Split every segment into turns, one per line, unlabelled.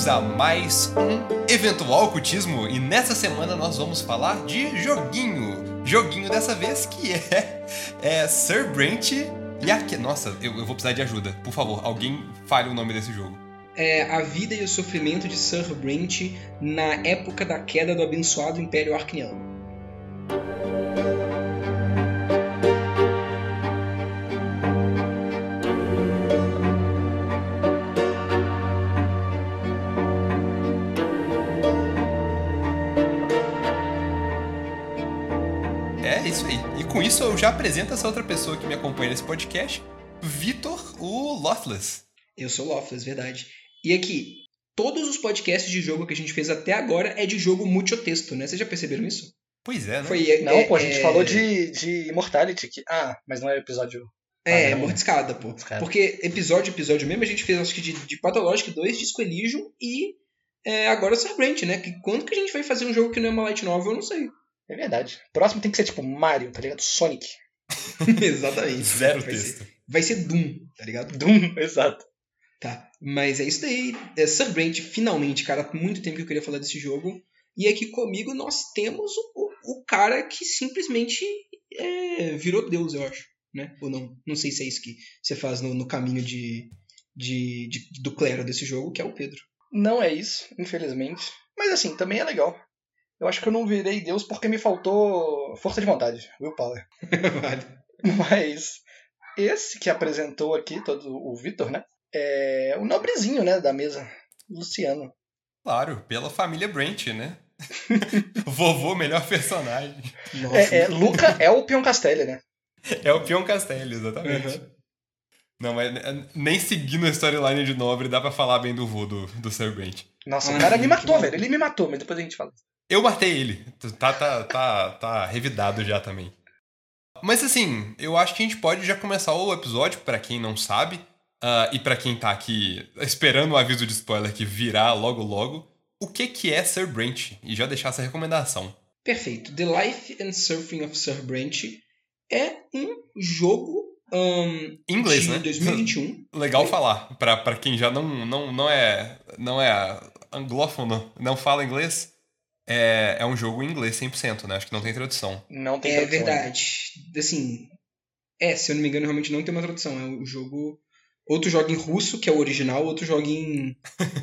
bem-vindos a mais um Eventual Ocultismo e nessa semana nós vamos falar de joguinho. Joguinho dessa vez que é, é Sir Brent e aqui. Nossa, eu, eu vou precisar de ajuda. Por favor, alguém fale o nome desse jogo.
É a vida e o sofrimento de Sir Brent na época da queda do abençoado Império Arcniano.
Já apresento essa outra pessoa que me acompanha nesse podcast, Vitor, o Lothless.
Eu sou Loftless, verdade. E aqui, todos os podcasts de jogo que a gente fez até agora é de jogo multitexto, né? Vocês já perceberam isso?
Pois é, né?
Foi,
Não,
é,
pô, a gente
é-
falou de, de Immortality. Que... Ah, mas não é episódio.
É,
Ah,
mordiscada, pô.
Mordiscada.
Porque episódio, episódio mesmo, a gente fez acho que de, de Pathologic 2, Disco Elysium e é, agora Sir Brent, né? Que quando que a gente vai fazer um jogo que não é uma light novel, eu não sei.
É verdade. Próximo tem que ser tipo Mario, tá ligado? Sonic.
Exatamente.
Zero
vai
texto.
Ser, vai ser Doom, tá ligado?
Doom, exato.
Tá. Mas é isso daí. É, Sir Brent, finalmente, cara, há muito tempo que eu queria falar desse jogo. E aqui comigo nós temos o, o, o cara que simplesmente é, virou Deus, eu acho. Né? Ou não. Não sei se é isso que você faz no, no caminho de, de, de- do clero desse jogo, que é o Pedro.
Não é isso, infelizmente. Mas assim, também é legal. Eu acho que eu não virei Deus porque me faltou força de vontade, willpower.
vale.
Mas esse que apresentou aqui, todo o Vitor, né? É o nobrezinho, né, da mesa. Luciano.
Claro, pela família Brent, né? Vovô, melhor personagem.
Nossa,
É, é, Luca é o Pion Castelli, né?
É o Pion Castelli, exatamente.
Uhum.
Não, mas é, nem seguindo a storyline de Nobre dá pra falar bem do vô do, do Sir Brent.
Nossa, o cara me matou, velho. Ele me matou, mas depois a gente fala.
Eu matei ele. Tá, tá, tá, tá revidado já também. Mas assim, eu acho que a gente pode já começar o episódio, pra quem não sabe, ah, e pra quem tá aqui esperando o aviso de spoiler que virá logo logo, o que que é Sir Brent? E já deixar essa recomendação.
Perfeito. The Life and Surfing of Sir Brent é um jogo
Em inglês,
de
né?
2021.
Legal
Oi?
falar, pra, pra quem já não, não, não é não é anglófono, não fala inglês, é, é um jogo em inglês 100%, né? Acho que não tem tradução.
Não tem
É
tradução, né?
verdade. Assim, é, se eu não me engano, realmente não tem uma tradução. É o jogo. Outro joga em russo, que é o original, outro joga em,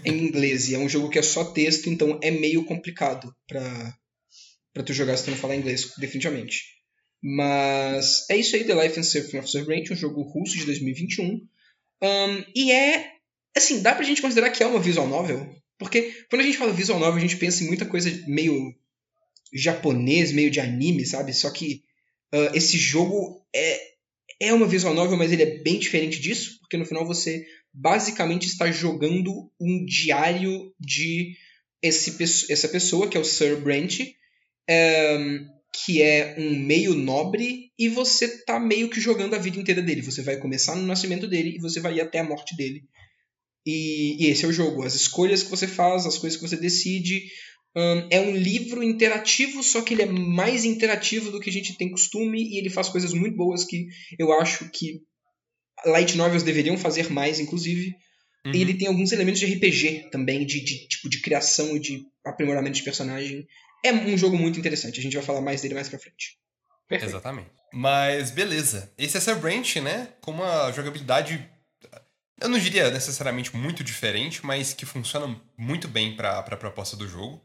em inglês. E é um jogo que é só texto, então é meio complicado pra, pra tu jogar se tu não falar inglês, definitivamente. Mas é isso aí, The Life and Surfing of Sir Brent, um jogo russo de 2021. Ahn, e é. Assim, dá pra gente considerar que é uma visual novel. Porque quando a gente fala visual novel, a gente pensa em muita coisa meio japonês, meio de anime, sabe? Só que ah, esse jogo é, é uma visual novel, mas ele é bem diferente disso, porque no final você basicamente está jogando um diário de esse, essa pessoa, que é o Sir Brent, ehm, que é um meio nobre, e você tá meio que jogando a vida inteira dele. Você vai começar no nascimento dele e você vai ir até a morte dele. E, e esse é o jogo. As escolhas que você faz, as coisas que você decide, Ahn, é um livro interativo, só que ele é mais interativo do que a gente tem costume e ele faz coisas muito boas que eu acho que light novels deveriam fazer mais, inclusive.
Uhum.
E ele tem alguns elementos de RPG também, de, de tipo de criação e de aprimoramento de personagem. É um jogo muito interessante. A gente vai falar mais dele mais pra frente.
Perfeito.
Exatamente. Mas beleza. Esse é Sir Brent, né? Com uma jogabilidade. Eu não diria necessariamente muito diferente, mas que funciona muito bem para a proposta do jogo.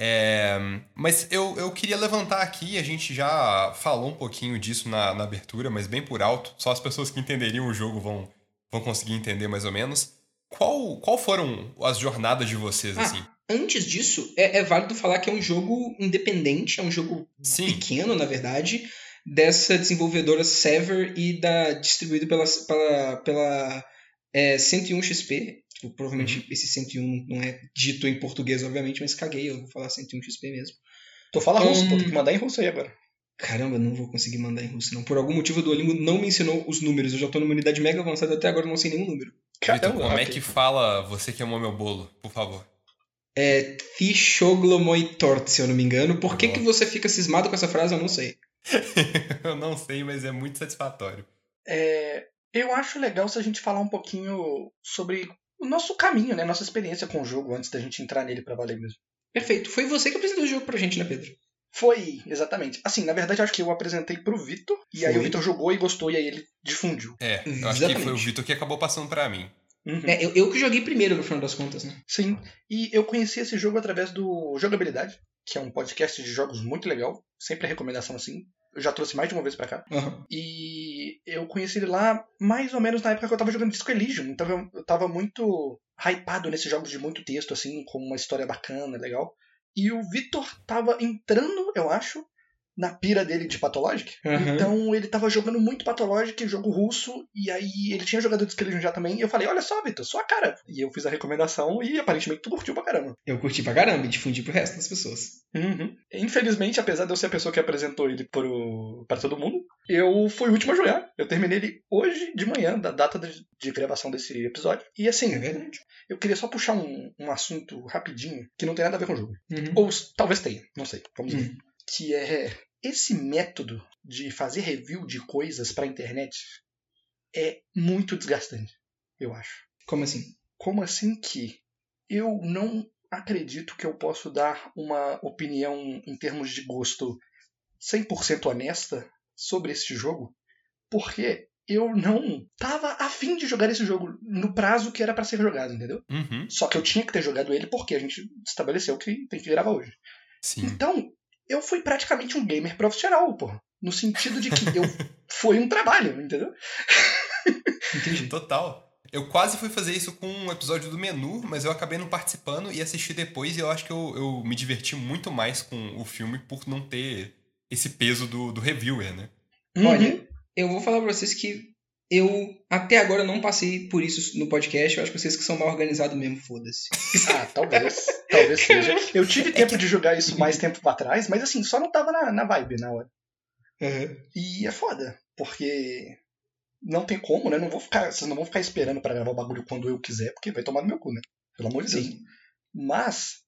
É, mas eu, eu queria levantar aqui, a gente já falou um pouquinho disso na, na abertura, mas bem por alto. Só as pessoas que entenderiam o jogo vão, vão conseguir entender mais ou menos. Qual, qual foram as jornadas de vocês,
Ah,
assim?
Antes disso, é, é válido falar que é um jogo independente, é um jogo
Sim.
pequeno, na verdade, dessa desenvolvedora Sever e da distribuído pela, pela, pela é, 101XP. Tipo, provavelmente esse 101 não é dito em português, obviamente, mas caguei, eu vou falar 101XP mesmo.
Tu fala russo,
Hum.
pô, tem que mandar em russo aí agora.
Caramba, não vou conseguir mandar em russo, não. Por algum motivo, o Duolingo não mencionou os números. Eu já tô numa unidade mega avançada até agora, não sei nenhum número.
Vitor,
Caramba,
como é
ok.
que fala você que amou meu bolo, por favor?
É Thishoglomoitort, se eu não me engano. Por que, que você fica cismado com essa frase? Eu não sei.
eu não sei, mas é muito satisfatório.
É, eu acho legal se a gente falar um pouquinho sobre o nosso caminho, né? Nossa experiência com o jogo antes da gente entrar nele pra valer mesmo.
Perfeito. Foi você que apresentou o jogo pra gente, né, Pedro?
Foi, exatamente. Assim, na verdade, acho que eu apresentei pro Vitor, e aí
Foi.
o Vitor jogou e gostou, e aí ele difundiu.
É, eu acho que foi o
Exatamente.
Vitor que acabou passando pra mim.
Uhum.
É, eu, eu que joguei primeiro, no final das contas, né?
Sim, e eu conheci esse jogo através do Jogabilidade, que é um podcast de jogos muito legal. Sempre a recomendação assim. Eu já trouxe mais de uma vez pra cá.
Aham.
E eu conheci ele lá mais ou menos na época que eu tava jogando Disco Elysium. Então eu- eu tava muito hypado nesses jogos de muito texto, assim, com uma história bacana, legal. E o Vitor tava entrando, eu acho, na pira dele de Pathologic.
Aham.
Então ele tava jogando muito Pathologic, jogo russo, e aí ele tinha jogado Elysium já também. E eu falei, olha só, Vitor, sua cara. E eu fiz a recomendação e aparentemente tu curtiu pra caramba.
Eu curti pra caramba e difundi pro resto das pessoas.
Uhum. Infelizmente, apesar de eu ser a pessoa que apresentou ele pro, pra todo mundo, eu fui o último a jogar. Eu terminei ele hoje de manhã, da data de, de gravação desse episódio. E assim,
É verdade.
eu queria só puxar um, um assunto rapidinho que não tem nada a ver com o jogo.
Uhum.
Ou talvez tenha, não sei. Vamos ver.
Hum.
Que é esse método de fazer review de coisas pra internet é muito desgastante, eu acho.
Como assim?
Como assim que eu não acredito que eu posso dar uma opinião em termos de gosto 100% honesta sobre esse jogo? Porque eu não tava afim de jogar esse jogo no prazo que era pra ser jogado, entendeu?
Uhum,
Só que eu tinha que ter jogado ele porque a gente estabeleceu que tem que gravar hoje.
sim.
Então, eu fui praticamente um gamer profissional, pô. No sentido de que eu foi um trabalho, entendeu?
Entendi.
Total. Eu quase fui fazer isso com um episódio do menu, mas eu acabei não participando e assisti depois e eu acho que eu, eu me diverti muito mais com o filme por não ter esse peso do, do reviewer, né?
Uhum.
Olha, eu vou falar pra vocês que eu até agora não passei por isso no podcast. Eu acho que vocês que são mal organizados mesmo, foda-se.
Ah, talvez. talvez seja. Eu tive tempo de jogar isso mais tempo pra trás, mas assim, só não tava na, na vibe na hora. E é foda, porque não tem como, né? Não vou ficar, vocês não vão ficar esperando pra gravar o bagulho quando eu quiser, porque vai tomar no meu cu, né? Pelo amor de Deus.
Sim.
Mas,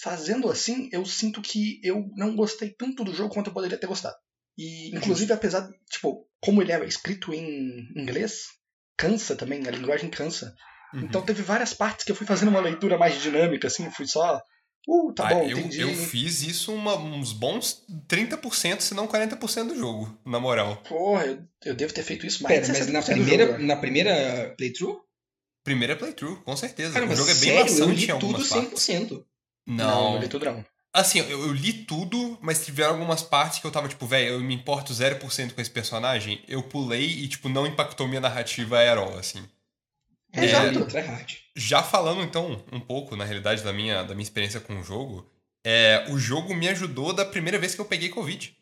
fazendo assim, eu sinto que eu não gostei tanto do jogo quanto eu poderia ter gostado. E, inclusive, apesar, tipo, como ele é escrito em inglês, cansa também, a linguagem cansa.
Uhum.
Então teve várias partes que eu fui fazendo uma leitura mais dinâmica, assim, fui só. Uh, tá
Ah,
bom,
eu,
entendi.
eu fiz isso uma- uns bons 30%, se não 40% do jogo, na moral.
Porra, eu, eu devo ter feito isso mais
Pera, mas
60%
na primeira,
jogo, né?
na primeira playthrough?
Primeira playthrough, com certeza.
Caramba,
o jogo é bem
sério, eu
maçante
li
em
tudo
algumas partes.
100%.
Não, não li tudo não.
Assim, eu, eu li tudo, mas tiveram algumas partes que eu tava tipo, velho, eu me importo 0% com esse personagem. Eu pulei e, tipo, não impactou minha narrativa at all, assim.
É,
Exato. Tryhard.
Já falando, então, um pouco, na realidade, da minha, da minha experiência com o jogo, é, o jogo me ajudou da primeira vez que eu peguei Covid.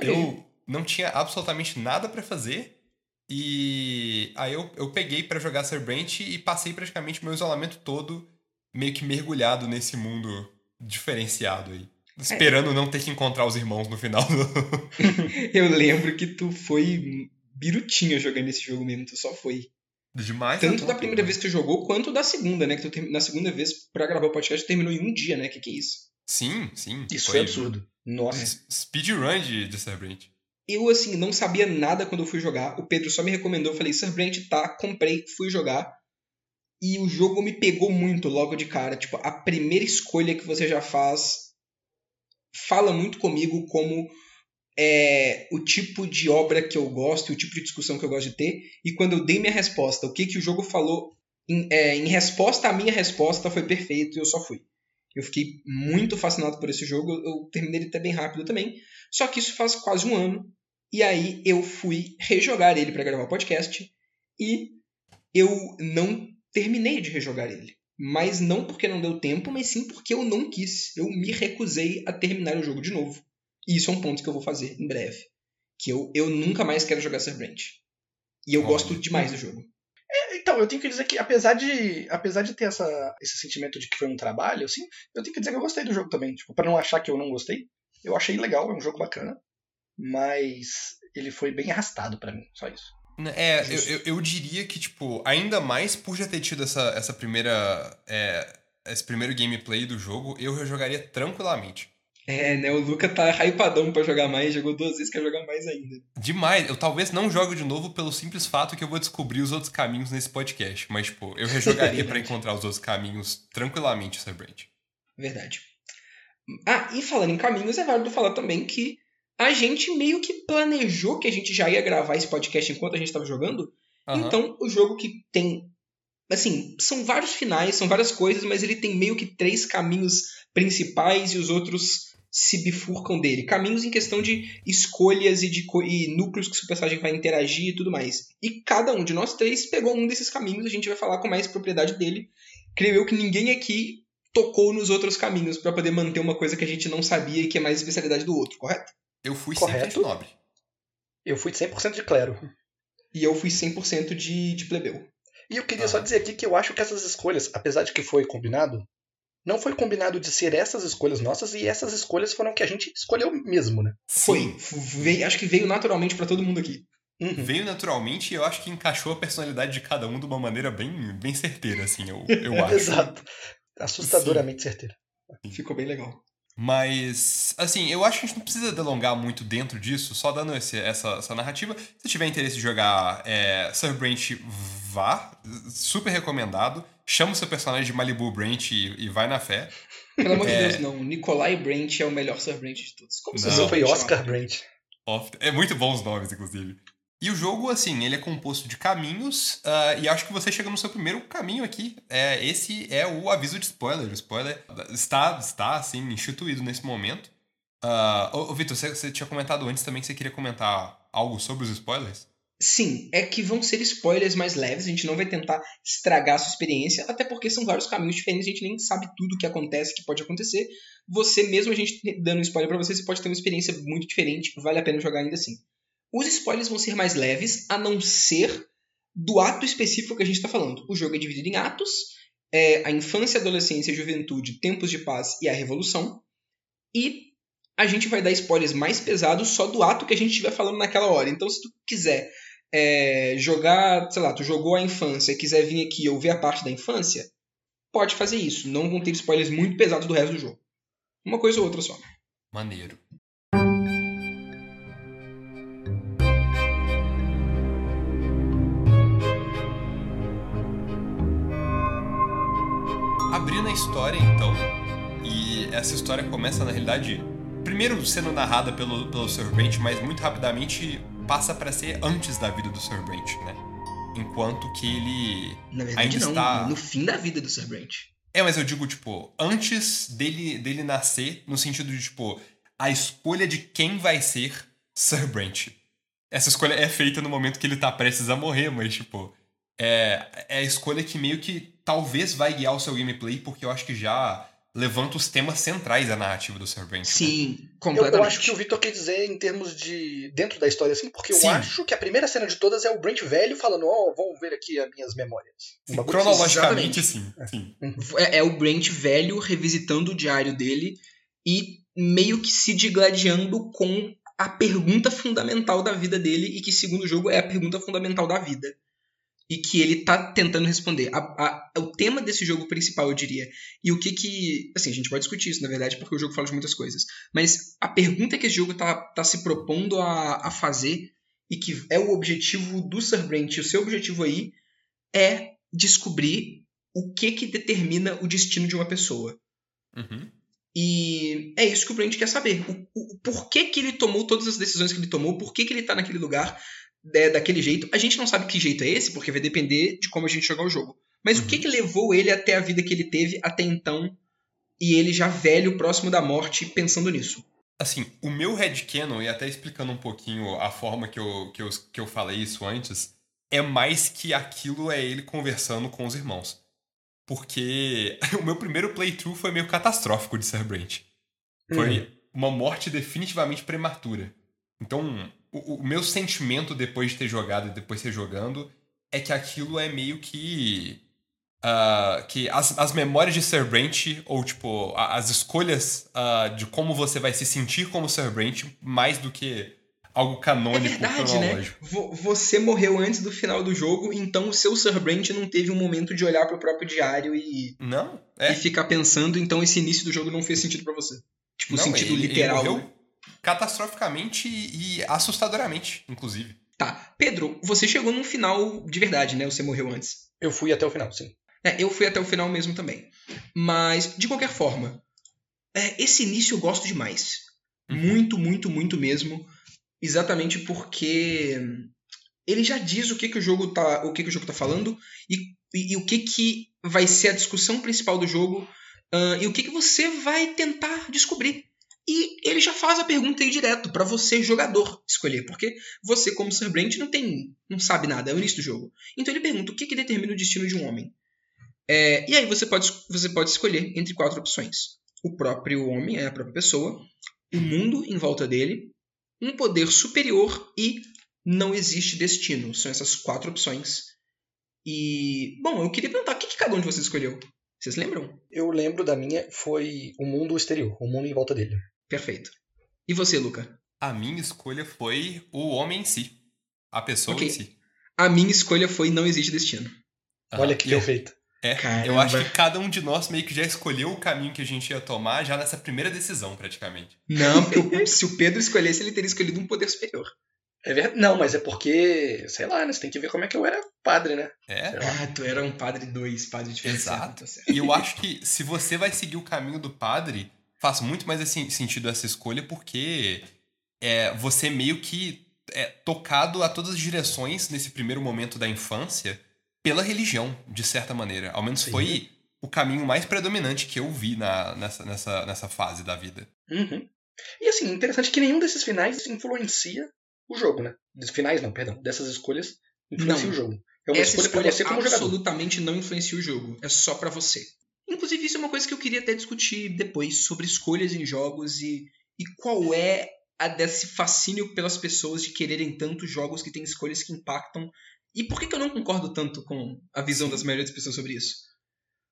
Eu não tinha absolutamente nada pra fazer. E aí eu, eu peguei pra jogar Cerbranch e passei praticamente meu isolamento todo meio que mergulhado nesse mundo diferenciado aí. Esperando não ter que encontrar os irmãos no final. do-
Eu lembro que tu foi birutinha jogando esse jogo mesmo, tu só foi.
Demais.
Tanto
né?
da primeira vez que tu jogou, quanto da segunda, né? Que tu na segunda vez, pra gravar o podcast, tu terminou em um dia, né? Que que é isso?
Sim, sim.
Isso foi absurdo. Nossa.
Speedrun de, de Cerbranch.
Eu, assim, não sabia nada quando eu fui jogar. O Pedro só me recomendou. Eu falei, Serbrand, tá, comprei, fui jogar. E o jogo me pegou muito logo de cara. Tipo, a primeira escolha que você já faz fala muito comigo como é, o tipo de obra que eu gosto o tipo de discussão que eu gosto de ter. E quando eu dei minha resposta, o que, que o jogo falou em, é, em resposta à minha resposta foi perfeito e eu só fui. Eu fiquei muito fascinado por esse jogo. Eu terminei ele até bem rápido também. Só que isso faz quase um ano. E aí eu fui rejogar ele para gravar o podcast. E eu não terminei de rejogar ele. Mas não porque não deu tempo, mas sim porque eu não quis. Eu me recusei a terminar o jogo de novo. E isso é um ponto que eu vou fazer em breve. Que eu, eu nunca mais quero jogar Serbrand. E eu
Olha.
gosto demais do jogo.
Então, eu tenho que dizer que, apesar de, apesar de ter essa, esse sentimento de que foi um trabalho, assim, eu tenho que dizer que eu gostei do jogo também. Tipo, pra não achar que eu não gostei, eu achei legal, é um jogo bacana. Mas ele foi bem arrastado pra mim, só isso.
É, eu, eu, eu diria que, tipo, ainda mais por já ter tido essa, essa primeira. é, esse primeiro gameplay do jogo, eu rejogaria tranquilamente.
É, né? O Luca tá hypadão pra jogar mais, jogou duas vezes, quer jogar mais ainda.
Demais. Eu talvez não jogue de novo pelo simples fato que eu vou descobrir os outros caminhos nesse podcast. Mas, tipo, eu rejogaria pra encontrar os outros caminhos tranquilamente, Brent.
Verdade. Ah, e falando em caminhos, é válido falar também que a gente meio que planejou que a gente já ia gravar esse podcast enquanto a gente estava jogando.
Aham.
Então, o jogo que tem. Assim, são vários finais, são várias coisas, mas ele tem meio que três caminhos principais e os outros se bifurcam dele. Caminhos em questão de escolhas e de e núcleos que o personagem vai interagir e tudo mais. E cada um de nós três pegou um desses caminhos, a gente vai falar com mais propriedade dele. Creio eu que ninguém aqui tocou nos outros caminhos pra poder manter uma coisa que a gente não sabia e que é mais especialidade do outro, correto?
Eu fui
Correto.
100% nobre.
Eu fui 100% de clero.
E eu fui 100% de, de plebeu.
E eu queria
Ah.
só dizer aqui que eu acho que essas escolhas, apesar de que foi combinado, não foi combinado de ser essas escolhas nossas e essas escolhas foram que a gente escolheu mesmo, né?
Foi. Veio- acho que veio naturalmente pra todo mundo aqui.
Uhum.
Veio naturalmente e eu acho que encaixou a personalidade de cada um de uma maneira bem, bem certeira, assim, eu, eu acho.
Exato. Assustadoramente certeiro.
Ficou bem legal.
Mas, assim, eu acho que a gente não precisa delongar muito dentro disso, só dando esse- essa, essa narrativa. Se tiver interesse em jogar é, Sir Brent, vá. Super recomendado. Chama o seu personagem de Malibu Brent e, e vai na fé.
Pelo amor de
É.
Deus, não. Nikolai Brent é o melhor Sir Brent de todos. Como você
Não, foi
chama?
Oscar Brent.
Off- É muito bons os nomes, inclusive. E o jogo, assim, ele é composto de caminhos, ah, e acho que você chega no seu primeiro caminho aqui. É, esse é o aviso de spoiler. O spoiler está, está assim, instituído nesse momento. Ah, ô, ô, Vitor, você, você tinha comentado antes também que você queria comentar algo sobre os spoilers?
Sim, é que vão ser spoilers mais leves, a gente não vai tentar estragar a sua experiência, até porque são vários caminhos diferentes, a gente nem sabe tudo que acontece, que pode acontecer. Você mesmo, a gente dando um spoiler pra você, você pode ter uma experiência muito diferente, vale a pena jogar ainda assim. Os spoilers vão ser mais leves, a não ser do ato específico que a gente está falando. O jogo é dividido em atos, é a infância, adolescência, juventude, tempos de paz e a revolução. E a gente vai dar spoilers mais pesados só do ato que a gente estiver falando naquela hora. Então, se tu quiser é, jogar, sei lá, tu jogou a infância e quiser vir aqui ouvir a parte da infância, pode fazer isso. Não vão ter spoilers muito pesados do resto do jogo. Uma coisa ou outra só.
Maneiro. Abrindo a história, então, e essa história começa, na realidade, primeiro sendo narrada pelo, pelo Sir Brent, mas muito rapidamente passa para ser antes da vida do Sir Brent, né? Enquanto que ele
Na verdade,
Ainda
não.
está-
No fim da vida do Sir Brent.
é, mas eu digo, tipo, antes dele, dele nascer, no sentido de, tipo, a escolha de quem vai ser Sir Brent. Essa escolha é feita no momento que ele tá prestes a morrer, mas, tipo, é, é a escolha que meio que talvez vai guiar o seu gameplay, porque eu acho que já levanta os temas centrais da narrativa do Sir Brent. né?
Sim,
Eu,
completamente.
eu acho que o Vitor quer dizer em termos de. dentro da história, assim, porque
Sim.
eu acho que a primeira cena de todas é o Brent velho falando, ó, vamos ver aqui as minhas memórias. Um assim.
Cronologicamente, sim. sim.
É, é o Brent velho revisitando o diário dele e meio que se digladiando com a pergunta fundamental da vida dele e que, segundo o jogo, é a pergunta fundamental da vida. E que ele tá tentando responder. A- a- o tema desse jogo principal, eu diria. E o que que... Assim, a gente pode discutir isso, na verdade, porque o jogo fala de muitas coisas. Mas a pergunta que esse jogo tá, tá se propondo a, a fazer e que é o objetivo do Sir Brent, e o seu objetivo aí, é descobrir o que que determina o destino de uma pessoa.
Uhum.
E é isso que o Brent quer saber. O, o, o porquê que ele tomou todas as decisões que ele tomou, por que que ele tá naquele lugar é, daquele jeito. A gente não sabe que jeito é esse, porque vai depender de como a gente jogar o jogo. Mas o que que levou ele até a vida que ele teve até então, e ele já velho, próximo da morte, pensando nisso?
Assim, o meu headcanon, e até explicando um pouquinho a forma que eu, que, eu, que eu falei isso antes, é mais que aquilo é ele conversando com os irmãos. Porque o meu primeiro playthrough foi meio catastrófico de Sir Brent. Foi uma morte definitivamente prematura. Então, o, o meu sentimento depois de ter jogado e depois de ter jogando é que aquilo é meio que. ah, que as, as memórias de Sir Brent, ou tipo, a- as escolhas ah, de como você vai se sentir como Sir Brent, mais do que algo
É
canônico,
verdade, né? Você morreu antes do final do jogo, então o seu Sir Brent não teve um momento de olhar pro próprio diário e,
Não?
e
É.
ficar pensando, então esse início do jogo não fez sentido pra você. Tipo,
Não,
sentido
ele,
literal.
Ele morreu catastroficamente e, assustadoramente, inclusive.
Tá. Pedro, você chegou num final de verdade, né? Você morreu antes.
Eu fui até o final, sim.
É, eu fui até o final mesmo também. Mas, de qualquer forma, é, esse início eu gosto demais.
Uhum.
Muito, muito, muito mesmo. Exatamente porque ele já diz o que, que o jogo tá, o que, que o jogo tá falando e, e, e o que, que vai ser a discussão principal do jogo ah, e o que, que você vai tentar descobrir. E ele já faz a pergunta aí direto para você, jogador, escolher. Porque você, como Sir Brent, não tem. não sabe nada, é o início do jogo. Então ele pergunta o que, que determina o destino de um homem. É, e aí você pode, você pode escolher entre quatro opções: o próprio homem, é a própria pessoa, o mundo em volta dele, um poder superior e não existe destino. São essas quatro opções. E, bom, eu queria perguntar o que, que cada um de vocês escolheu. Vocês lembram?
Eu lembro da minha, foi o mundo exterior, o mundo em volta dele.
Perfeito. E você, Luca?
A minha escolha foi o homem em si. A pessoa
Ok.
em si.
A minha escolha foi não existe destino.
Olha que
eu,
perfeito.
é,
Caramba.
eu acho que cada um de nós meio que já escolheu o caminho que a gente ia tomar já nessa primeira decisão, praticamente.
Não, porque se o Pedro escolhesse, ele teria escolhido um poder superior.
É verdade. Não, mas é porque, sei lá, né? Você tem que ver como é que eu era padre, né?
É.
Ah, tu era um padre dois, padre diferenciado.
Exato.
Tá certo.
E eu acho que se você vai seguir o caminho do padre, faz muito mais assim, sentido essa escolha, porque é, você meio que é tocado a todas as direções nesse primeiro momento da infância pela religião, de certa maneira. Ao menos
Sim.
foi o caminho mais predominante que eu vi na, nessa, nessa, nessa fase da vida.
Uhum. E assim, interessante que nenhum desses finais influencia o jogo, né? Dos finais não, perdão. Dessas escolhas influencia
Não.
o jogo. É uma
Essa
escolha pra
escolha
você como jogador.
absolutamente não influencia o jogo. É só pra você. Inclusive, isso é uma coisa que eu queria até discutir depois sobre escolhas em jogos e, e qual é a desse fascínio pelas pessoas de quererem tanto jogos que têm escolhas que impactam. E por que, que eu não concordo tanto com a visão das maioria das pessoas sobre isso?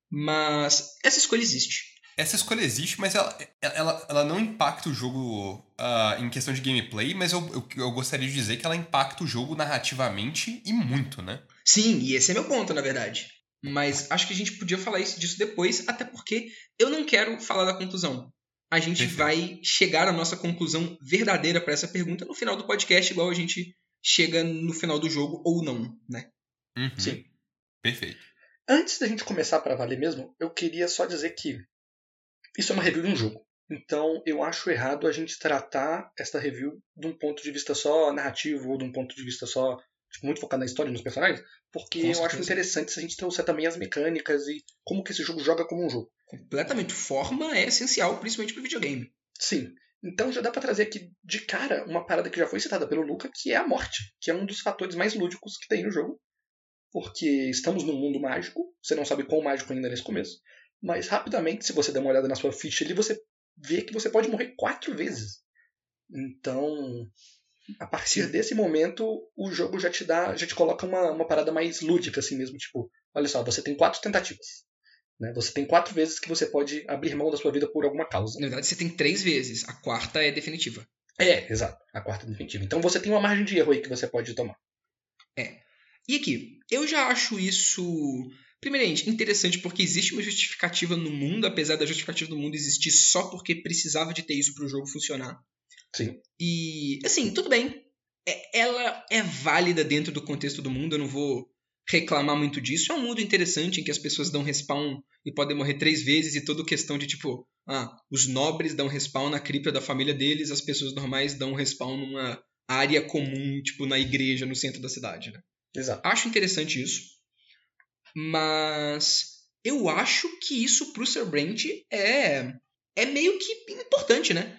Mas essa escolha existe.
Essa escolha existe, mas ela, ela, ela não impacta o jogo ah, em questão de gameplay, mas eu, eu, eu gostaria de dizer que ela impacta o jogo narrativamente e muito, né?
Sim, e esse é meu ponto, na verdade. Mas acho que a gente podia falar isso, disso depois, até porque eu não quero falar da conclusão. A gente
Perfeito.
vai chegar à nossa conclusão verdadeira para essa pergunta no final do podcast, igual a gente chega no final do jogo ou não, né?
Uhum.
Sim.
Perfeito.
Antes da gente começar pra valer mesmo, eu queria só dizer que isso é uma review de um jogo. Então eu acho errado a gente tratar essa review de um ponto de vista só narrativo ou de um ponto de vista só tipo, muito focado na história e nos personagens, porque eu acho interessante se a gente trouxer também as mecânicas e como que esse jogo joga como um jogo.
Completamente. Forma é essencial, principalmente para videogame.
Sim. Então já dá pra trazer aqui de cara uma parada que já foi citada pelo Luca, que é a morte, que é um dos fatores mais lúdicos que tem no jogo. Porque estamos num mundo mágico, você não sabe quão mágico ainda é nesse começo, mas rapidamente, se você der uma olhada na sua ficha ali, você vê que você pode morrer quatro vezes. Então, a partir desse momento, o jogo já te dá, já te coloca uma, uma parada mais lúdica, assim mesmo, tipo, olha só, você tem quatro tentativas. Né? Você tem quatro vezes que você pode abrir mão da sua vida por alguma causa.
Na verdade, você tem três vezes. A quarta é definitiva.
É, exato. A quarta definitiva. Então você tem uma margem de erro aí que você pode tomar.
E aqui, eu já acho isso, primeiramente, interessante porque existe uma justificativa no mundo, apesar da justificativa do mundo existir só porque precisava de ter isso para o jogo funcionar.
Sim.
E, assim, tudo bem. É- ela é válida dentro do contexto do mundo, eu não vou reclamar muito disso. É um mundo interessante em que as pessoas dão respawn e podem morrer três vezes e toda questão de tipo, ah, os nobres dão respawn na cripta da família deles, as pessoas normais dão respawn numa área comum, tipo na igreja, no centro da cidade, né?
Exato.
Acho interessante isso. Mas eu acho que isso pro Sir Brent é, é meio que importante, né?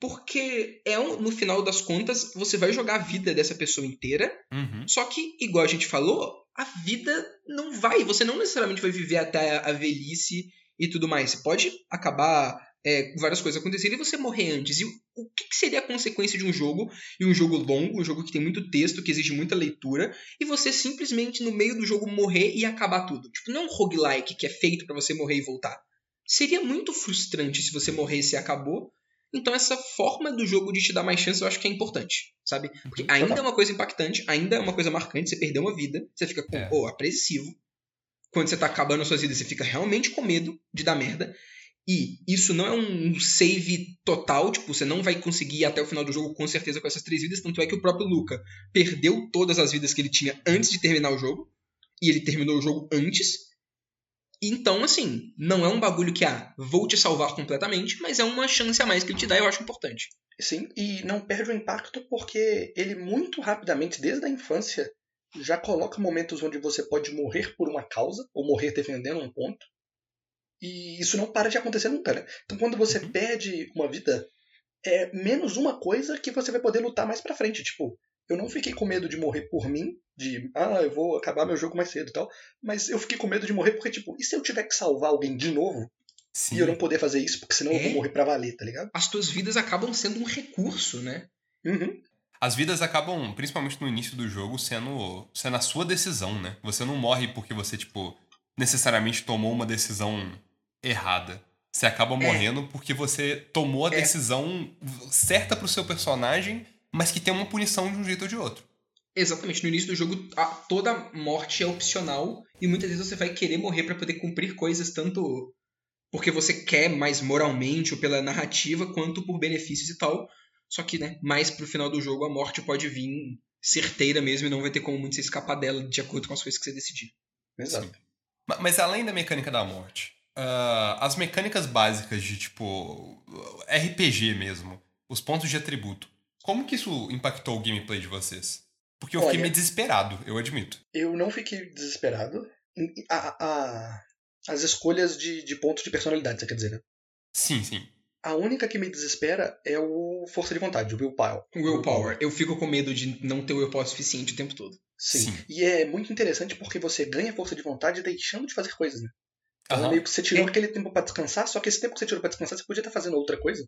Porque é um- no final das contas, você vai jogar a vida dessa pessoa inteira.
Uhum.
Só que, igual a gente falou, a vida não vai. Você não necessariamente vai viver até a velhice e tudo mais. Você pode acabar é, com várias coisas acontecerem e você morrer antes. E o, o que, que seria a consequência de um jogo, e um jogo longo, um jogo que tem muito texto, que exige muita leitura, e você simplesmente no meio do jogo morrer e acabar tudo? Tipo, não é um roguelike que é feito pra você morrer e voltar. Seria muito frustrante se você morresse e acabou. Então essa forma do jogo de te dar mais chance eu acho que é importante, sabe? Porque ainda é uma coisa impactante, ainda é uma coisa marcante, você perdeu uma vida, você fica com,
É.
pô, apreensivo. Quando você tá acabando as suas vidas, você fica realmente com medo de dar merda. E isso não é um save total, tipo, você não vai conseguir ir até o final do jogo com certeza com essas três vidas, tanto é que o próprio Luca perdeu todas as vidas que ele tinha antes de terminar o jogo, e ele terminou o jogo antes. Então, assim, não é um bagulho que, ah, vou te salvar completamente, mas é uma chance a mais que ele te dá e eu acho importante.
Sim, e não perde o impacto porque ele muito rapidamente, desde a infância, já coloca momentos onde você pode morrer por uma causa, ou morrer defendendo um ponto. E isso não para de acontecer nunca, né? Então quando você
Uhum.
perde uma vida, é menos uma coisa que você vai poder lutar mais pra frente. Tipo, eu não fiquei com medo de morrer por mim, de, ah, eu vou acabar meu jogo mais cedo e tal. Mas eu fiquei com medo de morrer porque, tipo, e se eu tiver que salvar alguém de novo?
Sim.
E eu não poder fazer isso, porque senão eu vou
É?
morrer pra valer, tá ligado?
As tuas vidas acabam sendo um recurso, né?
Uhum.
As vidas acabam, principalmente no início do jogo, sendo, sendo a sua decisão, né? Você não morre porque você, tipo, necessariamente tomou uma decisão errada. Você acaba morrendo porque você tomou a
É.
decisão certa pro seu personagem, mas que tem uma punição de um jeito ou de outro.
Exatamente, no início do jogo a- toda morte é opcional e muitas vezes você vai querer morrer pra poder cumprir coisas tanto porque você quer mais moralmente ou pela narrativa quanto por benefícios e tal. Só que, né, mais pro final do jogo a morte pode vir certeira mesmo e não vai ter como muito você escapar dela de acordo com as coisas que você decidir.
Exato.
Ma- Mas além da mecânica da morte, ah, as mecânicas básicas de, tipo, RPG mesmo, os pontos de atributo, como que isso impactou o gameplay de vocês? Porque eu fiquei
Olha-
meio desesperado, eu admito.
Eu não fiquei desesperado. A- a- as escolhas de, de pontos de personalidade, você quer dizer, né?
Sim, sim.
A única que me desespera é o força de vontade, o willpower.
Willpower. Eu fico com medo de não ter willpower suficiente o tempo todo.
Sim.
Sim.
E é muito interessante porque você ganha força de vontade deixando de fazer coisas, né? Então é
Aham.
meio que você tirou
É.
aquele tempo pra descansar, só que esse tempo que você tirou pra descansar, você podia estar fazendo outra coisa.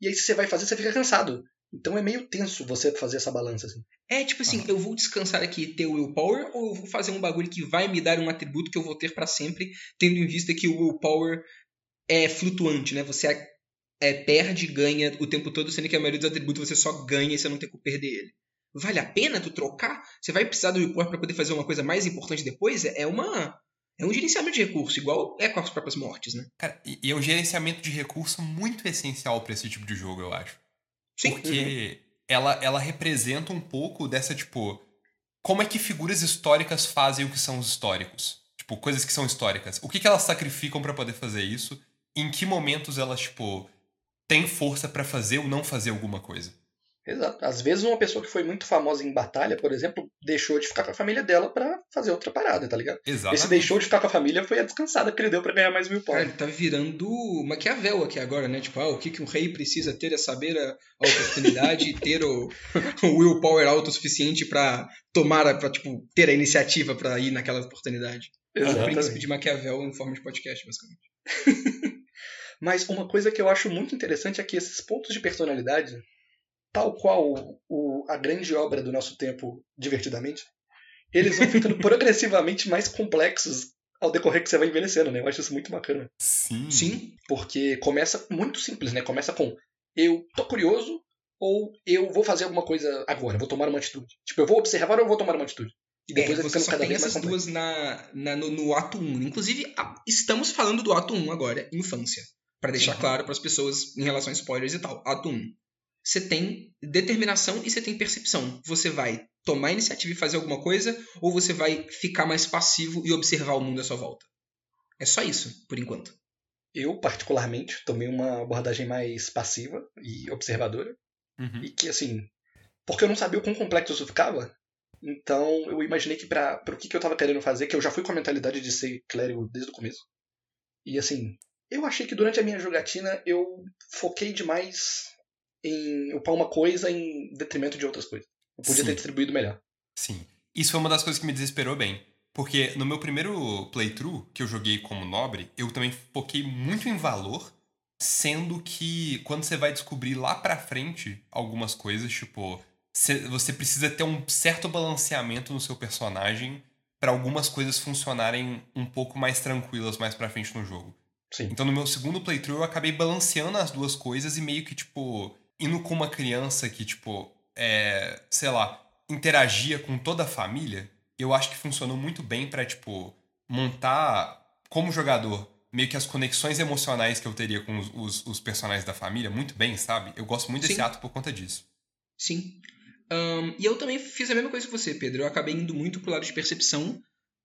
E aí, se você vai fazer, você fica cansado. Então é meio tenso você fazer essa balança, assim.
É tipo assim,
Aham.
eu vou descansar aqui e ter o willpower ou eu vou fazer um bagulho que vai me dar um atributo que eu vou ter pra sempre, tendo em vista que o willpower é flutuante, né? Você é, é, perde e ganha o tempo todo, sendo que a maioria dos atributos você só ganha e você não tem como perder ele. Vale a pena tu trocar? Você vai precisar do willpower pra poder fazer uma coisa mais importante depois? É é uma é um gerenciamento de recurso, igual é com as próprias mortes, né?
Cara, e e é um gerenciamento de recurso muito essencial pra esse tipo de jogo, eu acho.
Sim.
Porque ela, ela representa um pouco dessa, tipo. Como é que figuras históricas fazem o que são os históricos? Tipo, coisas que são históricas. O que, que elas sacrificam pra poder fazer isso? Em que momentos elas, tipo, têm força pra fazer ou não fazer alguma coisa?
Exato. Às vezes uma pessoa que foi muito famosa em batalha, por exemplo, deixou de ficar com a família dela pra fazer outra parada, tá ligado?
Exatamente.
Esse deixou de ficar com a família foi a descansada que ele deu pra ganhar mais mil
Cara,
pau.
ele tá virando Maquiavel aqui agora, né? Tipo, ah, o que, que um rei precisa ter é saber a, a oportunidade e ter o, o willpower autossuficiente pra tomar, a, pra, tipo, ter a iniciativa pra ir naquela oportunidade. É o príncipe
Exatamente.
de Maquiavel em forma de podcast, basicamente.
Mas uma coisa que eu acho muito interessante é que esses pontos de personalidade, tal qual o, a grande obra do nosso tempo, Divertidamente, eles vão ficando progressivamente mais complexos ao decorrer que você vai envelhecendo, né? Eu acho isso muito bacana.
Sim.
Sim,
Porque começa muito simples, né? Começa com eu tô curioso ou eu vou fazer alguma coisa agora, vou tomar uma atitude. Tipo, eu vou observar ou eu vou tomar uma atitude. E depois
é, você só
cada
tem
vez mais
essas
complexo.
duas na, na- no, no ato 1. Inclusive, a- estamos falando do ato 1 agora, infância. Pra deixar
Sim.
claro pras pessoas em relação a spoilers e tal. Ato 1. Você tem determinação e você tem percepção. Você vai tomar a iniciativa e fazer alguma coisa, ou você vai ficar mais passivo e observar o mundo à sua volta. É só isso, por enquanto.
Eu, particularmente, tomei uma abordagem mais passiva e observadora.
Uhum.
E que, assim, porque eu não sabia o quão complexo isso ficava, então eu imaginei que para o que, que eu tava querendo fazer, que eu já fui com a mentalidade de ser clérigo desde o começo. E assim, eu achei que durante a minha jogatina eu foquei demais em upar uma coisa em detrimento de outras coisas. Eu podia
Sim.
ter distribuído melhor.
Sim. Isso foi uma das coisas que me desesperou bem. Porque no meu primeiro playthrough, que eu joguei como nobre, eu também foquei muito em valor, sendo que quando você vai descobrir lá pra frente algumas coisas, tipo, cê- você precisa ter um certo balanceamento no seu personagem pra algumas coisas funcionarem um pouco mais tranquilas mais pra frente no jogo.
Sim.
Então no meu segundo playthrough eu acabei balanceando as duas coisas e meio que, tipo, indo com uma criança que, tipo, é, sei lá, interagia com toda a família, eu acho que funcionou muito bem pra, tipo, montar como jogador meio que as conexões emocionais que eu teria com os, os, os personagens da família muito bem, sabe? Eu gosto muito desse
Sim.
ato por conta disso.
Sim. Ahn, e eu também fiz a mesma coisa que você, Pedro. Eu acabei indo muito pro lado de percepção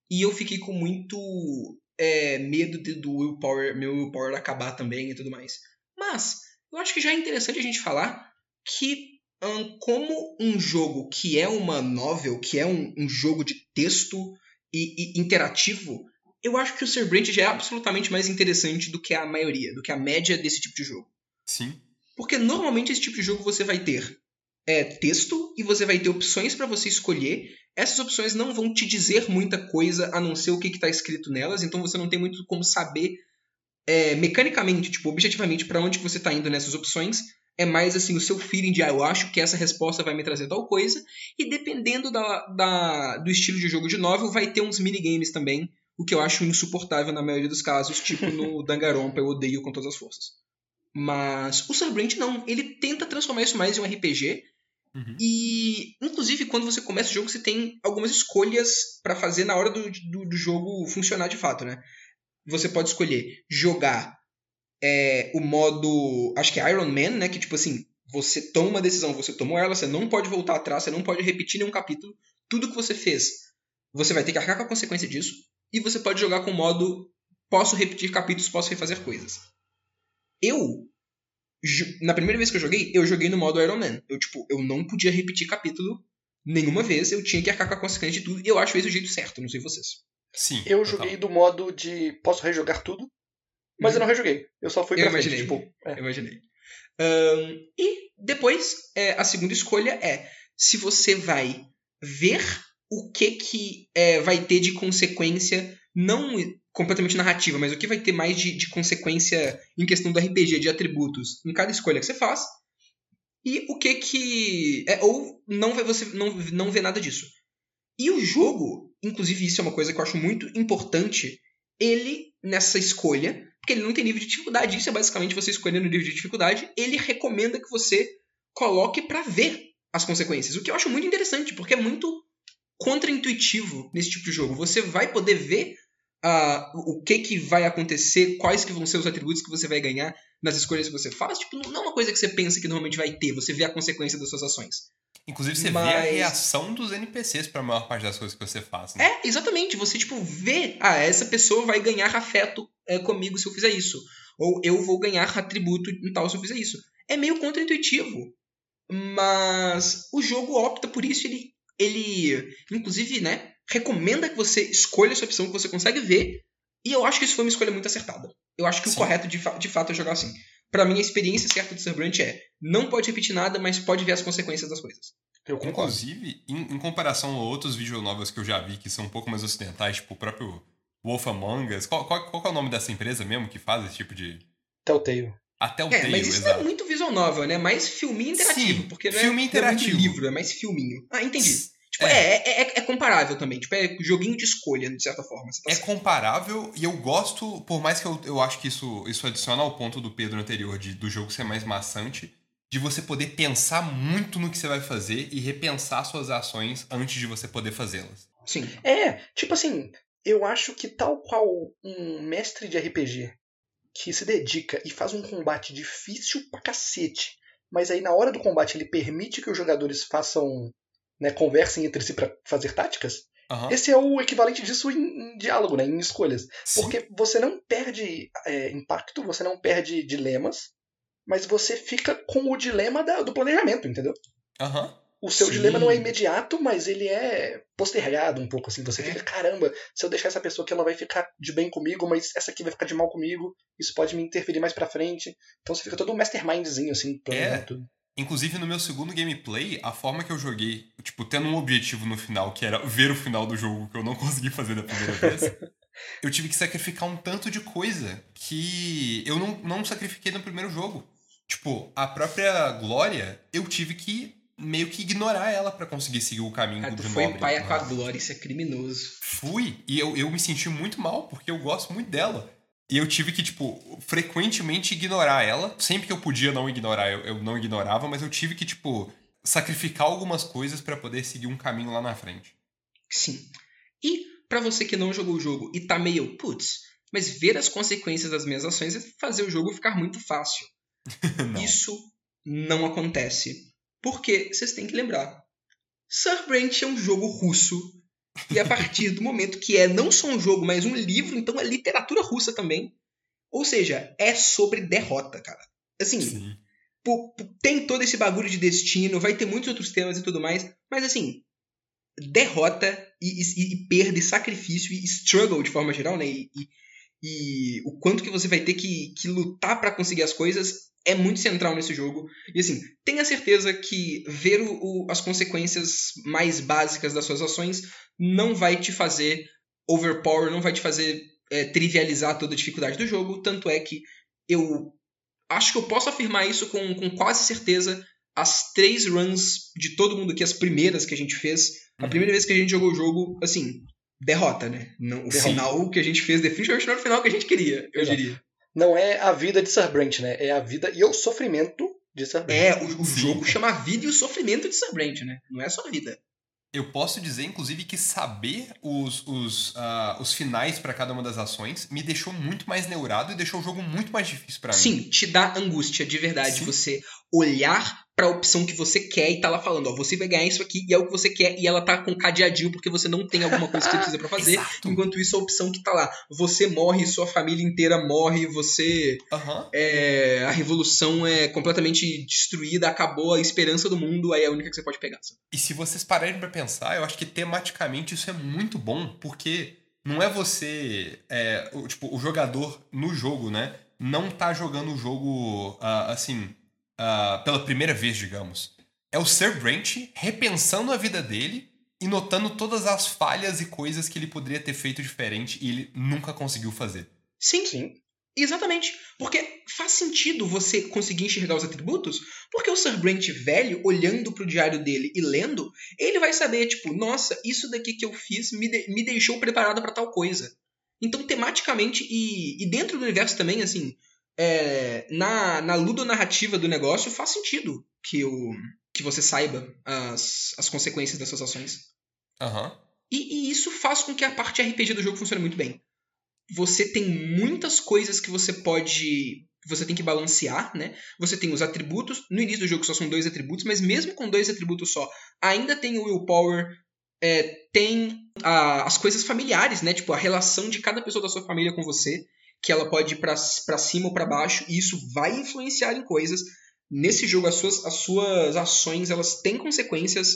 e eu fiquei com muito é, medo de, do willpower, meu willpower acabar também e tudo mais. Mas eu acho que já é interessante a gente falar que ahn, como um jogo que é uma novel, que é um, um jogo de texto e, e interativo, eu acho que o Sir Brent já é absolutamente mais interessante do que a maioria, do que a média desse tipo de jogo.
Sim.
Porque normalmente esse tipo de jogo você vai ter é, texto e você vai ter opções para você escolher. Essas opções não vão te dizer muita coisa a não ser o que está escrito nelas, então você não tem muito como saber é, mecanicamente, tipo, objetivamente, para onde que você está indo nessas opções. É mais assim o seu feeling de, ah, eu acho que essa resposta vai me trazer tal coisa. E dependendo da, da- do estilo de jogo de novel, vai ter uns minigames também, o que eu acho insuportável na maioria dos casos, tipo no Danganronpa, eu odeio com todas as forças. Mas o Surbrand não, ele tenta transformar isso mais em um RPG.
Uhum.
E, inclusive, quando você começa o jogo, você tem algumas escolhas pra fazer na hora do, do, do jogo funcionar de fato, né? Você pode escolher jogar é, o modo, acho que é Iron Man, né? Que tipo assim, você toma uma decisão, você tomou ela, você não pode voltar atrás, você não pode repetir nenhum capítulo. Tudo que você fez, você vai ter que arcar com a consequência disso. E você pode jogar com o modo posso repetir capítulos, posso refazer coisas. Eu na primeira vez que eu joguei, eu joguei no modo Iron Man. Eu, tipo, eu não podia repetir capítulo nenhuma vez, eu tinha que arcar com a consequência de tudo, e eu acho esse o jeito certo, não sei vocês.
Sim.
Eu
total.
joguei do modo de posso rejogar tudo, mas
Uhum.
eu não rejoguei. Eu só fui
Eu
pra frente,
imaginei.
tipo, é.
Eu imaginei. Ahn, e depois, é, a segunda escolha é se você vai ver o que que é, vai ter de consequência, não completamente narrativa, mas o que vai ter mais de, de consequência em questão do RPG, de atributos, em cada escolha que você faz. E o que que... É, ou não vai, você não, não vê nada disso. E o jogo, inclusive isso é uma coisa que eu acho muito importante, ele, nessa escolha, porque ele não tem nível de dificuldade, isso é basicamente você escolhendo o nível de dificuldade, ele recomenda que você coloque pra ver as consequências, o que eu acho muito interessante, porque é muito contraintuitivo nesse tipo de jogo. Você vai poder ver ah, o que que vai acontecer, quais que vão ser os atributos que você vai ganhar nas escolhas que você faz, tipo, não é uma coisa que você pensa que normalmente vai ter, você vê a consequência das suas ações.
Inclusive, você vê
Mas-
a reação dos NPCs pra maior parte das coisas que você faz. Né?
É, exatamente. Você, tipo, vê, ah, essa pessoa vai ganhar afeto é, comigo se eu fizer isso. Ou eu vou ganhar atributo em tal se eu fizer isso. É meio contraintuitivo. Mas o jogo opta por isso, ele, ele inclusive, né, recomenda que você escolha a sua opção que você consegue ver. E eu acho que isso foi uma escolha muito acertada. Eu acho que o
Sim.
correto de, fa- de fato é jogar assim. Pra mim, a experiência certa do Subrant é não pode repetir nada, mas pode ver as consequências das coisas.
eu concordo.
Inclusive, em, em comparação a outros videonovels que eu já vi que são um pouco mais ocidentais, tipo o próprio Wolf Among Us. Qual, qual, qual é o nome dessa empresa mesmo que faz esse tipo de.
Telltale.
Até o
É, mas isso não
exato.
é muito visual novel, né? Mais filminho interativo.
Sim,
porque não é,
filme
não é
interativo.
muito livro, é mais filminho. Ah, entendi. Tipo,
É.
é, é, é- é comparável também. Tipo, é joguinho de escolha, de certa forma. Você tá
É
certo.
comparável e eu gosto, por mais que eu, eu acho que isso, isso adiciona ao ponto do Pedro anterior de, do jogo ser mais maçante, de você poder pensar muito no que você vai fazer e repensar suas ações antes de você poder fazê-las.
Sim.
É, tipo assim, eu acho que tal qual um mestre de RPG que se dedica e faz um combate difícil pra cacete, mas aí na hora do combate ele permite que os jogadores façam, né, conversem entre si pra fazer táticas,
Aham.
esse é o equivalente disso em, em diálogo, né, em escolhas.
Sim.
Porque você não perde é, impacto, você não perde dilemas, mas você fica com o dilema da- do planejamento, entendeu?
Aham.
O seu
Sim.
dilema não é imediato, mas ele é postergado um pouco, assim. Você
É.
fica, caramba, se eu deixar essa pessoa aqui, ela vai ficar de bem comigo, mas essa aqui vai ficar de mal comigo. Isso pode me interferir mais pra frente. Então você fica todo um mastermindzinho, assim, planejando
É.
tudo.
Inclusive, no meu segundo gameplay, a forma que eu joguei, tipo, tendo um objetivo no final, que era ver o final do jogo, que eu não consegui fazer da primeira vez, eu tive que sacrificar um tanto de coisa que eu não, não sacrifiquei no primeiro jogo. Tipo, a própria Glória, eu tive que meio que ignorar ela pra conseguir seguir o caminho
Ah,
do
tu foi
nobre.
paia com a glória, isso é criminoso.
Fui, e eu, eu me senti muito mal, porque eu gosto muito dela. E eu tive que, tipo, frequentemente ignorar ela. Sempre que eu podia não ignorar, eu, eu não ignorava, mas eu tive que, tipo, sacrificar algumas coisas pra poder seguir um caminho lá na frente.
Sim. E pra você que não jogou o jogo e tá meio, putz, Mas ver as consequências das minhas ações é fazer o jogo ficar muito fácil.
Não.
Isso não acontece. Porque vocês têm que lembrar. Surbranch é um jogo russo. E a partir do momento que é não só um jogo, mas um livro, então é literatura russa também. Ou seja, é sobre derrota, cara. Assim, tem todo esse bagulho de destino, vai ter muitos outros temas e tudo mais, mas assim, derrota e, e, e perda e sacrifício e struggle de forma geral, né? E, e- o quanto que você vai ter que, que lutar pra conseguir as coisas é muito central nesse jogo. E assim, tenha certeza que ver o- o- as consequências mais básicas das suas ações não vai te fazer overpower, não vai te fazer é, trivializar toda a dificuldade do jogo. Tanto é que eu acho que eu posso afirmar isso com, com quase certeza. As três runs de todo mundo aqui, as primeiras que a gente fez, a
Uhum.
primeira vez que a gente jogou o jogo, assim, derrota, né? Não, o
Sim.
final que a gente fez definitivamente não era o final que a gente queria, eu
Exato.
diria.
Não é a vida de Sir Brent, né? É a vida e o sofrimento de Sir Brent.
É, o, o jogo chama a vida e o sofrimento de Sabrent, né? Não é só a vida.
Eu posso dizer, inclusive, que saber os, os, ah, os finais pra cada uma das ações me deixou muito mais neurado e deixou o jogo muito mais difícil pra mim.
Sim, te dá angústia de verdade
Sim.
você olhar pra opção que você quer e tá lá falando, ó, você vai ganhar isso aqui e é o que você quer e ela tá com cadeadinho porque você não tem alguma coisa que você precisa pra fazer. Enquanto isso, a opção que tá lá, você morre, sua família inteira morre, você é, a revolução é completamente destruída, acabou a esperança do mundo, aí é a única que você pode pegar.
E se vocês pararem pra pensar, eu acho que tematicamente isso é muito bom, porque não é você, é, o, tipo, o jogador no jogo, né, não tá jogando o jogo, ah, assim, ah, pela primeira vez, digamos. É o Sir Brent repensando a vida dele e notando todas as falhas e coisas que ele poderia ter feito diferente e ele nunca conseguiu fazer.
Sim,
Sim.
Exatamente. Porque faz sentido você conseguir enxergar os atributos, porque o Sir Brent velho, olhando pro diário dele e lendo, ele vai saber, tipo, nossa, isso daqui que eu fiz me, de- me deixou preparado pra tal coisa. Então, tematicamente e, e dentro do universo também, assim, é, na, na ludonarrativa do negócio, faz sentido que, o, que você saiba as, as consequências das suas ações.
Aham.
E, e isso faz com que a parte RPG do jogo funcione muito bem. Você tem muitas coisas que você pode. que você tem que balancear, né? Você tem os atributos. No início do jogo só são dois atributos, mas mesmo com dois atributos só, ainda tem o willpower. é, tem a- as coisas familiares, né? Tipo, a relação de cada pessoa da sua família com você, que ela pode ir pra, pra cima ou pra baixo, e isso vai influenciar em coisas. Nesse jogo, as suas, as suas ações, elas têm consequências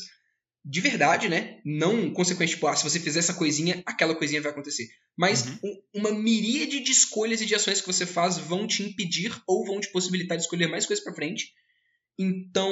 de verdade, né? Não consequência, tipo, ah, se você fizer essa coisinha, aquela coisinha vai acontecer. Mas
Uhum.
um- uma miríade de escolhas e de ações que você faz vão te impedir ou vão te possibilitar de escolher mais coisas pra frente. Então,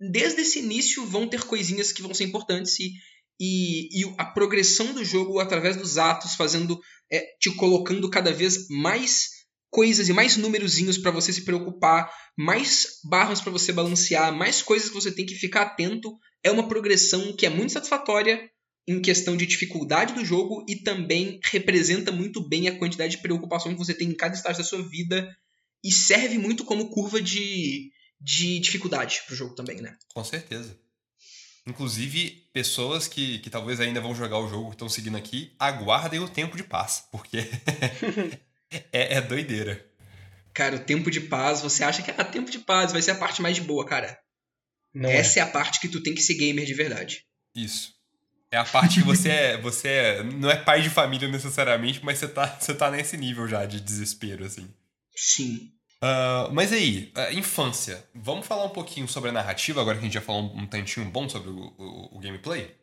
desde esse início, vão ter coisinhas que vão ser importantes e, e, e a progressão do jogo através dos atos, fazendo, é, te colocando cada vez mais coisas e mais númerozinhos pra você se preocupar, mais barras pra você balancear, mais coisas que você tem que ficar atento. É uma progressão que é muito satisfatória em questão de dificuldade do jogo e também representa muito bem a quantidade de preocupação que você tem em cada estágio da sua vida e serve muito como curva de, de dificuldade pro jogo também, né?
Com certeza. Inclusive, pessoas que, que talvez ainda vão jogar o jogo que estão seguindo aqui, aguardem o tempo de paz, porque é, é doideira.
Cara, o tempo de paz, você acha que ah, tempo de paz vai ser a parte mais de boa, cara.
Não é.
Essa é a parte que tu tem que ser gamer de verdade.
Isso. É a parte que você é, você é, não é pai de família necessariamente, mas você tá, você tá nesse nível já de desespero, assim.
Sim.
Ah, mas aí, ah, infância. Vamos falar um pouquinho sobre a narrativa, agora que a gente já falou um, tantinho bom sobre o, o- o gameplay?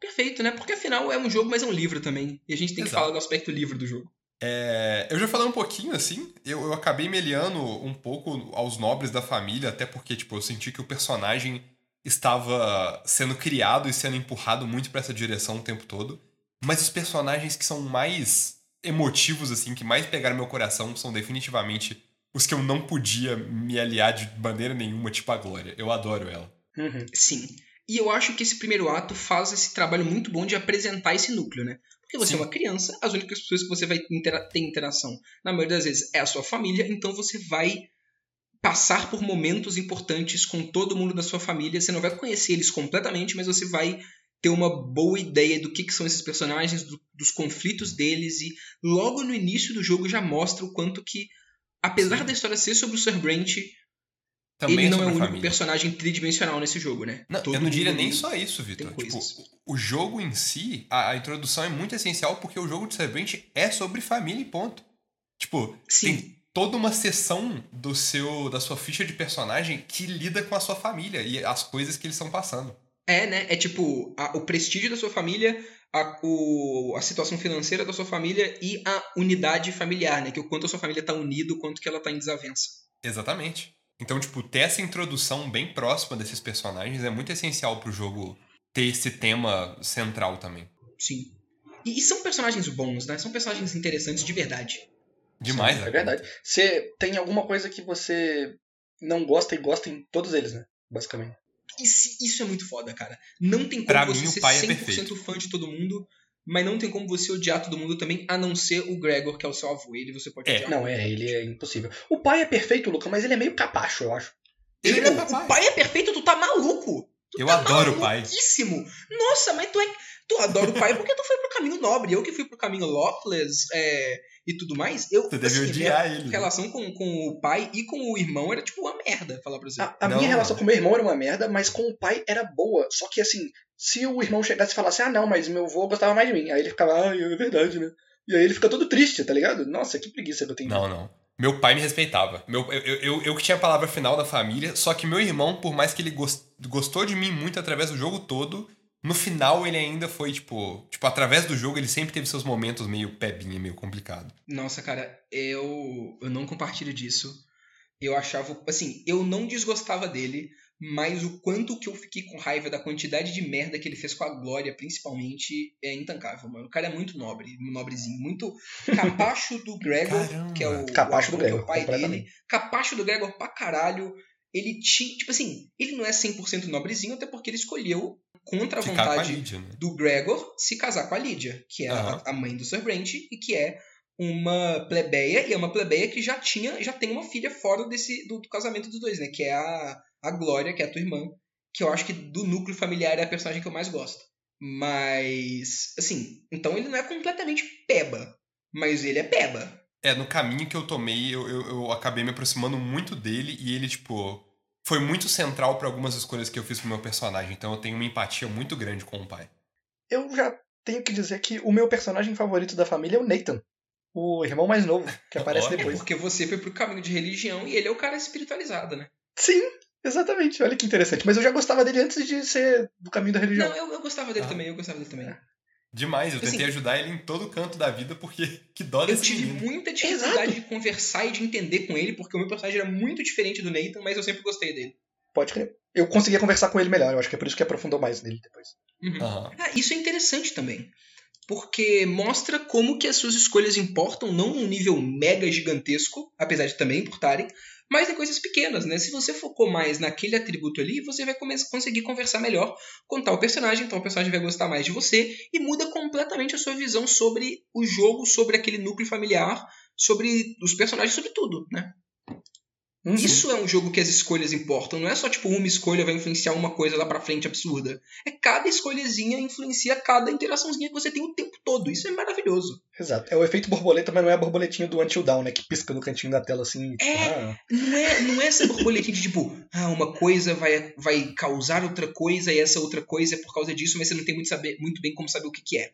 Perfeito, né? Porque afinal é um jogo, mas é um livro também. E a gente tem que
Exato.
falar do aspecto livro do jogo.
É, eu já falei um pouquinho, assim, eu, eu acabei me aliando um pouco aos nobres da família, até porque, tipo, eu senti que o personagem estava sendo criado e sendo empurrado muito pra essa direção o tempo todo. Mas os personagens que são mais emotivos, assim, que mais pegaram meu coração, são definitivamente os que eu não podia me aliar de maneira nenhuma, tipo a Glória. Eu adoro ela.
Uhum.
Sim. E eu acho que esse primeiro ato faz esse trabalho muito bom de apresentar esse núcleo, né? Porque você
Sim.
é uma criança, as únicas pessoas que você vai intera- ter interação, na maioria das vezes, é a sua família, então você vai passar por momentos importantes com todo mundo da sua família. Você não vai conhecer eles completamente, mas você vai ter uma boa ideia do que, que são esses personagens, do, dos conflitos deles, e logo no início do jogo já mostra o quanto que, apesar
Sim.
da história ser sobre o Sir Brent,
Também
ele não é o único
família.
personagem tridimensional nesse jogo, né?
Não, eu não diria nem só isso, Vitor. Tipo, o jogo em si, a, a introdução é muito essencial porque o jogo de Servant é sobre família e ponto. Tipo,
Sim.
tem toda uma seção do seu da sua ficha de personagem que lida com a sua família e as coisas que eles estão passando.
É, né? É tipo a- o prestígio da sua família, a, o- a situação financeira da sua família e a unidade familiar, né? Que o quanto a sua família tá unida, o quanto que ela tá em desavença.
Exatamente. Então, tipo, ter essa introdução bem próxima desses personagens é muito essencial pro jogo ter esse tema central também.
Sim. E, e são personagens bons, né? São personagens interessantes de verdade.
Demais,
Sim,
né?
É verdade. Você tem alguma coisa que você não gosta e gosta em todos eles, né? Basicamente.
Isso, isso é muito foda, cara. Não tem como
Pra
você
mim, o
ser
pai é
100%
perfeito.
fã de todo mundo, mas não tem como você odiar todo mundo também, a não ser o Gregor, que é o seu avô. Ele você pode
É.
odiar.
Não, é, ele é impossível. O pai é perfeito, Luca, mas ele é meio capacho, eu acho.
Ele
Ele-
é
o
papai.
pai é perfeito, tu tá maluco. Tu
Eu
tá
adoro o pai.
Nossa, mas tu é. Tu adora o pai porque tu foi pro caminho nobre. Eu que fui pro caminho lawless é, e tudo mais. Eu,
Tu deve
assim,
odiar
minha
ele. né?
relação com, com o pai e com o irmão era tipo uma merda, falar pra você.
A, a
Não,
minha relação com meu irmão era uma merda, mas com o pai era boa. Só que assim, se o irmão chegasse e falasse, ah não, mas meu avô gostava mais de mim. Aí ele ficava, ah, é verdade, né? E aí ele fica todo triste, tá ligado? Nossa, que preguiça que eu tenho.
Não, não. Meu pai me respeitava. Meu, eu, eu, eu, que tinha a palavra final da família, só que meu irmão, por mais que ele gos- gostou de mim muito através do jogo todo, no final ele ainda foi, tipo. Tipo, através do jogo ele sempre teve seus momentos meio pebinha, meio complicado.
Nossa, cara, eu, eu não compartilho disso. Eu achava. Assim, eu não desgostava dele, mas o quanto que eu fiquei com raiva da quantidade de merda que ele fez com a Glória, principalmente, é intancável, mano. O cara é muito nobre, nobrezinho. Muito capacho do Gregor,
Caramba.
que é o,
Capacho
o
do
é
Gregor,
o pai dele. Capacho do Gregor pra caralho. Ele tinha. Tipo assim, ele não é 100% nobrezinho, até porque ele escolheu contra a
Ficar com a
vontade
Lídia, né?
do Gregor se casar com a Lídia, que é a-
Aham.
a, mãe do Sir Brent e que é uma plebeia, e é uma plebeia que já tinha, já tem uma filha fora desse do, do casamento dos dois, né? Que é a, a Glória, que é a tua irmã, que eu acho que do núcleo familiar é a personagem que eu mais gosto. Mas, assim, então ele não é completamente peba, mas ele é peba.
É, no caminho que eu tomei, eu, eu, eu acabei me aproximando muito dele e ele, tipo, foi muito central pra algumas escolhas que eu fiz pro meu personagem. Então eu tenho uma empatia muito grande com o pai.
Eu já tenho que dizer que o meu personagem favorito da família é o Nathan. O irmão mais novo, que aparece.
É
depois.
porque você foi pro caminho de religião e ele é o cara espiritualizado, né?
Sim, exatamente. Olha que interessante. Mas eu já gostava dele antes de ser do caminho da religião.
Não, eu, eu gostava dele
Ah.
também, eu gostava dele também.
Demais, eu
Assim,
tentei ajudar ele em todo canto da vida porque que dó
Eu tive
menino.
muita dificuldade de conversar e de entender com ele, porque o meu personagem era muito diferente do Nathan, mas eu sempre gostei dele.
Pode crer. Eu conseguia conversar com ele melhor, eu acho que é por isso que aprofundou mais nele depois.
Uhum.
Aham.
Ah, isso é interessante também. Porque mostra como que as suas escolhas importam, não num nível mega gigantesco, apesar de também importarem, mas em coisas pequenas, né? Se você focou mais naquele atributo ali, você vai conseguir conversar melhor com tal personagem, então o personagem vai gostar mais de você e muda completamente a sua visão sobre o jogo, sobre aquele núcleo familiar, sobre os personagens, sobre tudo, né?
Uhum.
Isso é um jogo que as escolhas importam. Não é só tipo uma escolha vai influenciar uma coisa lá pra frente absurda. É cada escolhazinha influencia cada interaçãozinha que você tem o tempo todo. Isso é maravilhoso.
Exato. É o efeito borboleta, mas não é a borboletinha do Until Down, né? Que pisca no cantinho da tela assim. tipo,
É.
ah,
Não é, não é essa borboletinha de tipo, ah, uma coisa vai, vai causar outra coisa e essa outra coisa é por causa disso, mas você não tem muito, saber, muito bem como saber o que, que é.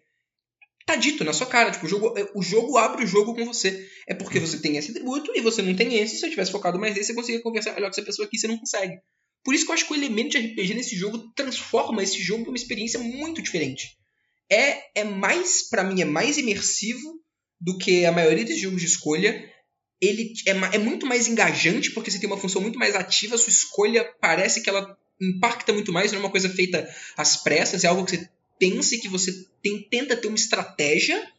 Tá dito na sua cara, tipo, o jogo, o jogo abre o jogo com você. É porque você tem esse atributo e você não tem esse. Se eu tivesse focado mais nesse, você conseguia conversar melhor com essa pessoa aqui, você não consegue. Por isso que eu acho que o elemento de RPG nesse jogo transforma esse jogo numa experiência muito diferente. É, é mais, para mim, é mais imersivo do que a maioria dos jogos de escolha. Ele é, é muito mais engajante, porque você tem uma função muito mais ativa, sua escolha parece que ela impacta muito mais, não é uma coisa feita às pressas, é algo que você pensa e que você tem- tenta ter uma estratégia,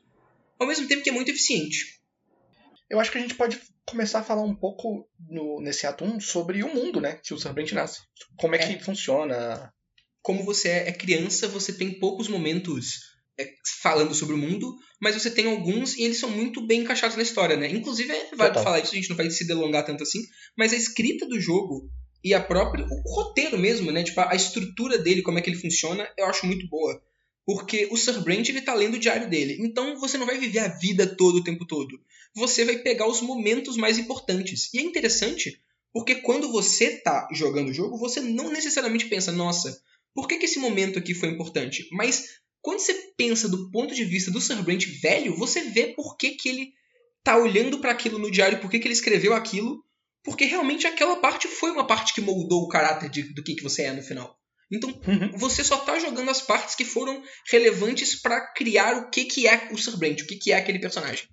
ao mesmo tempo que é muito eficiente.
Eu acho que a gente pode começar a falar um pouco no, nesse ato 1 sobre o mundo, né? Que o Serpente nasce. Como é,
É.
que funciona.
Como você é criança, você tem poucos momentos é, falando sobre o mundo, mas você tem alguns e eles são muito bem encaixados na história, né? Inclusive, é válido falar isso, a gente não vai se delongar tanto assim, mas a escrita do jogo e a própria o roteiro mesmo, né? Tipo, a estrutura dele, como é que ele funciona, eu acho muito boa. Porque o Sir Brent, ele tá lendo o diário dele. Então você não vai viver a vida todo o tempo todo. Você vai pegar os momentos mais importantes. E é interessante, porque quando você tá jogando o jogo, você não necessariamente pensa, nossa, por que, que esse momento aqui foi importante? Mas quando você pensa do ponto de vista do Sir Brent velho, você vê por que, que ele tá olhando para aquilo no diário, por que, que ele escreveu aquilo, porque realmente aquela parte foi uma parte que moldou o caráter de, do que, que você é no final. Então, uhum. você só tá jogando as partes que foram relevantes para criar o que, que é o Sir Brent, o que, que é aquele personagem.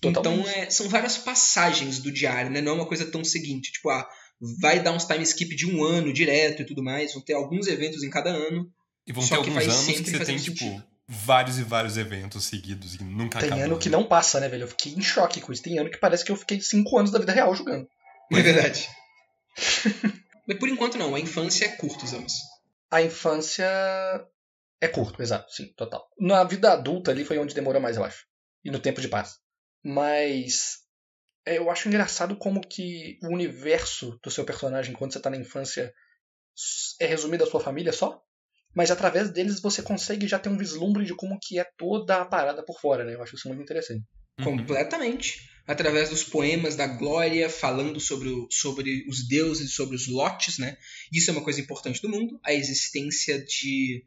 Totalmente. Então, é, são várias passagens do diário, né? Não é uma coisa tão seguinte. Tipo, ah, vai dar uns time skip de um ano direto e tudo mais. Vão ter alguns eventos em cada ano.
E vão ter alguns anos que você tem, tipo, sentido. Vários e vários eventos seguidos e nunca
Tem ano que não passa, né, velho? Eu fiquei em choque com isso. Tem ano que parece que eu fiquei cinco anos da vida real jogando.
É verdade. Mas por enquanto não, a infância é curta, os anos.
A infância é curto, exato, sim, total. Na vida adulta ali foi onde demorou mais, eu acho. E no tempo de paz. Mas é, eu acho engraçado como que o universo do seu personagem quando você tá na infância é resumido à sua família só. Mas através deles você consegue já ter um vislumbre de como que é toda a parada por fora, né? Eu acho isso muito interessante.
Uhum. Completamente. Através dos poemas da Glória, falando sobre, o, sobre os deuses, sobre os lotes, né? Isso é uma coisa importante do mundo. A existência de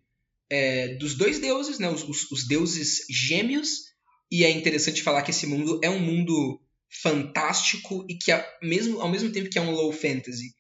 é, dos dois deuses, né? Os, os, os, deuses gêmeos. E é interessante falar que esse mundo é um mundo fantástico e que, mesmo, ao mesmo tempo que é um low fantasy,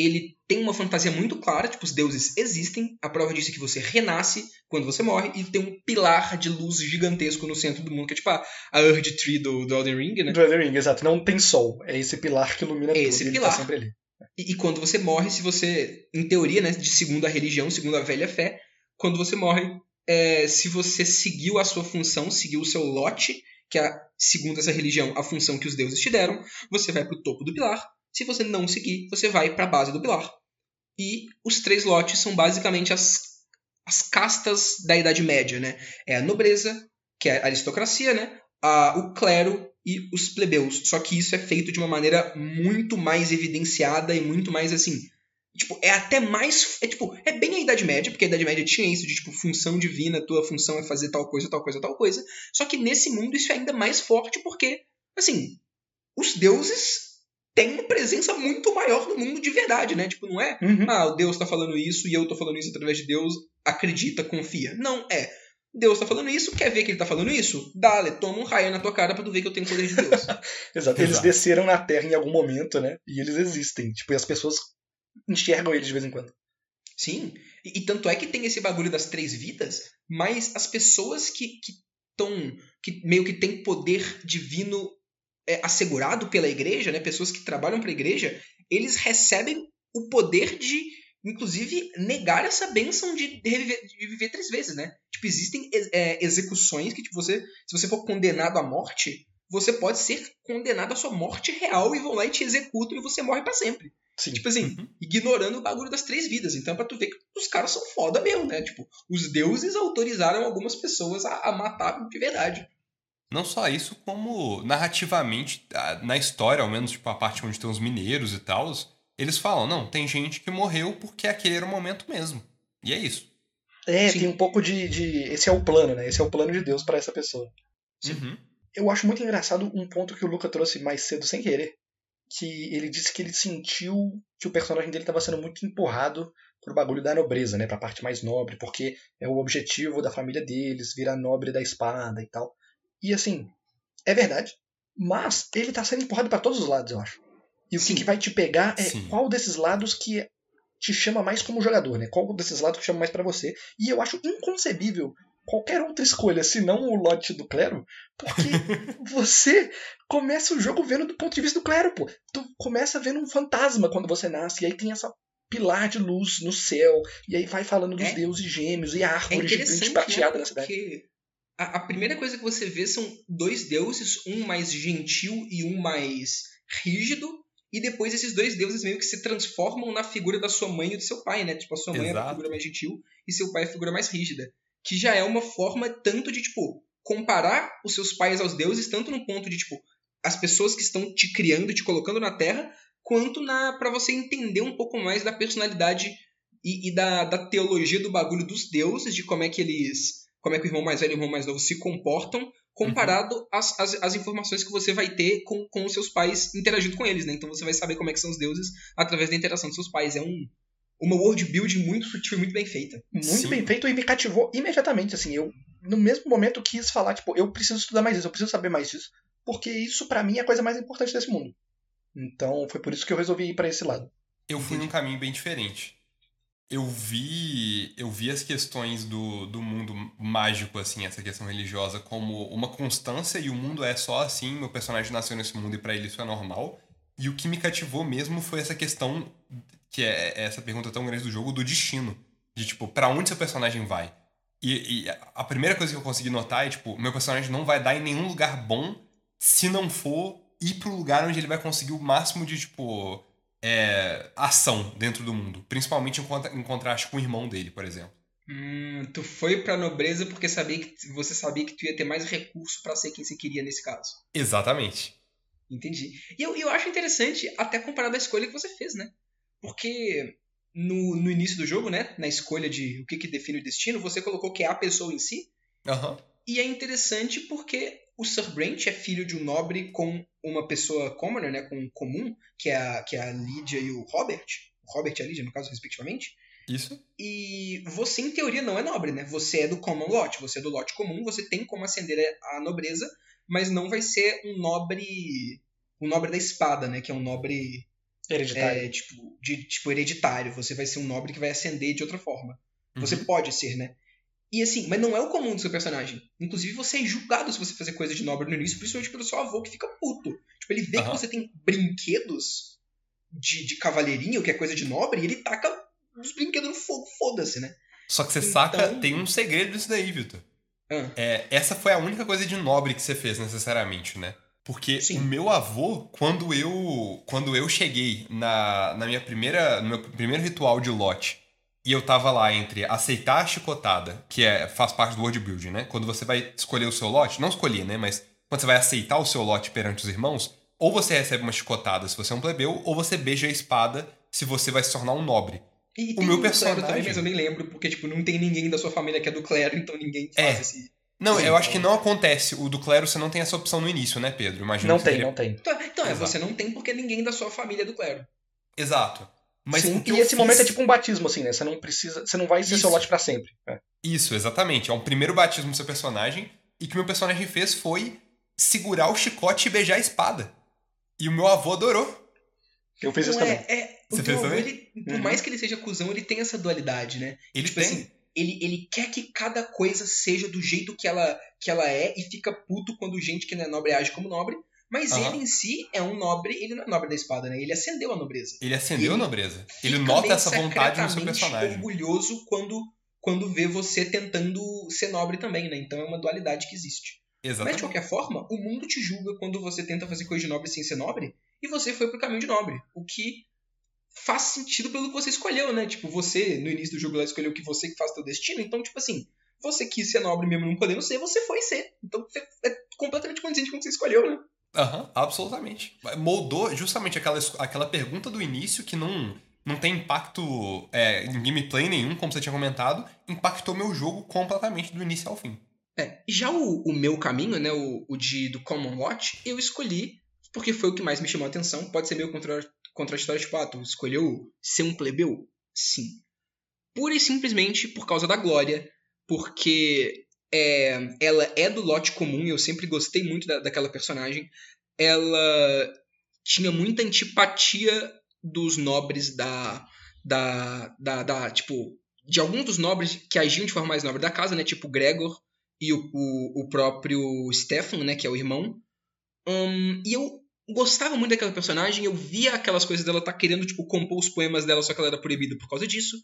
ele tem uma fantasia muito clara, tipo, os deuses existem, a prova disso é que você renasce quando você morre, e tem um pilar de luz gigantesco no centro do mundo, que é tipo a, a Earth Tree do, do Elden Ring, né?
Do Elden Ring, exato. Não tem sol, é esse pilar que ilumina é tudo, esse pilar. Tá sempre ali.
E, e, quando você morre, se você, em teoria, né, de segundo a religião, segundo a velha fé, quando você morre, é, se você seguiu a sua função, seguiu o seu lote, que é, segundo essa religião, a função que os deuses te deram, você vai pro topo do pilar, se você não seguir, você vai para a base do pilar. E os três lotes são basicamente as, as castas da Idade Média, né? É a nobreza, que é a aristocracia, né? A, o clero e os plebeus. Só que isso é feito de uma maneira muito mais evidenciada e muito mais assim. Tipo, é até mais. É tipo, é bem a Idade Média, porque a Idade Média tinha isso de tipo, função divina, tua função é fazer tal coisa, tal coisa, tal coisa. Só que nesse mundo isso é ainda mais forte porque, assim, os deuses tem uma presença muito maior no mundo de verdade, né? Tipo, não é, uhum. ah, o Deus tá falando isso e eu tô falando isso através de Deus, acredita, confia. Não, é. Deus tá falando isso, quer ver que ele tá falando isso? Dale, toma um raio na tua cara pra tu ver que eu tenho poder de Deus.
Exato. Eles desceram na Terra em algum momento, né? E eles existem. Tipo, e as pessoas enxergam eles de vez em quando.
Sim. E, e tanto é que tem esse bagulho das três vidas, mas as pessoas que estão. Que, que meio que têm poder divino é, assegurado pela igreja, né, pessoas que trabalham para a igreja, eles recebem o poder de, inclusive, negar essa bênção de, reviver, de viver três vezes, né? Tipo, existem é, execuções que, tipo, você, se você for condenado à morte, você pode ser condenado à sua morte real e vão lá e te executam e você morre para sempre. Sim. Tipo assim, uhum. ignorando o bagulho das três vidas. Então, pra tu ver que os caras são foda mesmo, né? Tipo, os deuses autorizaram algumas pessoas a, a matar de verdade.
Não só isso, como narrativamente, na história, ao menos, tipo, a parte onde tem os mineiros e tal, eles falam, não, tem gente que morreu porque aquele era o momento mesmo. E é isso.
É, Sim. tem um pouco de, de, Esse é o plano, né? Esse é o plano de Deus para essa pessoa.
Uhum.
Eu acho muito engraçado um ponto que o Luca trouxe mais cedo sem querer. Que ele disse que ele sentiu que o personagem dele estava sendo muito empurrado pro bagulho da nobreza, né? Pra parte mais nobre, porque é o objetivo da família deles, virar nobre da espada e tal. E assim, é verdade. Mas ele tá sendo empurrado para todos os lados, eu acho. E o que, que, vai te pegar é Sim. qual desses lados que te chama mais como jogador, né? Qual desses lados que chama mais para você. E eu acho inconcebível qualquer outra escolha senão o lote do clero, porque você começa o jogo vendo do ponto de vista do clero, pô. Tu começa vendo um fantasma quando você nasce, e aí tem essa pilar de luz no céu, e aí vai falando dos é, deuses gêmeos e a árvore é gigante prateada né? na cidade
a, a, primeira coisa que você vê são dois deuses, um mais gentil e um mais rígido, e depois esses dois deuses meio que se transformam na figura da sua mãe e do seu pai, né? Tipo, a sua mãe Exato. é a figura mais gentil e seu pai é a figura mais rígida. Que já é uma forma tanto de, tipo, comparar os seus pais aos deuses, tanto no ponto de, tipo, as pessoas que estão te criando, te colocando na Terra, quanto na para você entender um pouco mais da personalidade e, e, da, da teologia do bagulho dos deuses, de como é que eles. Como é que o irmão mais velho e o irmão mais novo se comportam, comparado uhum. às, às, às, informações que você vai ter com, com os seus pais interagindo com eles, né? Então você vai saber como é que são os deuses através da interação dos seus pais. É um, uma world build muito sutil e muito bem feita.
Muito Sim. bem feito e me cativou imediatamente, assim, eu no mesmo momento quis falar, tipo, eu preciso estudar mais isso, eu preciso saber mais disso, porque isso para mim é a coisa mais importante desse mundo. Então foi por isso que eu resolvi ir para esse lado.
Eu fui num caminho bem diferente. Eu vi, eu vi as questões do, do mundo mágico, assim, essa questão religiosa, como uma constância e o mundo é só assim, meu personagem nasceu nesse mundo e para ele isso é normal. E o que me cativou mesmo foi essa questão, que é, é essa pergunta tão grande do jogo, do destino. De, tipo, para onde seu personagem vai? E, e, a primeira coisa que eu consegui notar é, tipo, meu personagem não vai dar em nenhum lugar bom se não for ir pro lugar onde ele vai conseguir o máximo de, tipo, é, ação dentro do mundo. Principalmente em, em contraste com o irmão dele, por exemplo.
Hum, tu foi pra nobreza porque sabia que você sabia que tu ia ter mais recurso para ser quem você queria nesse caso.
Exatamente.
Entendi. E eu, eu acho interessante, até comparado à escolha que você fez, né? Porque no, no início do jogo, né? Na escolha de o que, que define o destino, você colocou que é a pessoa em si.
Uhum.
E é interessante porque o Sir Brent é filho de um nobre com uma pessoa commoner, né? Com comum, que é a, que é a Lídia e o Robert. O Robert e a Lídia, no caso, respectivamente.
Isso.
E você, em teoria, não é nobre, né? Você é do common lot, você é do lote comum, você tem como ascender a nobreza, mas não vai ser um nobre. Um nobre da espada, né? Que é um nobre
Hereditário.
É, tipo, de, tipo, hereditário. Você vai ser um nobre que vai ascender de outra forma. Uhum. Você pode ser, né? E assim, mas não é o comum do seu personagem. Inclusive, você é julgado se você fazer coisa de nobre no início, principalmente pelo seu avô, que fica puto. Tipo, ele vê uhum. que você tem brinquedos de, de cavalheirinho, que é coisa de nobre, e ele taca os brinquedos no fogo. Foda-se, né?
Só que você então... saca, tem um segredo disso daí, Vitor.
Ah.
É, essa foi a única coisa de nobre que você fez, necessariamente, né? Porque Sim. o meu avô, quando eu quando eu cheguei na, na minha primeira, no meu primeiro ritual de lote, e eu tava lá entre aceitar a chicotada, que é, faz parte do world building, né? Quando você vai escolher o seu lote, não escolher, né? Mas quando você vai aceitar o seu lote perante os irmãos, ou você recebe uma chicotada se você é um plebeu, ou você beija a espada se você vai se tornar um nobre.
E, o meu personagem também, mas eu nem lembro, porque tipo, não tem ninguém da sua família que é do clero, então ninguém faz
é.
esse
não, Sim, eu acho que não acontece. O do clero você não tem essa opção no início, né, Pedro?
Imagina não tem, teria... não tem.
Então, então é, você não tem porque ninguém da sua família é do clero.
Exato. Mas
Sim, e esse fiz... momento é tipo um batismo, assim, né? Você não precisa. Você não vai ser Isso. seu lote pra sempre. É.
Isso, exatamente. É um primeiro batismo do seu personagem. E o que meu personagem fez foi segurar o chicote e beijar a espada. E o meu avô adorou.
Eu fiz isso é, também.
É, Você fez também? Ele, por uhum. mais que ele seja cuzão, ele tem essa dualidade, né?
Ele tipo tem. Assim,
ele, ele quer que cada coisa seja do jeito que ela, que ela é e fica puto quando gente que não é nobre age como nobre. Mas uhum. ele em si é um nobre, ele não é nobre da espada, né? Ele acendeu a nobreza.
Ele acendeu a nobreza. Ele nota essa vontade no seu personagem.
orgulhoso quando, quando vê você tentando ser nobre também, né? Então é uma dualidade que existe.
Exatamente.
Mas de qualquer forma, o mundo te julga quando você tenta fazer coisa de nobre sem ser nobre, e você foi pro caminho de nobre. O que faz sentido pelo que você escolheu, né? Tipo, você, no início do jogo lá, escolheu que você que faz teu destino, então, tipo assim, você quis ser nobre mesmo não podendo ser, você foi ser. Então, é completamente condizente com o que você escolheu, né?
Aham, uhum, absolutamente. Moldou justamente aquela, aquela pergunta do início que não, não tem impacto é, em gameplay nenhum, como você tinha comentado, impactou meu jogo completamente do início ao fim.
É, já o, o meu caminho, né, o, o de, do Common Watch, eu escolhi porque foi o que mais me chamou a atenção. Pode ser meio contra, contraditório, tipo, ah, tu escolheu ser um plebeu? Sim. Pura e simplesmente por causa da Glória, porque é, ela é do lote comum, eu sempre gostei muito da, daquela personagem. Ela tinha muita antipatia dos nobres da, da, da, da, tipo, de alguns dos nobres que agiam de forma mais nobre da casa, né, tipo Gregor e o, o, o próprio Stefan, né, que é o irmão. Um, e eu gostava muito daquela personagem, eu via aquelas coisas dela tá querendo, tipo, compor os poemas dela, só que ela era proibida por causa disso.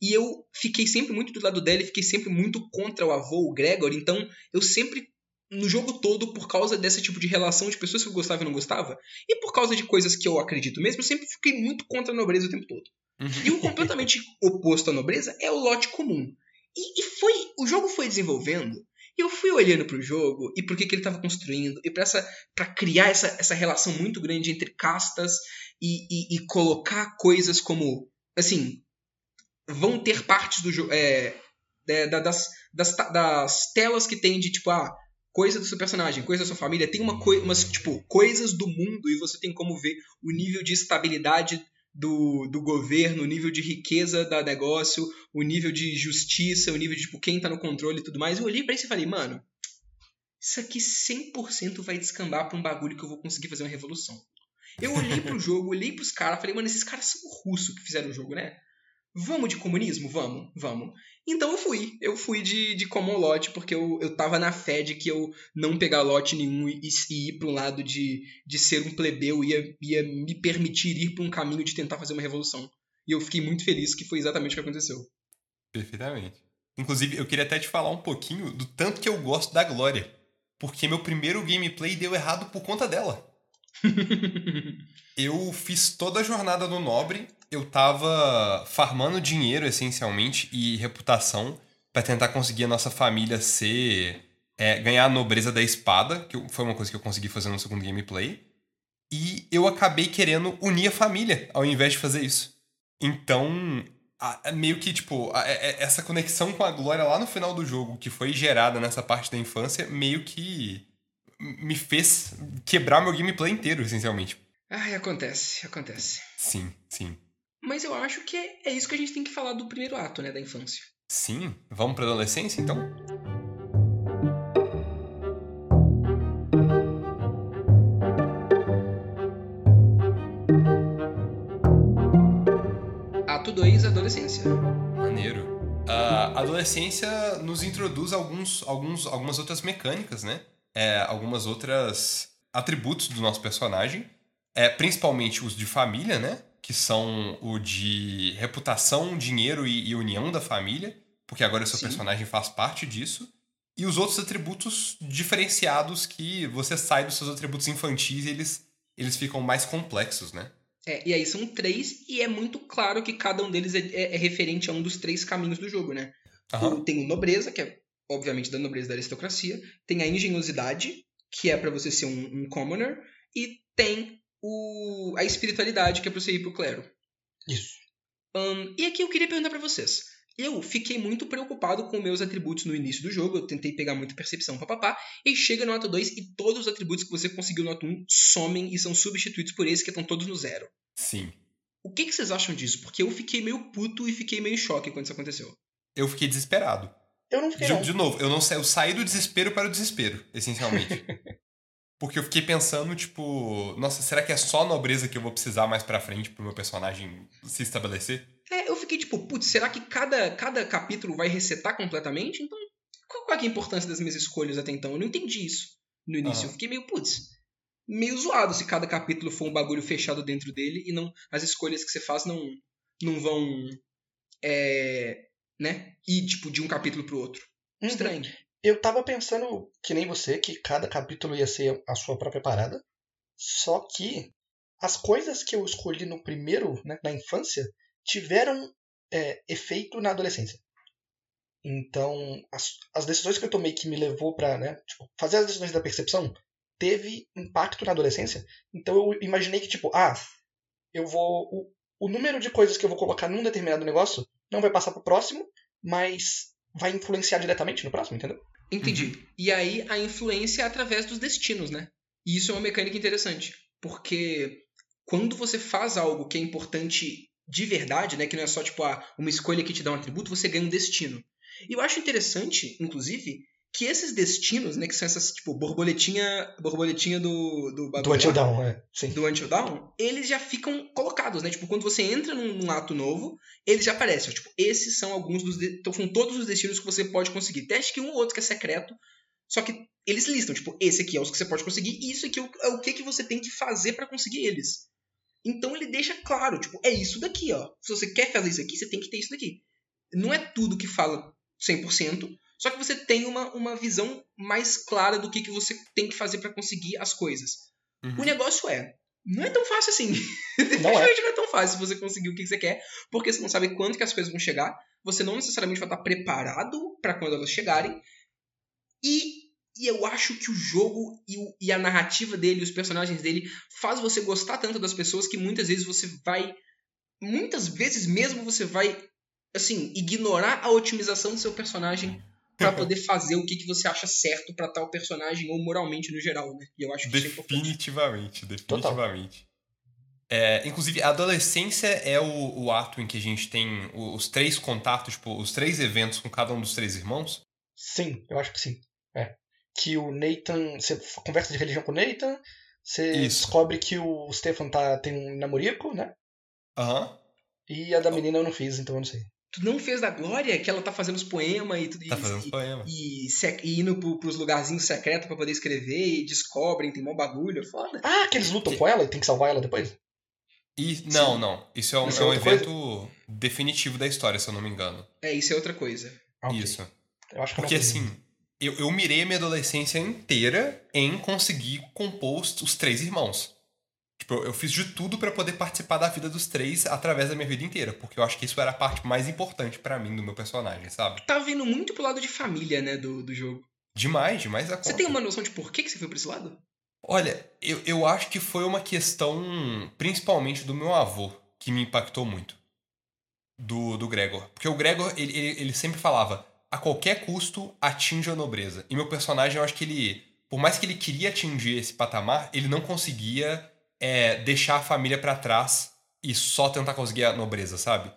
E eu fiquei sempre muito do lado dela e fiquei sempre muito contra o avô, o Gregor. Então, eu sempre, no jogo todo, por causa desse tipo de relação de pessoas que eu gostava e não gostava, e por causa de coisas que eu acredito mesmo, eu sempre fiquei muito contra a nobreza o tempo todo. Uhum. E o completamente oposto à nobreza é o lote comum. E, e foi. O jogo foi desenvolvendo E eu fui olhando pro jogo e por que, que ele estava construindo, e para criar essa, essa relação muito grande entre castas e, e, e colocar coisas como. Assim, vão ter partes do jogo. É, é, das, das, das telas que tem de tipo, ah, coisa do seu personagem, coisa da sua família, tem uma coi umas tipo coisas do mundo e você tem como ver o nível de estabilidade do, do governo, o nível de riqueza da negócio, o nível de justiça, o nível de tipo, quem tá no controle e tudo mais. Eu olhei para isso e falei, mano, isso aqui 100% vai descambar pra um bagulho que eu vou conseguir fazer uma revolução. Eu olhei pro jogo, olhei pros caras, falei, mano, esses caras são russos que fizeram o jogo, né? Vamos de comunismo? Vamos, vamos. Então eu fui. Eu fui de, de common lot, porque eu, eu tava na fé de que eu não pegar lote nenhum e, e ir para um lado de, de ser um plebeu ia, ia me permitir ir para um caminho de tentar fazer uma revolução. E eu fiquei muito feliz que foi exatamente o que aconteceu.
Perfeitamente. Inclusive, eu queria até te falar um pouquinho do tanto que eu gosto da Glória. Porque meu primeiro gameplay deu errado por conta dela. eu fiz toda a jornada do Nobre eu tava farmando dinheiro, essencialmente, e reputação para tentar conseguir a nossa família ser. É, ganhar a nobreza da espada, que foi uma coisa que eu consegui fazer no segundo gameplay. E eu acabei querendo unir a família ao invés de fazer isso. Então, a, meio que, tipo, a, a, é, essa conexão com a glória lá no final do jogo, que foi gerada nessa parte da infância, meio que me fez quebrar meu gameplay inteiro, essencialmente.
Ai, acontece, acontece.
Sim, sim.
Mas eu acho que é isso que a gente tem que falar do primeiro ato, né, da infância.
Sim. Vamos pra adolescência, então?
Ato 2, adolescência.
Maneiro. A adolescência nos introduz alguns, alguns, algumas outras mecânicas, né? É, algumas outras atributos do nosso personagem. É, principalmente os de família, né? Que são o de reputação, dinheiro e, e união da família, porque agora o seu Sim. personagem faz parte disso. E os outros atributos diferenciados que você sai dos seus atributos infantis e eles, eles ficam mais complexos, né?
É, e aí são três, e é muito claro que cada um deles é, é, é referente a um dos três caminhos do jogo, né? Uhum. Tem o nobreza, que é obviamente da nobreza da aristocracia, tem a engenhosidade, que é para você ser um, um commoner, e tem o, a espiritualidade que é pra você ir pro clero.
Isso.
Um, e aqui eu queria perguntar para vocês. Eu fiquei muito preocupado com meus atributos no início do jogo, eu tentei pegar muita percepção papapá, e chega no ato 2 e todos os atributos que você conseguiu no ato 1 somem e são substituídos por esses que estão todos no zero.
Sim.
O que, que vocês acham disso? Porque eu fiquei meio puto e fiquei meio em choque quando isso aconteceu.
Eu fiquei desesperado.
Eu não fiquei.
De,
não.
de novo, eu não eu saí do desespero para o desespero, essencialmente. Porque eu fiquei pensando, tipo, nossa, será que é só nobreza que eu vou precisar mais pra frente pro meu personagem se estabelecer?
É, eu fiquei tipo, putz, será que cada, cada capítulo vai resetar completamente? Então, qual, qual é a importância das minhas escolhas até então? Eu não entendi isso no início. Uhum. Eu fiquei meio, putz, meio zoado se cada capítulo for um bagulho fechado dentro dele e não as escolhas que você faz não, não vão, é, né, ir, tipo, de um capítulo pro outro. Uhum.
Eu tava pensando, que nem você, que cada capítulo ia ser a sua própria parada. Só que as coisas que eu escolhi no primeiro, né, na infância, tiveram é, efeito na adolescência. Então, as, as decisões que eu tomei que me levou para né, tipo, fazer as decisões da percepção teve impacto na adolescência. Então eu imaginei que, tipo, ah, eu vou. O, o número de coisas que eu vou colocar num determinado negócio não vai passar pro próximo, mas vai influenciar diretamente no próximo, entendeu?
Entendi. Uhum. E aí a influência é através dos destinos, né? E isso é uma mecânica interessante, porque quando você faz algo que é importante de verdade, né, que não é só tipo ah, uma escolha que te dá um atributo, você ganha um destino. E eu acho interessante, inclusive, que esses destinos, né, que são essas, tipo, borboletinha, borboletinha do... Do,
do Until Down, é. Sim.
Do Until Down, eles já ficam colocados, né? Tipo, quando você entra num, num ato novo, eles já aparecem. Tipo, esses são alguns dos... Então, são todos os destinos que você pode conseguir. Acho que um ou outro que é secreto, só que eles listam, tipo, esse aqui é os que você pode conseguir, e isso aqui é o que, que você tem que fazer para conseguir eles. Então ele deixa claro, tipo, é isso daqui, ó. Se você quer fazer isso aqui, você tem que ter isso daqui. Não é tudo que fala 100%, só que você tem uma, uma visão mais clara do que, que você tem que fazer para conseguir as coisas. Uhum. O negócio é, não é tão fácil assim. Definitivamente não, é. não é tão fácil você conseguir o que você quer, porque você não sabe quando que as coisas vão chegar, você não necessariamente vai estar preparado para quando elas chegarem, E, e eu acho que o jogo e, o, e a narrativa dele, os personagens dele, faz você gostar tanto das pessoas que muitas vezes você vai. Muitas vezes mesmo você vai, assim, ignorar a otimização do seu personagem para poder fazer o que, que você acha certo para tal personagem ou moralmente no geral, né? E eu acho que
definitivamente, isso é definitivamente. É, inclusive, a adolescência é o, o, ato em que a gente tem os três contatos, tipo, os três eventos com cada um dos três irmãos?
Sim, eu acho que sim. É. Que o Nathan. Você conversa de religião com o Nathan, você Isso. descobre que o Stefan tá, tem um namorico, né?
Aham. Uhum.
E a da menina eu não fiz, então eu não sei.
Tu não fez da Glória, que ela tá fazendo os poemas e tudo
Tá fazendo
os
poemas.
E, e, e, indo pro, pros lugarzinhos secretos para poder escrever e descobrem, tem mó bagulho, é foda.
Ah, que eles lutam que... com ela e tem que salvar ela depois?
E, não, Sim. não. Isso é um, isso é um evento coisa? definitivo da história, se eu não me engano.
É, isso é outra coisa.
Okay. Isso. Eu acho que Porque assim, eu, eu mirei a minha adolescência inteira em conseguir compor os três irmãos. Tipo, eu fiz de tudo para poder participar da vida dos três através da minha vida inteira, porque eu acho que isso era a parte mais importante para mim do meu personagem, sabe?
Tá vindo muito pro lado de família, né, do, do jogo.
Demais, demais a
Você tem uma noção de por que, que você foi pra esse lado?
Olha, eu, eu acho que foi uma questão, principalmente do meu avô, que me impactou muito. Do, do Gregor. Porque o Gregor, ele, ele, ele sempre falava, a qualquer custo, atinja a nobreza. E meu personagem, eu acho que ele, por mais que ele queria atingir esse patamar, ele não conseguia é, deixar a família para trás e só tentar conseguir a nobreza, sabe?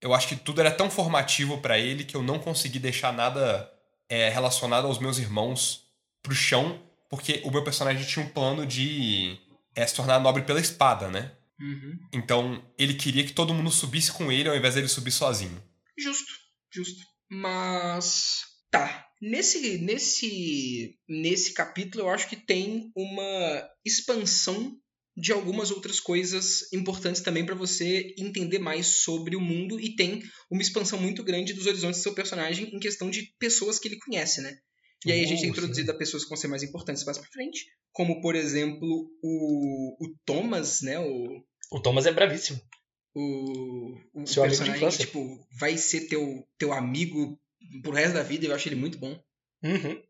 Eu acho que tudo era tão formativo para ele que eu não consegui deixar nada é, relacionado aos meus irmãos pro chão, porque o meu personagem tinha um plano de é, se tornar nobre pela espada, né?
Uhum.
Então ele queria que todo mundo subisse com ele ao invés dele subir sozinho.
Justo, justo. Mas. Tá. Nesse, nesse, nesse capítulo, eu acho que tem uma expansão de algumas outras coisas importantes também para você entender mais sobre o mundo e tem uma expansão muito grande dos horizontes do seu personagem em questão de pessoas que ele conhece, né? E aí a gente é introduzido pessoas que vão ser mais importantes mais pra frente, como por exemplo o, o Thomas, né? O,
o Thomas é bravíssimo.
O, o Seu personagem que, tipo, vai ser teu, teu amigo pro resto da vida, eu acho ele muito bom.
Uhum.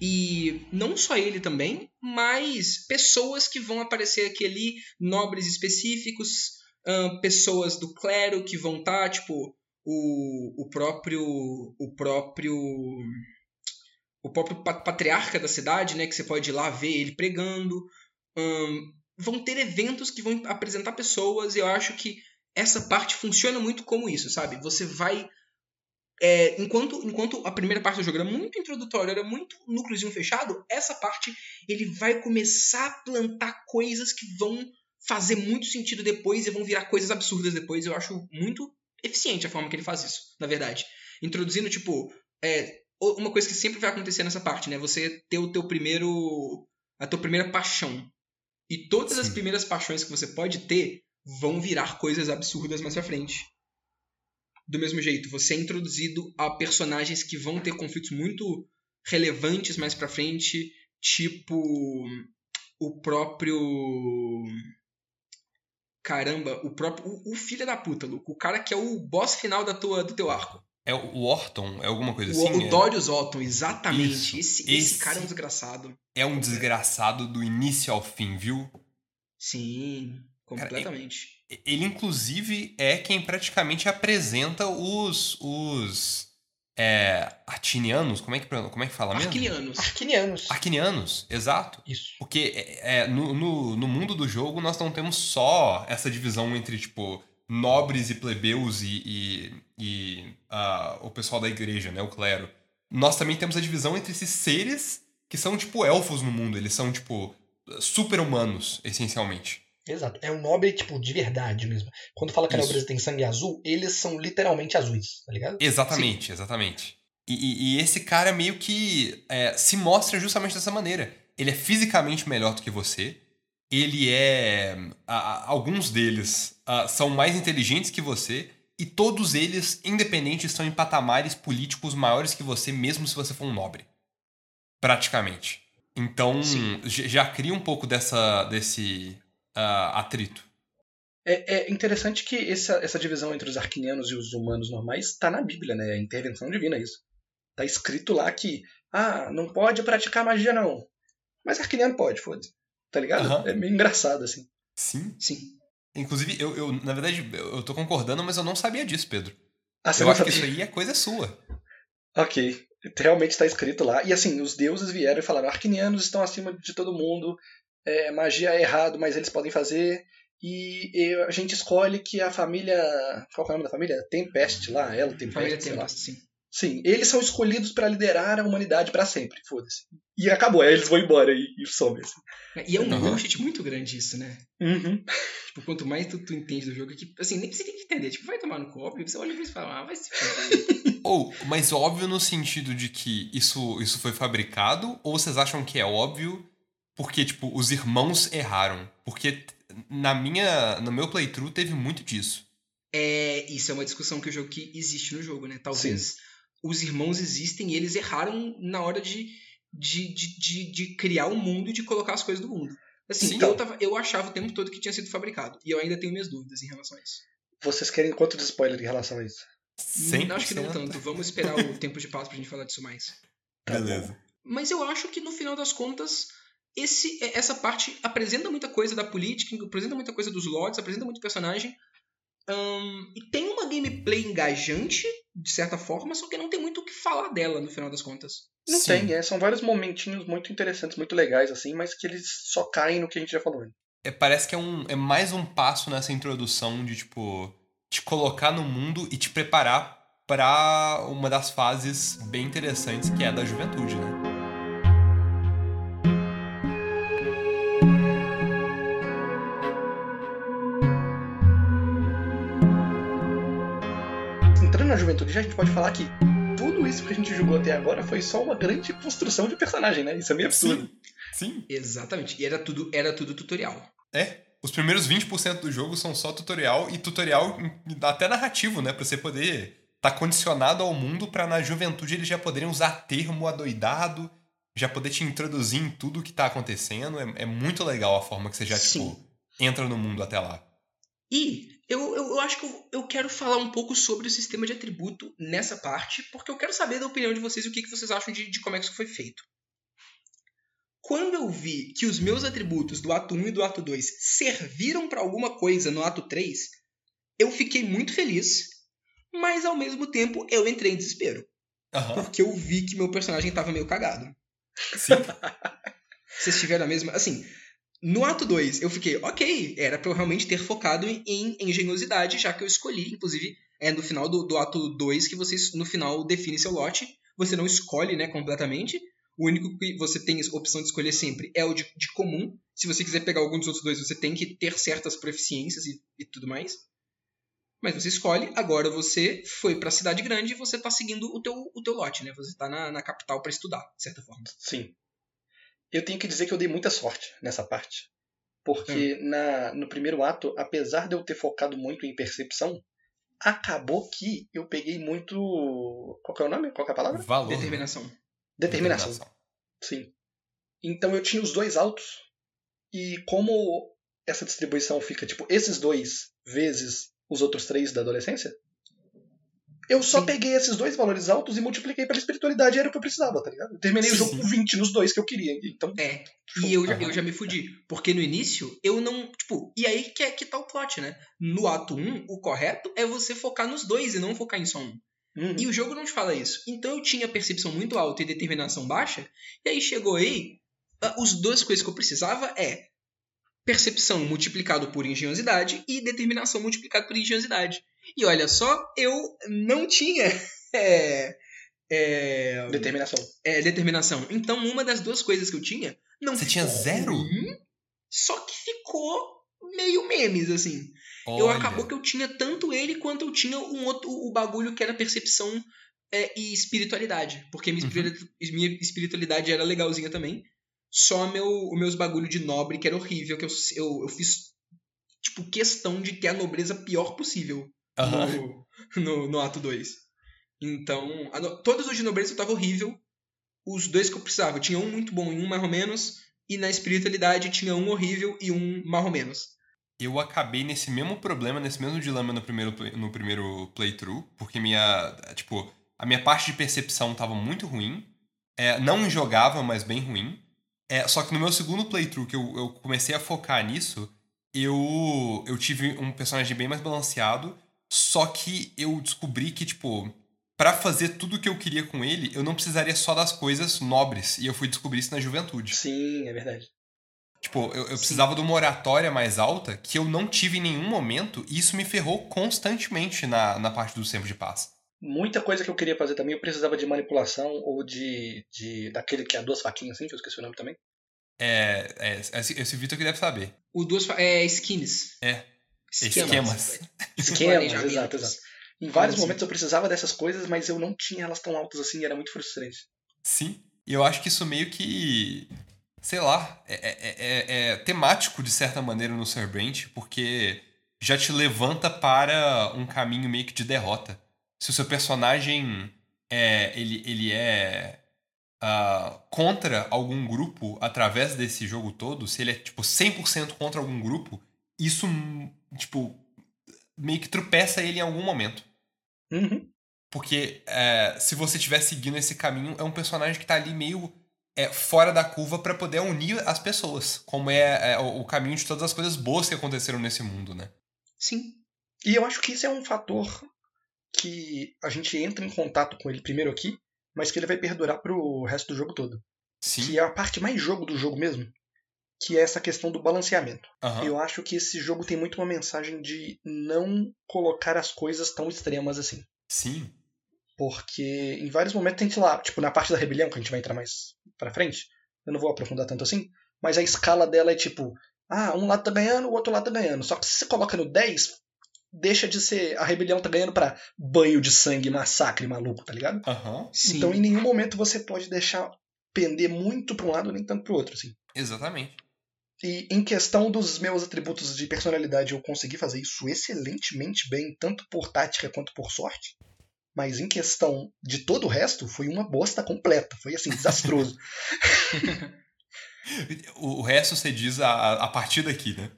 E não só ele também, mas pessoas que vão aparecer aqui ali, nobres específicos, pessoas do clero que vão estar, tá, tipo, o, o próprio. O próprio. O próprio patriarca da cidade, né? Que você pode ir lá ver ele pregando. Vão ter eventos que vão apresentar pessoas, e eu acho que essa parte funciona muito como isso, sabe? Você vai é, enquanto, enquanto a primeira parte do jogo era muito introdutória, era muito núcleozinho fechado, essa parte ele vai começar a plantar coisas que vão fazer muito sentido depois e vão virar coisas absurdas depois. Eu acho muito eficiente a forma que ele faz isso, na verdade. Introduzindo, tipo, é, uma coisa que sempre vai acontecer nessa parte, né? Você ter o teu primeiro. a tua primeira paixão. E todas Sim. as primeiras paixões que você pode ter vão virar coisas absurdas mais pra frente do mesmo jeito. Você é introduzido a personagens que vão ter conflitos muito relevantes mais pra frente, tipo o próprio. Caramba, o próprio. O, o filho da puta, Luke. O cara que é o boss final da tua, do teu arco.
É o Orton? É alguma coisa
o,
assim?
O é... Dorius Orton, exatamente. Esse, esse, esse, cara é um desgraçado.
É um desgraçado do início ao fim, viu?
Sim, completamente.
Cara, ele, inclusive, é quem praticamente apresenta os. os é, artinianos, como é que, como é que fala mesmo?
Arquinianos.
Arquinianos.
Arquinianos, exato.
Isso.
Porque é, é, no, no, no, mundo do jogo nós não temos só essa divisão entre, tipo, nobres e plebeus e, e, e uh, o pessoal da igreja, né, o clero. Nós também temos a divisão entre esses seres que são, tipo, elfos no mundo. Eles são, tipo, super-humanos, essencialmente.
Exato. É um nobre, tipo, de verdade mesmo. Quando fala que a nobreza tem sangue azul, eles são literalmente azuis, tá ligado?
Exatamente, Sim. exatamente. E, e, e, esse cara meio que é, se mostra justamente dessa maneira. Ele é fisicamente melhor do que você. Ele é. A, a, alguns deles a, são mais inteligentes que você. E todos eles, independentes, estão em patamares políticos maiores que você, mesmo se você for um nobre. Praticamente. Então, Sim. já cria um pouco dessa, desse uh, atrito.
É, é, interessante que essa, essa divisão entre os arquinianos e os humanos normais está na Bíblia, né? É intervenção divina isso. Tá escrito lá que Ah, não pode praticar magia, não. Mas Arquiniano pode, foda-se. Tá ligado?
Aham.
É meio engraçado, assim.
Sim.
Sim.
Inclusive, eu, eu, na verdade, eu tô concordando, mas eu não sabia disso, Pedro.
Ah, você
eu
não
acho que
sabia?
isso aí é coisa sua.
Ok. Realmente está escrito lá. E assim, os deuses vieram e falaram: Arquinianos estão acima de todo mundo. É, magia é errado, mas eles podem fazer. E, e a gente escolhe que a família. Qual que é o nome da família? Tempest lá, ela, Tempest.
Família. Tempest, sim.
Sim, eles são escolhidos para liderar a humanidade para sempre. Foda-se. E acabou, aí eles vão embora e, e somem. Assim.
E é um
Aham.
bullshit muito grande isso, né?
Uhum.
Tipo, quanto mais tu, tu entende do jogo, que, assim, nem precisa entender. Tipo, vai tomar no copo, você olha pra isso e fala, ah, vai se fuder.
Ou, mas óbvio no sentido de que isso, isso foi fabricado, ou vocês acham que é óbvio porque, tipo, os irmãos erraram? Porque na minha, no meu playthrough teve muito disso.
É, isso é uma discussão que o jogo que existe no jogo, né? Talvez os irmãos existem e eles erraram na hora de, de, de, de, de criar o mundo e de colocar as coisas do mundo. Assim,
Sim.
eu, tava, eu achava o tempo todo que tinha sido fabricado. E eu ainda tenho minhas dúvidas em relação a isso.
Vocês querem quanto de spoiler em relação a isso?
100%.
Acho que não tanto. Vamos esperar o tempo de pausa pra gente falar disso mais.
Tá
Beleza.
Mas eu acho que no final das contas, esse, essa parte apresenta muita coisa da política, apresenta muita coisa dos lords, apresenta muito personagem. Ahn, e tem uma gameplay engajante, de certa forma, só que não tem muito o que falar dela no final das contas.
Não
Sim.
tem, é, são vários momentinhos muito interessantes, muito legais, assim, mas que eles só caem no que a gente já falou. né?
É, parece que é, um, é mais um passo nessa introdução de, tipo, te colocar no mundo e te preparar pra uma das fases bem interessantes que é a da juventude, né?
Já a gente pode falar que tudo isso que a gente jogou até agora foi só uma grande construção de personagem, né? Isso é meio absurdo.
Sim.
Exatamente. E era tudo, era tudo tutorial.
É. Os primeiros 20% do jogo são só tutorial e tutorial até narrativo, né? Pra você poder estar condicionado ao mundo pra na juventude eles já poderem usar termo adoidado, já poder te introduzir em tudo que tá acontecendo. É, é muito legal a forma que você já,
Sim.
tipo, entra no mundo até lá.
E eu, eu, eu acho que eu, eu quero falar um pouco sobre o sistema de atributo nessa parte, porque eu quero saber da opinião de vocês e o que, que vocês acham de, de como é que isso foi feito. Quando eu vi que os meus atributos do ato 1 e do ato 2 serviram pra alguma coisa no ato 3, eu fiquei muito feliz, mas ao mesmo tempo eu entrei em desespero,
Aham.
porque eu vi que meu personagem tava meio cagado.
Sim.
Vocês tiveram a mesma. Assim, no ato 2, eu fiquei, ok, era pra eu realmente ter focado em, engenhosidade, já que eu escolhi, inclusive, é no final do, do ato 2 que vocês, no final, define seu lote. Você não escolhe, né, completamente. O único que você tem a opção de escolher sempre é o de, de comum. Se você quiser pegar algum dos outros dois, você tem que ter certas proficiências e, e tudo mais. Mas você escolhe, agora você foi pra cidade grande e você tá seguindo o teu, o teu lote, né? Você tá na, na capital pra estudar, de certa forma.
Sim. Eu tenho que dizer que eu dei muita sorte nessa parte. Porque na, no primeiro ato, apesar de eu ter focado muito em percepção, acabou que eu peguei muito. Qual que é o nome? Qual que é a palavra?
Valor. né?
Determinação.
Determinação. Sim. Então eu tinha os dois altos. E como essa distribuição fica, tipo, esses dois vezes os outros três da adolescência, eu só
Sim.
peguei esses dois valores altos e multipliquei pela espiritualidade, era o que eu precisava, tá ligado? Eu terminei o jogo
Sim.
com 20 nos dois que eu queria. Então,
É. E eu já, eu já me fudi. Porque no início, eu não. Tipo, e aí que, é, que tá o plot, né? No ato 1, o correto é você focar nos dois e não focar em só um.
uhum.
E o jogo não te fala isso. Então eu tinha percepção muito alta e determinação baixa. E aí chegou aí. ah, Os duas coisas que eu precisava é percepção multiplicado por engenhosidade e determinação multiplicado por engenhosidade. E olha só, eu não tinha é, é,
determinação.
é, determinação. Então, uma das duas coisas que eu tinha não
Você tinha zero?
ruim, só que ficou meio memes, assim. Eu
Olha.
acabou que eu tinha tanto ele quanto eu tinha um outro o bagulho que era percepção é, e espiritualidade. Porque minha,
Uhum.
minha espiritualidade era legalzinha também. Só meu, os meus bagulho de nobre, que era horrível, que eu, eu, eu fiz, tipo, questão de ter a nobreza pior possível No, no, no ato 2. Então, a todos os de nobreza eu tava horrível. Os dois que eu precisava, eu tinha um muito bom e um mais ou menos. E na espiritualidade tinha um horrível e um mais ou menos.
Eu acabei nesse mesmo problema, nesse mesmo dilema no primeiro, no primeiro playthrough, porque minha, tipo, a minha parte de percepção tava muito ruim É, não injogável, mas bem ruim. É, só que no meu segundo playthrough, que eu, eu comecei a focar nisso, eu, eu tive um personagem bem mais balanceado. Só que eu descobri que, tipo, para fazer tudo o que eu queria com ele, eu não precisaria só das coisas nobres. E eu fui descobrir isso na juventude.
Sim, é verdade.
Tipo, eu, eu precisava de uma oratória mais alta que eu não tive em nenhum momento, e isso me ferrou constantemente na, na parte do tempo de paz.
Muita coisa que eu queria fazer também, eu precisava de manipulação ou de. de daquele que é duas faquinhas assim, que eu esqueci o nome também.
É. é esse, esse Vitor que deve saber.
O duas. É skins.
É.
Esquemas.
Esquemas.
Esquemas, exato, exato. Em vários
Assim.
momentos eu precisava dessas coisas, mas eu não tinha elas tão altas assim, e era muito frustrante.
Sim. E eu acho que isso meio que. Sei lá, é, é, é- é temático de certa maneira no Serbrand, porque já te levanta para um caminho meio que de derrota. Se o seu personagem é, ele, ele é ah, contra algum grupo através desse jogo todo, se ele é tipo 100% contra algum grupo, isso tipo meio que tropeça ele em algum momento.
Uhum.
Porque é, se você estiver seguindo esse caminho, é um personagem que tá ali meio é, fora da curva para poder unir as pessoas. Como é, é o, caminho de todas as coisas boas que aconteceram nesse mundo, né?
Sim.
E eu acho que isso é um fator que a gente entra em contato com ele primeiro aqui, mas que ele vai perdurar pro resto do jogo todo.
Sim.
Que é a parte mais jogo do jogo mesmo, que é essa questão do balanceamento.
Aham.
Eu acho que esse jogo tem muito uma mensagem de não colocar as coisas tão extremas assim.
Sim.
Porque em vários momentos tem, sei lá, tipo na parte da rebelião, que a gente vai entrar mais pra frente, eu não vou aprofundar tanto assim, mas a escala dela é tipo, ah, um lado tá ganhando, o outro lado tá ganhando. Só que se você coloca no 10, deixa de ser. A rebelião tá ganhando pra banho de sangue, massacre maluco, tá ligado?
Aham.
Sim.
Então em nenhum momento você pode deixar pender muito pra um lado nem tanto pro outro, assim.
Exatamente.
E em questão dos meus atributos de personalidade, eu consegui fazer isso excelentemente bem, tanto por tática quanto por sorte. Mas em questão de todo o resto, foi uma bosta completa. Foi assim, desastroso.
O, o resto você diz a, a partir daqui, né?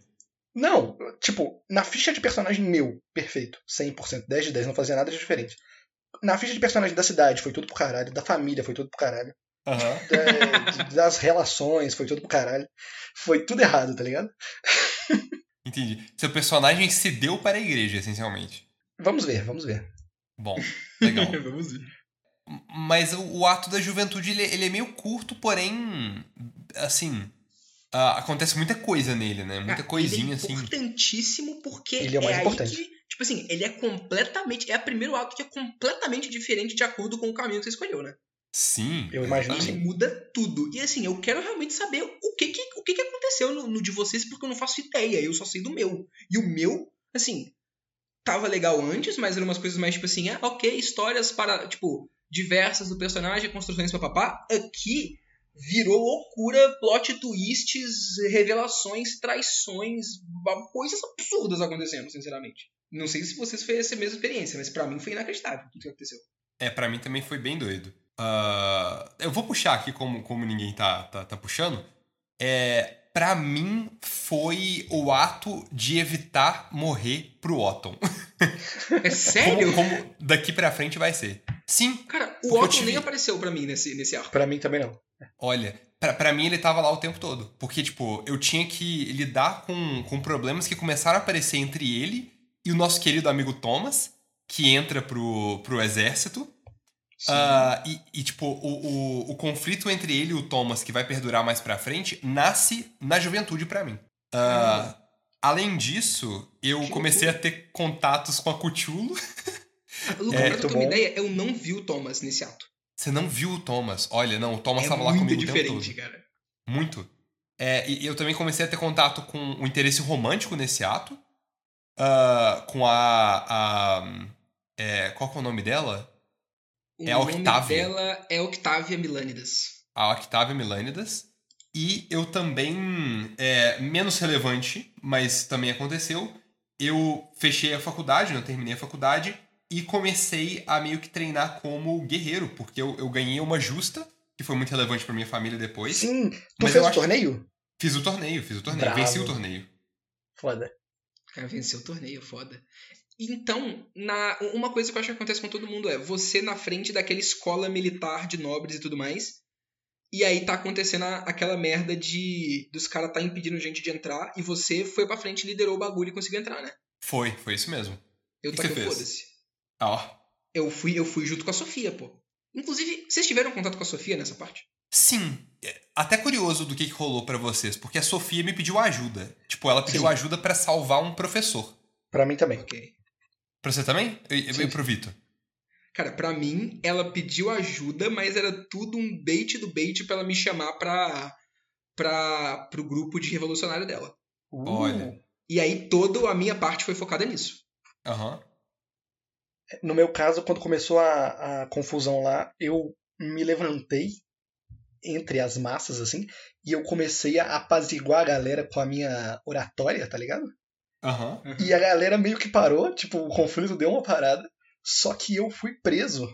Não, tipo, na ficha de personagem meu, perfeito. 100%, 10 de 10, não fazia nada de diferente. Na ficha de personagem da cidade, foi tudo pro caralho. Da família, foi tudo pro caralho. De- das relações, foi tudo pro caralho. Foi tudo errado, tá ligado?
Entendi. Seu personagem se deu para a igreja, essencialmente.
Vamos ver, vamos ver.
Bom, legal.
Vamos ver.
Mas o, o ato da juventude, ele, ele é meio curto, porém, assim, ah, acontece muita coisa nele, né? Muita
Ah,
coisinha,
ele é
assim.
importantíssimo porque
Ele é o mais
aí
importante.
que, tipo assim, ele é completamente, é o primeiro ato que é completamente diferente de acordo com o caminho que você escolheu, né?
Sim.
Eu imagino sim.
muda tudo. E assim, eu quero realmente saber o que que, o que, que aconteceu no, no de vocês, porque eu não faço ideia, eu só sei do meu. E o meu, assim, tava legal antes, mas eram umas coisas mais tipo assim, ah, ok, histórias para, tipo, diversas do personagem, construções papapá. Aqui virou loucura, plot twists, revelações, traições, coisas absurdas acontecendo, sinceramente. Não sei se vocês fez essa mesma experiência, mas pra mim foi inacreditável tudo que aconteceu.
É, pra mim também foi bem doido. Ah, eu vou puxar aqui como, como ninguém tá, tá, tá puxando. É, pra mim foi o ato de evitar morrer pro Otton.
É sério?
Como, como daqui pra frente vai ser. Sim,
Cara, o
eu
Otto
tive-
nem apareceu pra mim nesse, nesse arco.
Pra mim também não.
Olha, pra, pra mim ele tava lá o tempo todo. Porque, tipo, eu tinha que lidar com, com problemas que começaram a aparecer entre ele e o nosso querido amigo Thomas, que entra pro, pro exército. Ah, e, e, tipo, o, o, o conflito entre ele e o Thomas, que vai perdurar mais pra frente, nasce na juventude pra mim. Ah, além disso, eu comecei a ter contatos com a Cthulhu.
Lucas,
É,
pra
muito
tu ter uma ideia, eu não vi o Thomas nesse ato.
Você não viu o Thomas? Olha, não, o Thomas
é
tava lá
muito
comigo o tempo todo.
diferente, cara.
Muito. É, e eu também comecei a ter contato com o interesse romântico nesse ato. Ah, com a. a é, qual que é o nome dela?
O
É a
nome
Octavia.
dela é Octavia Milânidas.
A Octavia Milânidas. E eu também, é, menos relevante, mas também aconteceu, eu fechei a faculdade, não terminei a faculdade, e comecei a meio que treinar como guerreiro, porque eu, eu ganhei uma justa, que foi muito relevante pra minha família depois.
Sim, tu
Mas
fez
eu
o
acho-
torneio?
Fiz o torneio, fiz o torneio,
Bravo.
venci o torneio.
Foda.
O cara venceu o torneio, foda. Então, na, uma coisa que eu acho que acontece com todo mundo é você na frente daquela escola militar de nobres e tudo mais, E aí tá acontecendo a- aquela merda de dos caras tá impedindo gente de entrar e você foi pra frente, liderou o bagulho e conseguiu entrar, né?
Foi, foi isso mesmo.
Eu
Que
tô
fez?
foda-se.
Ó.
Eu fui, eu fui junto com a Sofia, pô. Inclusive, vocês tiveram contato com a Sofia nessa parte?
Sim. é Até curioso do que, que rolou pra vocês, porque a Sofia me pediu ajuda. Tipo, ela pediu
Sim.
ajuda pra salvar um professor.
Pra mim também.
Ok.
Pra você também? E, e
Sim.
pro Vitor?
Cara, pra mim, ela pediu ajuda, mas era tudo um bait do bait pra ela me chamar pra, pra, pro grupo de revolucionário dela.
Olha.
E aí toda a minha parte foi focada nisso.
Aham.
No meu caso, quando começou a, a confusão lá, eu me levantei entre as massas, assim, e eu comecei a apaziguar a galera com a minha oratória, tá ligado?
Aham.
E a galera meio que parou, tipo, o conflito deu uma parada, só que eu fui preso,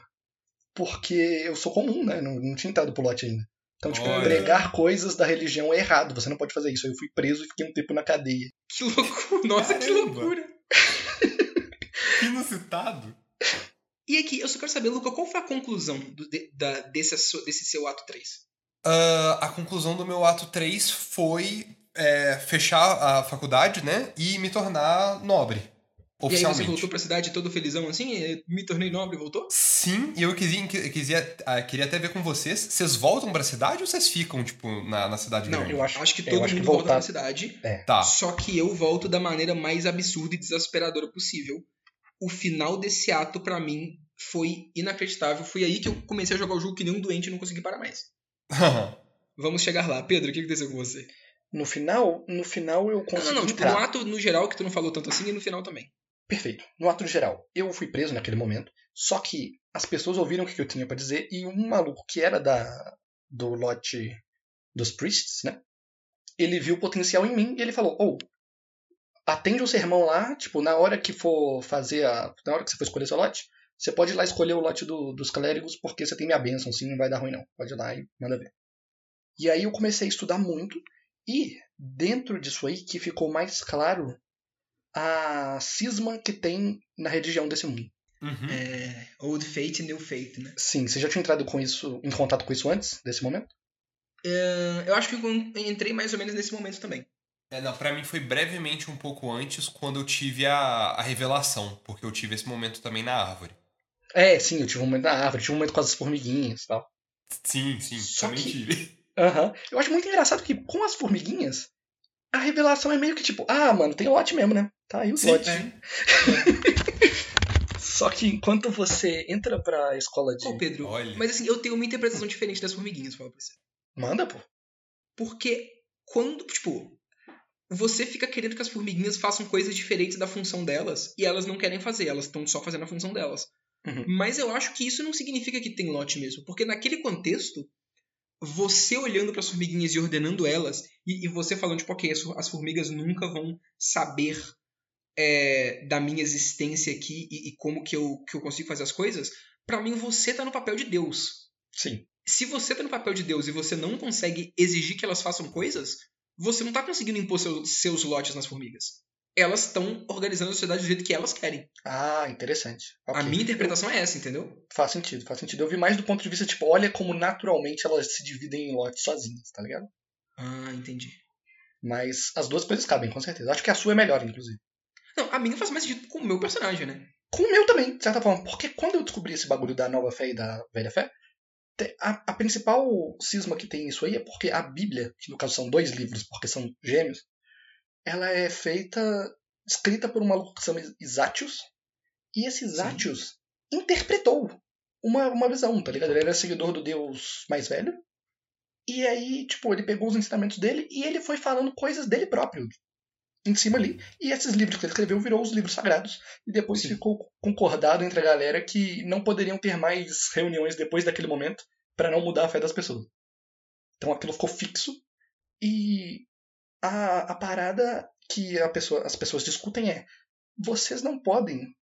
porque eu sou comum, né? Não, não tinha entrado pro lote ainda. Então, tipo,
Olha.
pregar coisas da religião é errado, você não pode fazer isso. Aí eu fui preso e fiquei um tempo na cadeia.
Que loucura! Nossa, que
Caramba.
loucura!
Que inusitado.
E aqui, eu só quero saber, Luca, qual foi a conclusão do- de- da- desse, desse seu ato 3?
Ah, a conclusão do meu ato 3 foi é, fechar a faculdade, né? E me tornar nobre.
E aí você
Oficialmente.
voltou pra cidade todo felizão assim? e Me tornei nobre e voltou?
Sim, e eu quisia, quisia, ah, queria até ver com vocês. Vocês voltam pra cidade ou vocês ficam, tipo, na, na cidade
Não,
grande?
eu acho-
que
eu
todo
acho que
mundo volta
voltar-
pra cidade.
Tá.
Só que eu volto da maneira mais absurda e desesperadora possível. O final desse ato, pra mim, foi inacreditável. Foi aí que eu comecei a jogar o jogo que nem um doente e não consegui parar mais. Vamos chegar lá. Pedro, o que aconteceu com você?
No final, no final eu
Não,
consegui
não, não. Tipo,
entrar.
no ato no geral, que tu não falou tanto assim, e no final também.
Perfeito. No ato geral, eu fui preso naquele momento, só que as pessoas ouviram o que eu tinha pra dizer e um maluco que era da do lote dos priests, né? Ele viu o potencial em mim e ele falou: "Ou atende o sermão lá, tipo, na hora que for fazer a, na hora que você for escolher seu lote, você pode ir lá escolher o lote do- dos clérigos porque você tem minha bênção, sim, não vai dar ruim não. Pode ir lá e manda ver." E aí eu comecei a estudar muito e dentro disso aí que ficou mais claro a cisma que tem na religião desse mundo.
Uhum.
É, old Fate e New Fate, né?
Sim, você já tinha entrado com isso, em contato com isso antes desse momento?
É, eu acho que eu entrei mais ou menos nesse momento também.
É, não, pra mim foi brevemente um pouco antes, quando eu tive a, a revelação, porque eu tive esse momento também na árvore.
É, sim, eu tive um momento na árvore, tive um momento com as formiguinhas e tal.
Sim, sim,
Só
também
que-
tive.
Aham. Eu acho muito engraçado que com as formiguinhas, a revelação é meio que tipo, ah, mano, tem lote mesmo, né? Tá aí o
Sim,
lote.
é.
Só que enquanto você entra pra escola de.
Ô, Pedro,
Olha.
mas assim, eu tenho uma interpretação diferente das formiguinhas, fala pra você.
Manda, pô.
Porque quando, tipo, você fica querendo que as formiguinhas façam coisas diferentes da função delas e elas não querem fazer, elas estão só fazendo a função delas.
Uhum.
Mas eu acho que isso não significa que tem lote mesmo, porque naquele contexto, você olhando para as formiguinhas e ordenando elas, e, e você falando, tipo, ok, as, as formigas nunca vão saber é, da minha existência aqui e, e como que eu, que eu consigo fazer as coisas, pra mim você tá no papel de Deus.
Sim.
Se você tá no papel de Deus e você não consegue exigir que elas façam coisas, você não tá conseguindo impor seu- seus lotes nas formigas. Elas estão organizando a sociedade do jeito que elas querem.
Ah, interessante.
A
Ok.
minha interpretação é essa, entendeu?
Faz sentido, faz sentido. Eu vi mais do ponto de vista, tipo, olha como naturalmente elas se dividem em lotes sozinhas, tá ligado?
Ah, entendi.
Mas as duas coisas cabem, com certeza. Acho que a sua é melhor, inclusive.
Não, a minha faz mais sentido com o meu personagem, né?
Com o meu também, de certa forma. Porque quando eu descobri esse bagulho da nova fé e da velha fé, a, a principal cisma que tem isso aí é porque a Bíblia, que no caso são dois livros, porque são gêmeos, ela é feita, escrita por um maluco que se chama Isatius, e esse Isatius interpretou uma, uma visão, tá ligado? Ele era seguidor do Deus mais velho, e aí, tipo, ele pegou os ensinamentos dele e ele foi falando coisas dele próprio em cima ali, e esses livros que ele escreveu virou os livros sagrados, e depois
Sim.
ficou concordado entre a galera que não poderiam ter mais reuniões depois daquele momento para não mudar a fé das pessoas. Então aquilo ficou fixo e a, a parada que a pessoa- as pessoas discutem é: vocês não podem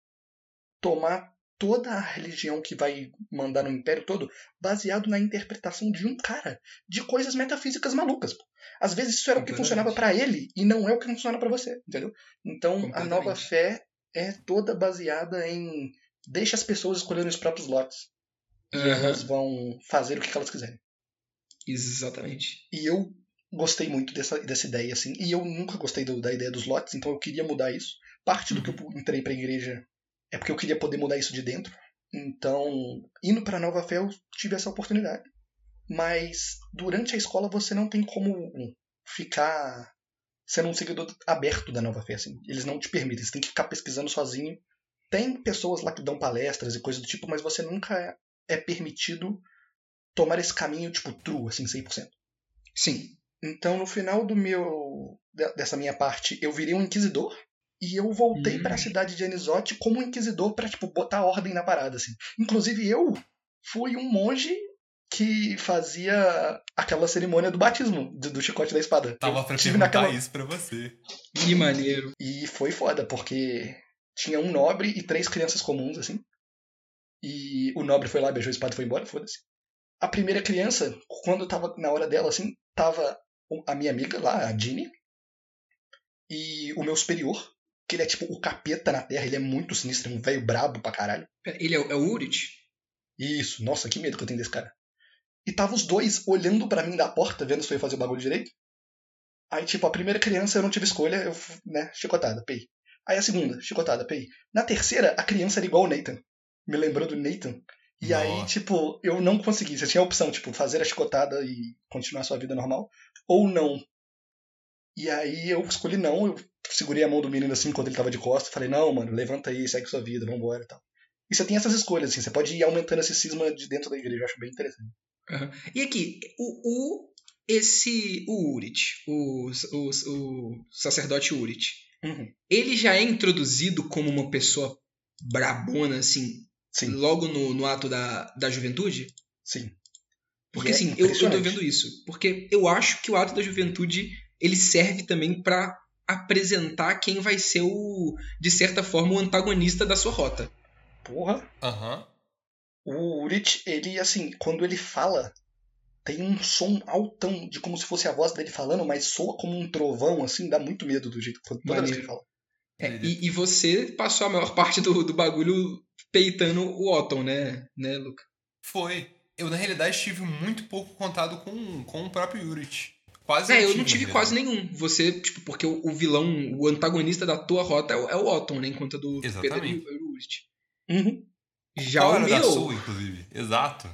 tomar toda a religião que vai mandar no império todo baseado na interpretação de um cara de coisas metafísicas malucas. pô. Às vezes isso era o que funcionava para ele e não é o que funciona para você, entendeu? Então a nova fé é toda baseada em deixa as pessoas escolherem os próprios lotes e elas vão fazer o que elas quiserem.
Exatamente.
E eu gostei muito dessa, dessa ideia, assim. E eu nunca gostei do, da ideia dos lotes, então eu queria mudar isso. Parte do que eu entrei pra igreja é porque eu queria poder mudar isso de dentro. Então, indo pra Nova Fé, eu tive essa oportunidade. Mas durante a escola você não tem como ficar sendo um seguidor aberto da Nova Fé. Assim. Eles não te permitem, você tem que ficar pesquisando sozinho. Tem pessoas lá que dão palestras e coisas do tipo, mas você nunca é permitido tomar esse caminho, tipo, true, assim, 100%.
Sim.
Então, no final do meu dessa minha parte, eu virei um inquisidor e eu voltei
Hum.
para a cidade de Anisote como um inquisidor para tipo botar ordem na parada assim. Inclusive eu fui um monge que fazia aquela cerimônia do batismo do, do chicote da espada.
Tava pra
tive naquela
isso pra você.
Que maneiro.
e foi foda porque tinha um nobre e três crianças comuns assim. E o nobre foi lá, beijou a espada e foi embora, foda-se. A primeira criança, quando tava na hora dela assim, tava a minha amiga lá, a Ginny, e o meu superior, que ele é tipo o capeta na Terra, ele é muito sinistro, é um velho brabo pra caralho.
Ele é, o- é o Urit?
Isso, nossa, que medo que eu tenho desse cara. E tava os dois olhando pra mim da porta, vendo se eu ia fazer o bagulho direito. Aí, tipo, a primeira criança eu não tive escolha, eu, né, chicotada, pei. Aí a segunda, chicotada, pei. Na terceira, a criança era igual o Nathan. Me lembrou do Nathan. E aí,
Nossa.
tipo, eu não consegui. Você tinha a opção, tipo, fazer a chicotada e continuar sua vida normal, ou não. E aí eu escolhi não, eu segurei a mão do menino assim quando ele tava de costas, falei, não, mano, levanta aí, segue sua vida, vambora e tal. E você tem essas escolhas, assim, você pode ir aumentando esse cisma de dentro da igreja, eu acho bem interessante.
E aqui, o, o esse o Urit, o, o, o sacerdote Urit,
Uhum.
ele já é introduzido como uma pessoa brabona, assim,
Sim,
logo no, no ato da, da juventude?
sim.
Porque
E é
assim, eu, eu tô vendo isso. Porque eu acho que o ato da juventude ele serve também pra apresentar quem vai ser o, de certa forma, o antagonista da sua rota.
Porra.
Aham.
O Urit, ele, assim, quando ele fala, tem um som altão, de como se fosse a voz dele falando, mas soa como um trovão, assim, dá muito medo do jeito que toda vez que ele fala.
É, e, e você passou a maior parte do, do bagulho peitando o Otton, né, né, Luca?
Foi. Eu, na realidade, tive muito pouco contato com, com o próprio Yurit. Quase
É, eu não
na
tive quase nenhum. Você, tipo, porque o, o vilão, o antagonista da tua rota é o, é o Otton, né? Enquanto a do do Pedro
Exatamente.
era o Urit.
Uhum.
Já
Qual
o
era da
meu.
sua, inclusive. Exato.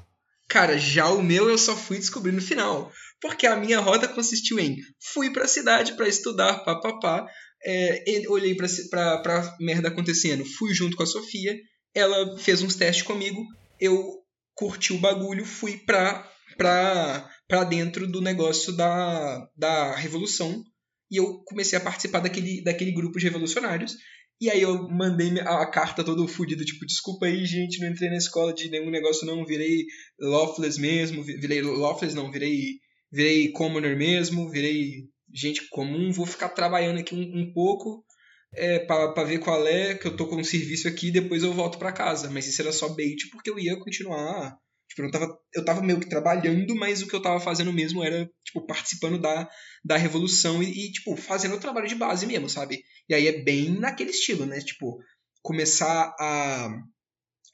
Cara, já o meu eu só fui descobrir no final. Porque a minha rota consistiu em fui pra cidade pra estudar, papapá. É, olhei pra, pra, pra merda acontecendo, fui junto com a Sofia. Ela fez uns testes comigo. Eu curti o bagulho, fui pra, pra, pra dentro do negócio da, da revolução. E eu comecei a participar daquele, daquele grupo de revolucionários. E aí eu mandei a, carta todo fodido, tipo, desculpa aí, gente, não entrei na escola de nenhum negócio não, virei Lawless mesmo, vi- virei Lawless não, virei virei commoner mesmo, virei gente comum, vou ficar trabalhando aqui um, um pouco é, para ver qual é, que eu tô com um serviço aqui, depois eu volto para casa. Mas isso era só bait porque eu ia continuar. Tipo, eu, não tava, eu tava meio que trabalhando, mas o que eu tava fazendo mesmo era, tipo, participando da, da revolução e, e, tipo, fazendo o trabalho de base mesmo, sabe? E aí é bem naquele estilo, né? Tipo, começar a,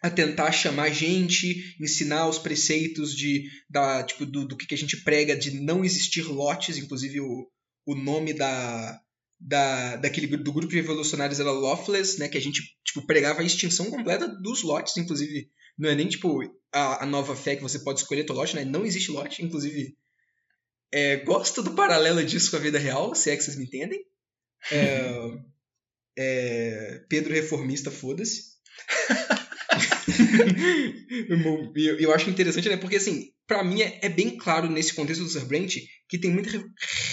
a tentar chamar gente, ensinar os preceitos de, da, tipo, do, do que, que a gente prega de não existir lotes, inclusive o, o nome da, da, daquele, do grupo de revolucionários era Lawless, né? Que a gente, tipo, pregava a extinção completa dos lotes, inclusive. Não é nem, tipo, a, a nova fé que você pode escolher teu lote, né? Não existe lote, inclusive. É, gosto do paralelo disso com a vida real, se é que vocês me entendem. É, é, Pedro Reformista, foda-se. eu, eu acho interessante, né? Porque, assim, pra mim é, é bem claro nesse contexto do Serbrant que tem muita re-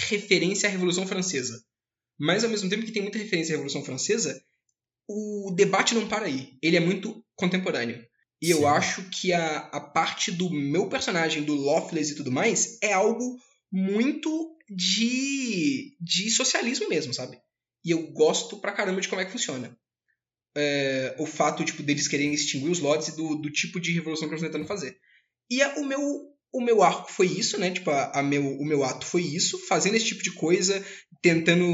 referência à Revolução Francesa. Mas, ao mesmo tempo que tem muita referência à Revolução Francesa, o debate não para aí. Ele é muito contemporâneo. E eu
Sim.
acho que a, a parte do meu personagem, do Lawless e tudo mais, é algo muito de, de socialismo mesmo, sabe? E eu gosto pra caramba de como é que funciona. É, o fato tipo, deles quererem extinguir os lotes e do, do tipo de revolução que eles estão tentando fazer. E a- o, meu, o meu arco foi isso, né? Tipo, a, a meu, o meu ato foi isso, fazendo esse tipo de coisa, tentando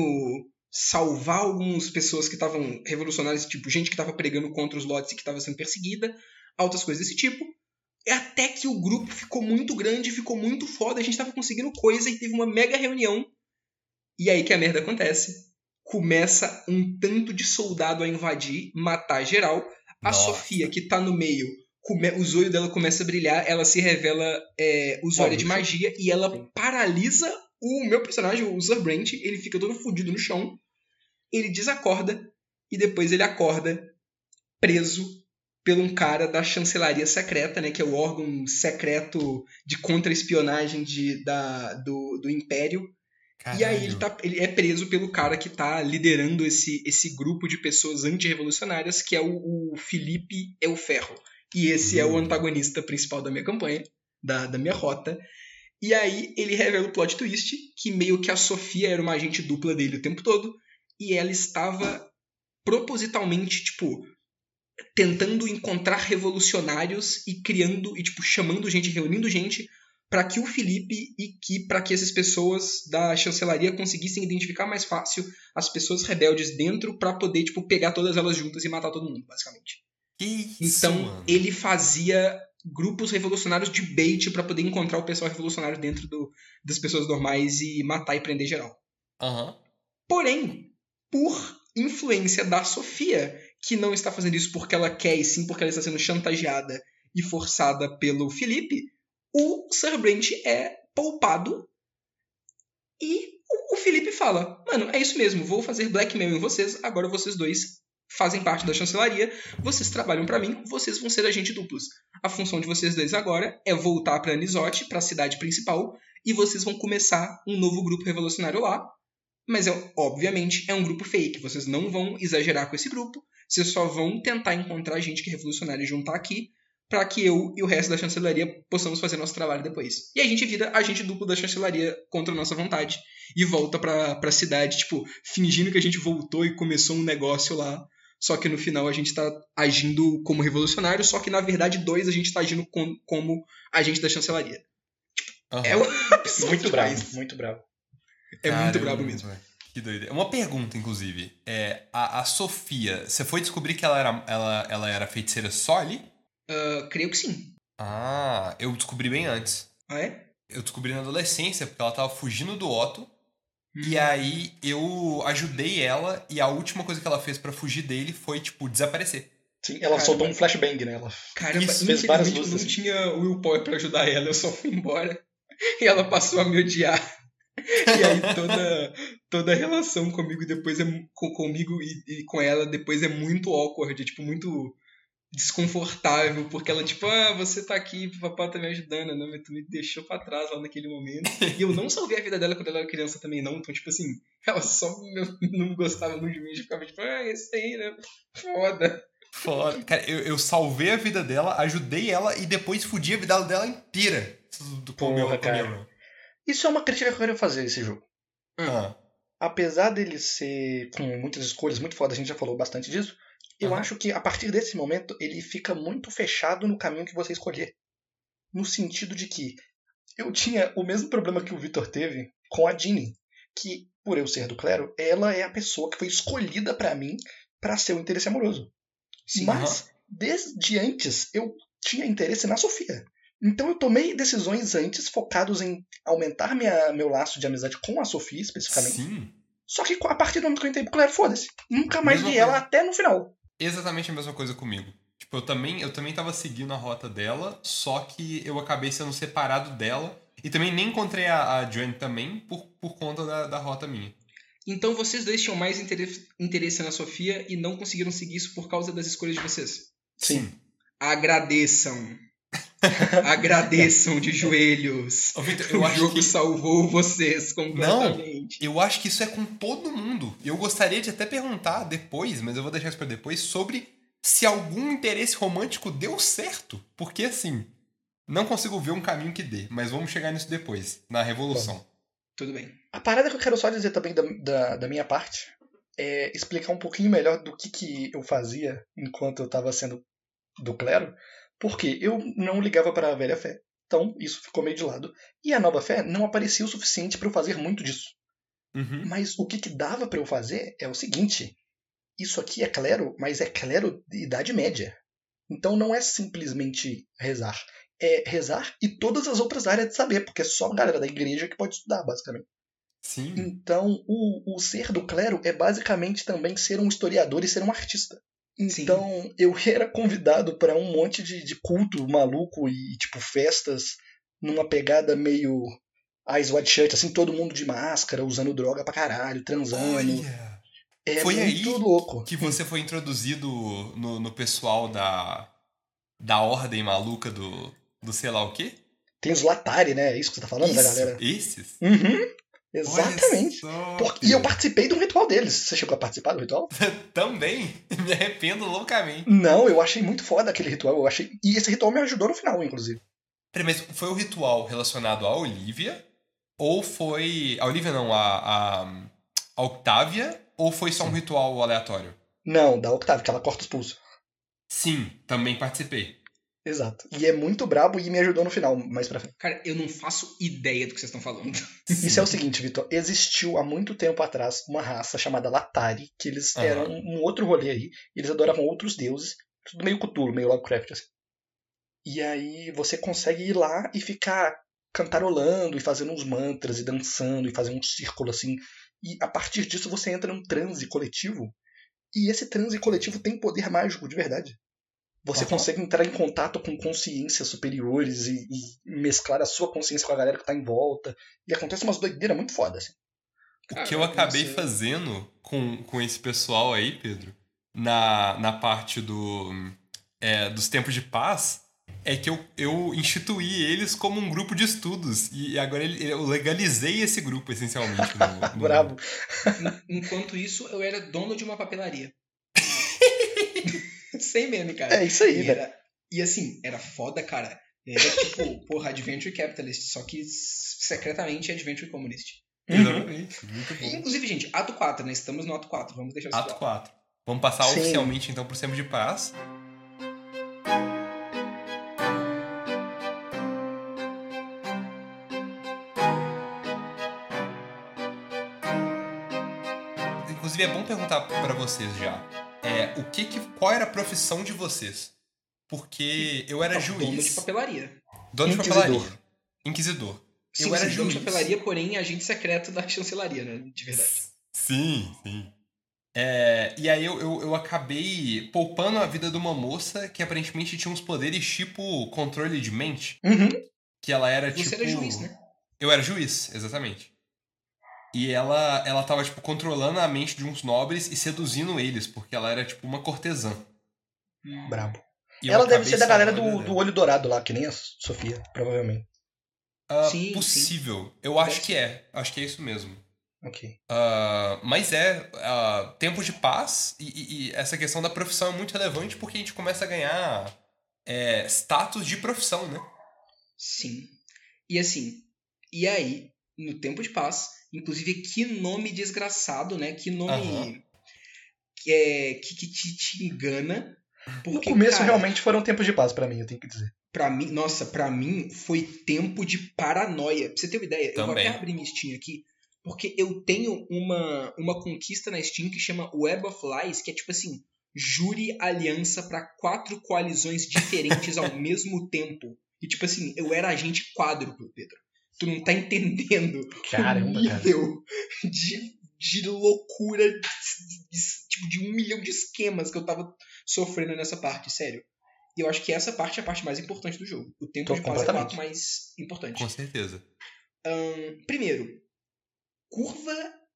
salvar algumas pessoas que estavam revolucionárias, tipo, gente que estava pregando contra os lotes e que estava sendo perseguida, outras coisas desse tipo. Até que o grupo ficou muito grande, ficou muito foda, a gente tava conseguindo coisa e teve uma mega reunião. E aí que a merda acontece. Começa um tanto de soldado a invadir, matar geral. A
Nossa.
Sofia, que tá no meio, come- os olhos dela começam a brilhar, ela se revela é, usuária de magia e ela
Sim.
paralisa o meu personagem, o Sir Brent. Ele fica todo fudido no chão. Ele desacorda e depois ele acorda preso por um cara da chancelaria secreta, né, que é o órgão secreto de contra-espionagem de- da- do, do Império. E aí ele, tá, ele é preso pelo cara que tá liderando esse, esse grupo de pessoas antirrevolucionárias, que é o, o Felipe Elferro. E esse é o
Hum.
antagonista principal da minha campanha, da, da minha rota. E aí ele revela o plot twist, que meio que a Sofia era uma agente dupla dele o tempo todo, e ela estava propositalmente, tipo, tentando encontrar revolucionários e criando, e tipo, chamando gente, reunindo gente, para que o Felipe e que para que essas pessoas da chancelaria conseguissem identificar mais fácil as pessoas rebeldes dentro para poder tipo pegar todas elas juntas e matar todo mundo, basicamente.
Que
Então, ele fazia grupos revolucionários de bait para poder encontrar o pessoal revolucionário dentro do, das pessoas normais e matar e prender geral.
Aham.
Porém, por influência da Sofia, que não está fazendo isso porque ela quer e sim porque ela está sendo chantageada e forçada pelo Felipe, o Sir Brent é poupado e o Felipe fala: Mano, é isso mesmo, vou fazer blackmail em vocês, agora vocês dois fazem parte da chancelaria, vocês trabalham pra mim, vocês vão ser agentes duplos. A função de vocês dois agora é voltar pra Anisote, pra cidade principal, e vocês vão começar um novo grupo revolucionário lá. Mas, é, obviamente, é um grupo fake. Vocês não vão exagerar com esse grupo. Vocês só vão tentar encontrar gente que é revolucionária e juntar aqui para que eu e o resto da chancelaria possamos fazer nosso trabalho depois. E a gente vira agente duplo da chancelaria contra a nossa vontade e volta pra, pra cidade, tipo, fingindo que a gente voltou e começou um negócio lá. Só que no final a gente tá agindo como revolucionário, só que na verdade, dois a gente tá agindo com- como agente da chancelaria.
aham.
É um absurdo
Muito bravo,
demais.
muito bravo.
É muito
Caramba,
brabo mesmo.
Que doideira. Uma pergunta, inclusive. É, a, a Sofia, você foi descobrir que ela era, ela, ela era feiticeira só ali?
Ah, creio que sim.
Ah, eu descobri bem antes.
Ah, é?
Eu descobri na adolescência, porque ela tava fugindo do Otto. E
Hum.
aí eu ajudei ela, e a última coisa que ela fez pra fugir dele foi, tipo, desaparecer.
Sim, ela
Caramba.
soltou um flashbang, né? Ela...
Caramba,
Isso,
fez várias luzes,
não
assim.
tinha willpower pra ajudar ela, eu só fui embora. E ela passou a me odiar. E aí toda, toda a relação comigo depois é com, comigo e, e com ela depois é muito awkward, é tipo muito desconfortável, porque ela tipo, ah, você tá aqui, papai tá me ajudando, não, mas tu me deixou pra trás lá naquele momento. E eu não salvei a vida dela quando ela era criança também não, então tipo assim, ela só não gostava muito de mim, ficava tipo, ah, esse aí, né? Foda.
Foda. Cara, eu, eu salvei a vida dela, ajudei ela e depois fudi a vida dela inteira. Do com o meu-
Porra,
meu-
cara. Isso é uma crítica que eu quero fazer esse jogo.
Ah,
apesar dele ser com muitas escolhas muito fodas, a gente já falou bastante disso, eu acho que a partir desse momento ele fica muito fechado no caminho que você escolher. No sentido de que eu tinha o mesmo problema que o Victor teve com a Ginny, que por eu ser do clero, ela é a pessoa que foi escolhida pra mim pra ser o interesse amoroso.
Sim,
Mas desde antes eu tinha interesse na Sofia. Então eu tomei decisões antes focados em aumentar minha, meu laço de amizade com a Sofia especificamente.
sim.
Só que a partir do momento que eu entrei pro Claire, foda-se. Nunca mais
Mesma
vi ela até no final.
Exatamente a mesma coisa comigo. Tipo, eu também, eu também tava seguindo a rota dela, só que eu acabei sendo separado dela. E também nem encontrei a, a Joanne também por, por conta da, da rota minha.
Então vocês dois tinham mais interesse, interesse na Sofia e não conseguiram seguir isso por causa das escolhas de vocês.
Sim.
Agradeçam. Agradeçam de joelhos.
Ô, Victor, eu
o
acho
jogo
que
salvou vocês completamente.
Eu acho que isso é com todo mundo. Eu gostaria de até perguntar depois, mas eu vou deixar isso pra depois, sobre se algum interesse romântico deu certo. Porque assim, não consigo ver um caminho que dê, mas vamos chegar nisso depois, na Revolução.
Tudo bem.
A parada que eu quero só dizer também da, da, da minha parte é explicar um pouquinho melhor do que, que eu fazia enquanto eu estava sendo do clero, porque eu não ligava para a velha fé. Então, isso ficou meio de lado. E a nova fé não aparecia o suficiente para eu fazer muito disso.
Uhum.
Mas o que, que dava para eu fazer é o seguinte: isso aqui é clero, mas é clero de idade média. Então não é simplesmente rezar. é rezar e todas as outras áreas de saber, porque é só a galera da igreja que pode estudar, basicamente.
Sim.
Então, o, o ser do clero é basicamente também ser um historiador e ser um artista. Então, eu era convidado para um monte de, de culto maluco e, tipo, festas numa pegada meio Eyes Wide Shut, assim, todo mundo de máscara, usando droga pra caralho, transando.
Olha,
É
Foi aí
muito louco.
que você foi introduzido no, no pessoal da, da ordem maluca do, do sei lá o quê?
Tem os Latari, né? É isso que você tá falando da
Isso,
galera?
Esses?
Uhum, exatamente. Porque- e eu participei de um ritual deles. Você chegou a participar do ritual?
Também. Me arrependo loucamente.
Não, eu achei muito foda aquele ritual. Eu achei... E esse ritual me ajudou no final, inclusive.
Peraí, mas foi o ritual relacionado à Olivia? Ou foi. A Olivia não, a, a, a Octávia? Ou foi só um ritual aleatório?
Não, da Octavia, que ela corta os pulsos.
Sim, também participei.
Exato. E é muito brabo e me ajudou no final, mais pra frente.
Cara, eu não faço ideia do que vocês estão falando.
Isso é o seguinte, Vitor. Existiu há muito tempo atrás uma raça chamada Latari, que eles
Aham.
eram um outro rolê aí. Eles adoravam outros deuses. Tudo meio Cthulhu, meio Lovecraft, assim. E aí você consegue ir lá e ficar cantarolando e fazendo uns mantras e dançando e fazendo um círculo assim. E a partir disso você entra num transe coletivo. E esse transe coletivo tem poder mágico de verdade. Você
Aham.
consegue entrar em contato com consciências superiores e, e mesclar a sua consciência com a galera que tá em volta. E acontece umas doideiras muito fodas. Assim.
O que eu acabei
você-
fazendo com, com esse pessoal aí, Pedro, na, na parte do, é, dos tempos de paz, é que eu, eu instituí eles como um grupo de estudos. E agora ele- eu legalizei esse grupo, essencialmente. No, no-
Bravo.
Enquanto isso, eu era dono de uma papelaria. Sem meme, cara.
É isso aí,
E,
velho.
era, e assim, era foda, cara. Era tipo, porra, Adventure Capitalist, só que secretamente Adventure Communist.
Exatamente. Muito
E,
bom.
inclusive, gente, ato 4, né? Estamos no ato 4, vamos deixar isso
Ato
claro.
4. Vamos passar
Sim.
oficialmente então pro tempo de paz. Inclusive é bom perguntar pra vocês já. É, o que que, qual era a profissão de vocês? Porque eu era
Não, Dono de
juiz.
papelaria.
Dono de
Inquisidor.
papelaria. Inquisidor.
Sim,
eu era
sim, dono de
juiz.
papelaria, porém agente secreto da chancelaria, né? De verdade.
Sim, sim. É, e aí eu, eu, eu acabei poupando a vida de uma moça que aparentemente tinha uns poderes tipo controle de mente.
Uhum.
Que ela era
Você
tipo.
era juiz, né?
Eu era juiz, exatamente. E ela, ela tava, tipo, controlando a mente de uns nobres e seduzindo eles, porque ela era, tipo, uma cortesã.
Brabo.
E
Ela deve ser da galera do, do olho dourado lá, que nem a Sofia, provavelmente.
Ah,
Sim, sim.
possível. Eu acho que é. Acho que é isso mesmo.
Ok.
Ah, mas é, ah, tempos de paz e, e- e essa questão da profissão é muito relevante porque a gente começa a ganhar é, status de profissão, né?
Sim. E assim, e aí, no tempo de paz, inclusive, que nome desgraçado, né? Que nome
Aham.
que, é, que, que te, te engana.
No
Porque,
começo,
cara,
realmente, foram tempos de paz pra mim, eu tenho que dizer.
Pra mim, nossa, pra mim foi tempo de paranoia. Pra você ter uma ideia, eu vou
Também.
até abrir minha Steam aqui, porque eu tenho uma, uma conquista na Steam que chama Web of Lies, que é tipo assim, jure aliança pra quatro coalizões diferentes ao mesmo tempo. E tipo assim, eu era agente quádruplo, Pedro. Tu não tá entendendo
Caramba,
o
cara.
nível de, de loucura, de, de- tipo, de um milhão de esquemas que eu tava sofrendo nessa parte, sério. E eu acho que essa parte é a parte mais importante do jogo. O tempo
Tô
de paz é a mais importante.
Com certeza.
Ahn, primeiro, curva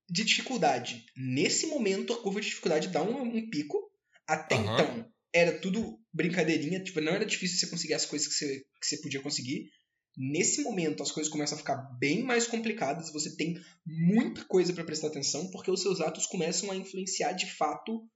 de dificuldade. Nesse momento, a curva de dificuldade dá um, um pico. Até
Aham.
então, era tudo brincadeirinha. Tipo, não era difícil você conseguir as coisas que você, que você podia conseguir. Nesse momento, as coisas começam a ficar bem mais complicadas. Você tem muita coisa para prestar atenção, porque os seus atos começam a influenciar de fato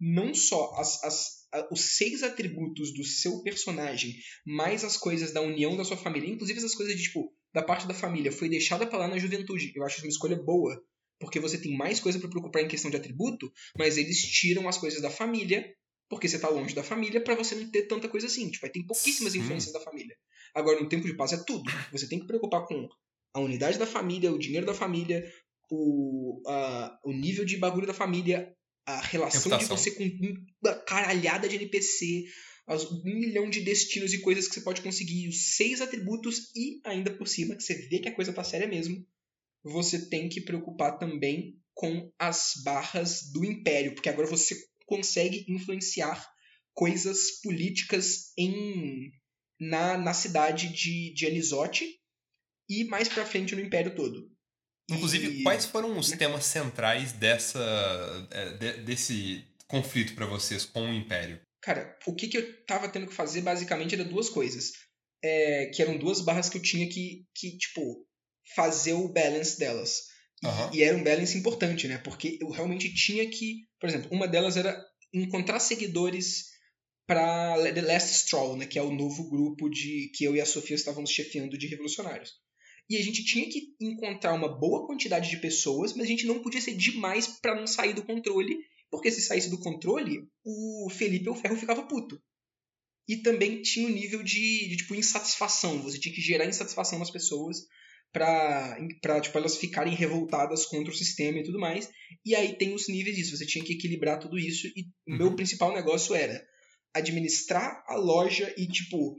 não só as, as, os seis atributos do seu personagem, mais as coisas da união da sua família, inclusive as coisas de tipo da parte da família foi deixada pra lá na juventude. Eu acho uma escolha boa, porque você tem mais coisa pra preocupar em questão de atributo, mas eles tiram as coisas da família, porque você tá longe da família, pra você não ter tanta coisa assim. Tipo, aí tem pouquíssimas
Sim.
influências da família. Agora, no tempo de paz é tudo. Você tem que preocupar com a unidade da família, o dinheiro da família, o, a- o nível de bagulho da família, a relação
Reputação.
de você com uma caralhada de NPC, aos um milhão de destinos e coisas que você pode conseguir, os seis atributos e ainda por cima, que você vê que a coisa tá séria mesmo, você tem que preocupar também com as barras do Império, porque agora você consegue influenciar coisas políticas em na, na cidade de, de Anisote e mais pra frente no Império todo.
Inclusive,
E-
quais foram os temas centrais dessa é, de- desse conflito pra vocês com o Império?
Cara, o que, que eu tava tendo que fazer basicamente era duas coisas. É, que eram duas barras que eu tinha que, que tipo, fazer o balance delas. E, e era um balance importante, né? Porque eu realmente tinha que. Por exemplo, uma delas era encontrar seguidores para The Last Stroll, né? Que é o novo grupo de que eu e a Sofia estávamos chefiando de revolucionários. E a gente tinha que encontrar uma boa quantidade de pessoas, mas a gente não podia ser demais para não sair do controle, porque se saísse do controle, o Felipe o Ferro ficava puto. E também tinha o nível de, de, tipo insatisfação, você tinha que gerar insatisfação nas pessoas pra, pra tipo, elas ficarem revoltadas contra o sistema e tudo mais. E aí tem os níveis disso, você tinha que equilibrar tudo isso e o
Uhum.
meu principal negócio era administrar a loja e tipo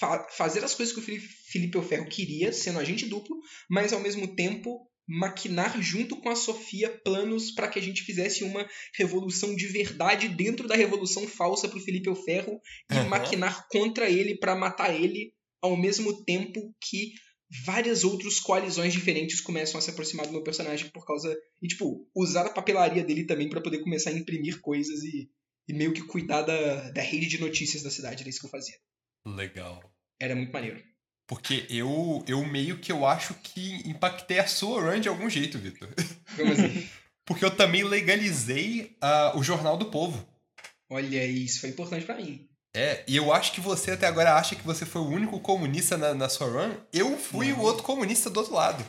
fa- fazer as coisas que o Felipe, Felipe El Ferro queria, sendo agente duplo, mas ao mesmo tempo maquinar junto com a Sofia planos para que a gente fizesse uma revolução de verdade dentro da revolução falsa pro Felipe El Ferro e
Aham.
maquinar contra ele para matar ele ao mesmo tempo que várias outras coalizões diferentes começam a se aproximar do meu personagem por causa e tipo usar a papelaria dele também para poder começar a imprimir coisas e, e meio que cuidar da, da rede de notícias da cidade era isso que eu fazia
Legal.
era muito maneiro
Porque eu, eu meio que eu acho que impactei a sua run de algum jeito, Vitor.
como assim
Porque eu também legalizei ah, o Jornal do Povo.
olha isso foi importante para mim
É, e eu acho que você até agora acha que você foi o único comunista na, na sua run. Eu fui
Não.
o outro comunista do outro lado.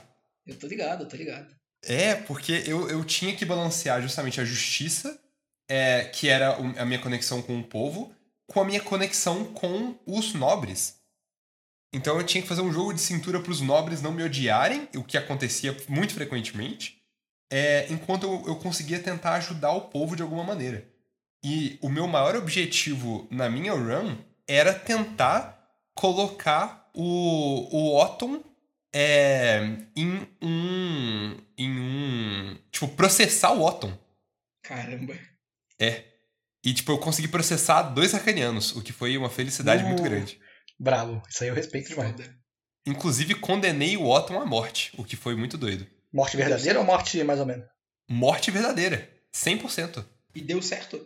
eu tô ligado eu tô ligado
É, porque eu, eu tinha que balancear justamente a justiça, é, que era a minha conexão com o povo, com a minha conexão com os nobres. Então eu tinha que fazer um jogo de cintura para os nobres não me odiarem, o que acontecia muito frequentemente, é, enquanto eu, eu conseguia tentar ajudar o povo de alguma maneira. E o meu maior objetivo na minha run era tentar colocar o, o Otton é, em um. em um. Tipo, processar o Otton.
caramba
É. E, tipo, eu consegui processar dois arcanianos, o que foi uma felicidade
Uh.
muito grande.
Bravo. Isso aí eu respeito demais.
Inclusive, condenei o Otton à morte, o que foi muito doido.
Morte verdadeira ou morte mais ou menos?
Morte verdadeira. 100%.
e deu certo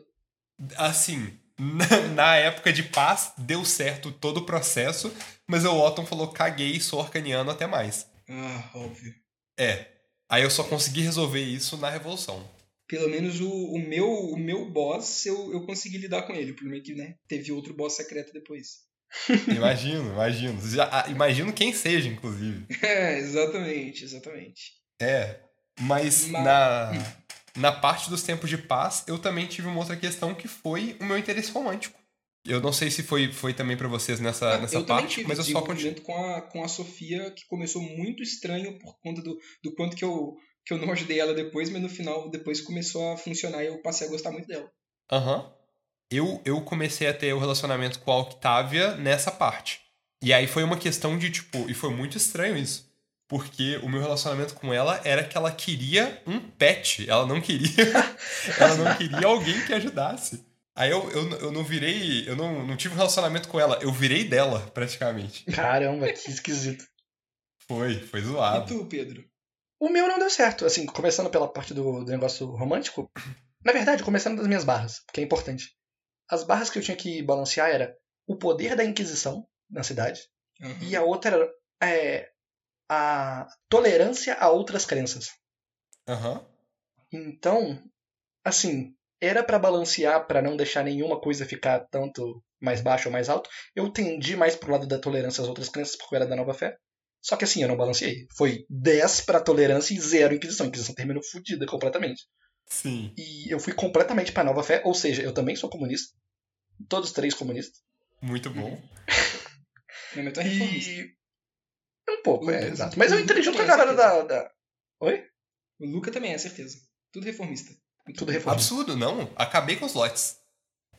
Assim, na, na época de paz, deu certo todo o processo, mas o Otton falou: caguei, sou arcaniano até mais.
ah óbvio
É. Aí eu só consegui resolver isso na Revolução.
Pelo menos o, o meu o meu boss eu, eu consegui lidar com ele. O problema é que, né, teve outro boss secreto depois.
Imagino, imagino. Já, ah, imagino quem seja, inclusive.
É, exatamente, exatamente.
É. Mas
Ma-
na, na parte dos tempos de paz, eu também tive uma outra questão que foi o meu interesse romântico. Eu não sei se foi, foi também pra vocês nessa,
Ah,
nessa
eu
parte,
tive
mas eu só continuo.
com a, com a Sofia, que começou muito estranho por conta do, do quanto que eu, que eu não ajudei ela depois, mas no final, depois começou a funcionar e eu passei a gostar muito dela.
Aham. Eu, eu comecei a ter o relacionamento com a Octavia nessa parte. E aí foi uma questão de, tipo, e foi muito estranho isso. Porque o meu relacionamento com ela era que ela queria um pet. Ela não queria. ela não queria alguém que ajudasse. Aí eu, eu, eu não virei. Eu não, não tive um relacionamento com ela. Eu virei dela, praticamente.
Caramba, que esquisito.
Foi, foi
E
zoado.
tu, Pedro?
O meu não deu certo. Assim, começando pela parte do, do negócio romântico. Na verdade, começando das minhas barras, que é importante. As barras que eu tinha que balancear era o poder da Inquisição na cidade.
Aham.
E a outra era é, a tolerância a outras crenças.
Aham.
Então, assim, era pra balancear pra não deixar nenhuma coisa ficar tanto mais baixo ou mais alto. Eu tendi mais pro lado da tolerância às outras crenças porque eu era da nova fé. Só que assim, eu não balanceei. Foi 10 pra tolerância e 0 Inquisição. A Inquisição terminou fodida completamente.
Sim.
E eu fui completamente pra nova fé, ou seja, eu também sou comunista. Todos três comunistas.
Muito bom.
Mas tu é reformista.
E. Um pouco, é, exato. Mas eu entrei junto com a
o-
galera da. da... Oi?
O Luca também é, certeza. Tudo reformista.
Tudo reformista.
Absurdo, não. Acabei com os lotes.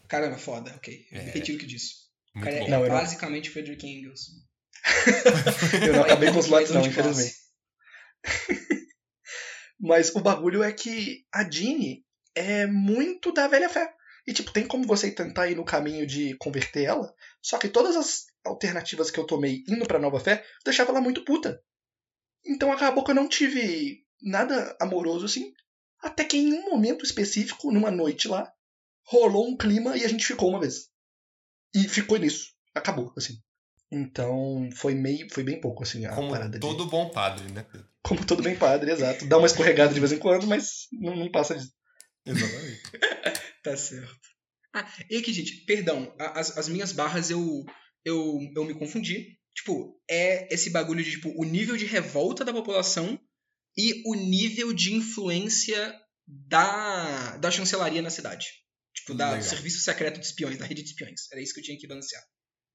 Caramba, foda, ok.
É.
Retiro o que disse. Cara é
Não, eu não-
basicamente Frederick Engels.
Eu não acabei com os lotes, não, infelizmente. Mas o bagulho é que a Jeanne é muito da velha fé. E, tipo, tem como você tentar ir no caminho de converter ela, só que todas as alternativas que eu tomei indo pra nova fé deixava ela muito puta. Então acabou que eu não tive nada amoroso assim, até que em um momento específico, numa noite lá, rolou um clima e a gente ficou uma vez. E ficou nisso. Acabou, assim. Então foi meio. Foi bem pouco, assim, a
Como
parada de-
todo bom padre, né,
como todo bem padre, exato. Dá uma escorregada de vez em quando, mas não, não passa disso.
Exatamente.
Tá certo. Ah, e aqui, gente, perdão, as, as minhas barras eu, eu, eu me confundi. Tipo, é esse bagulho de, tipo, o nível de revolta da população e o nível de influência da, da chancelaria na cidade. Tipo, da, do
Legal.
serviço secreto de espiões, da rede de espiões. Era isso que eu tinha que balancear.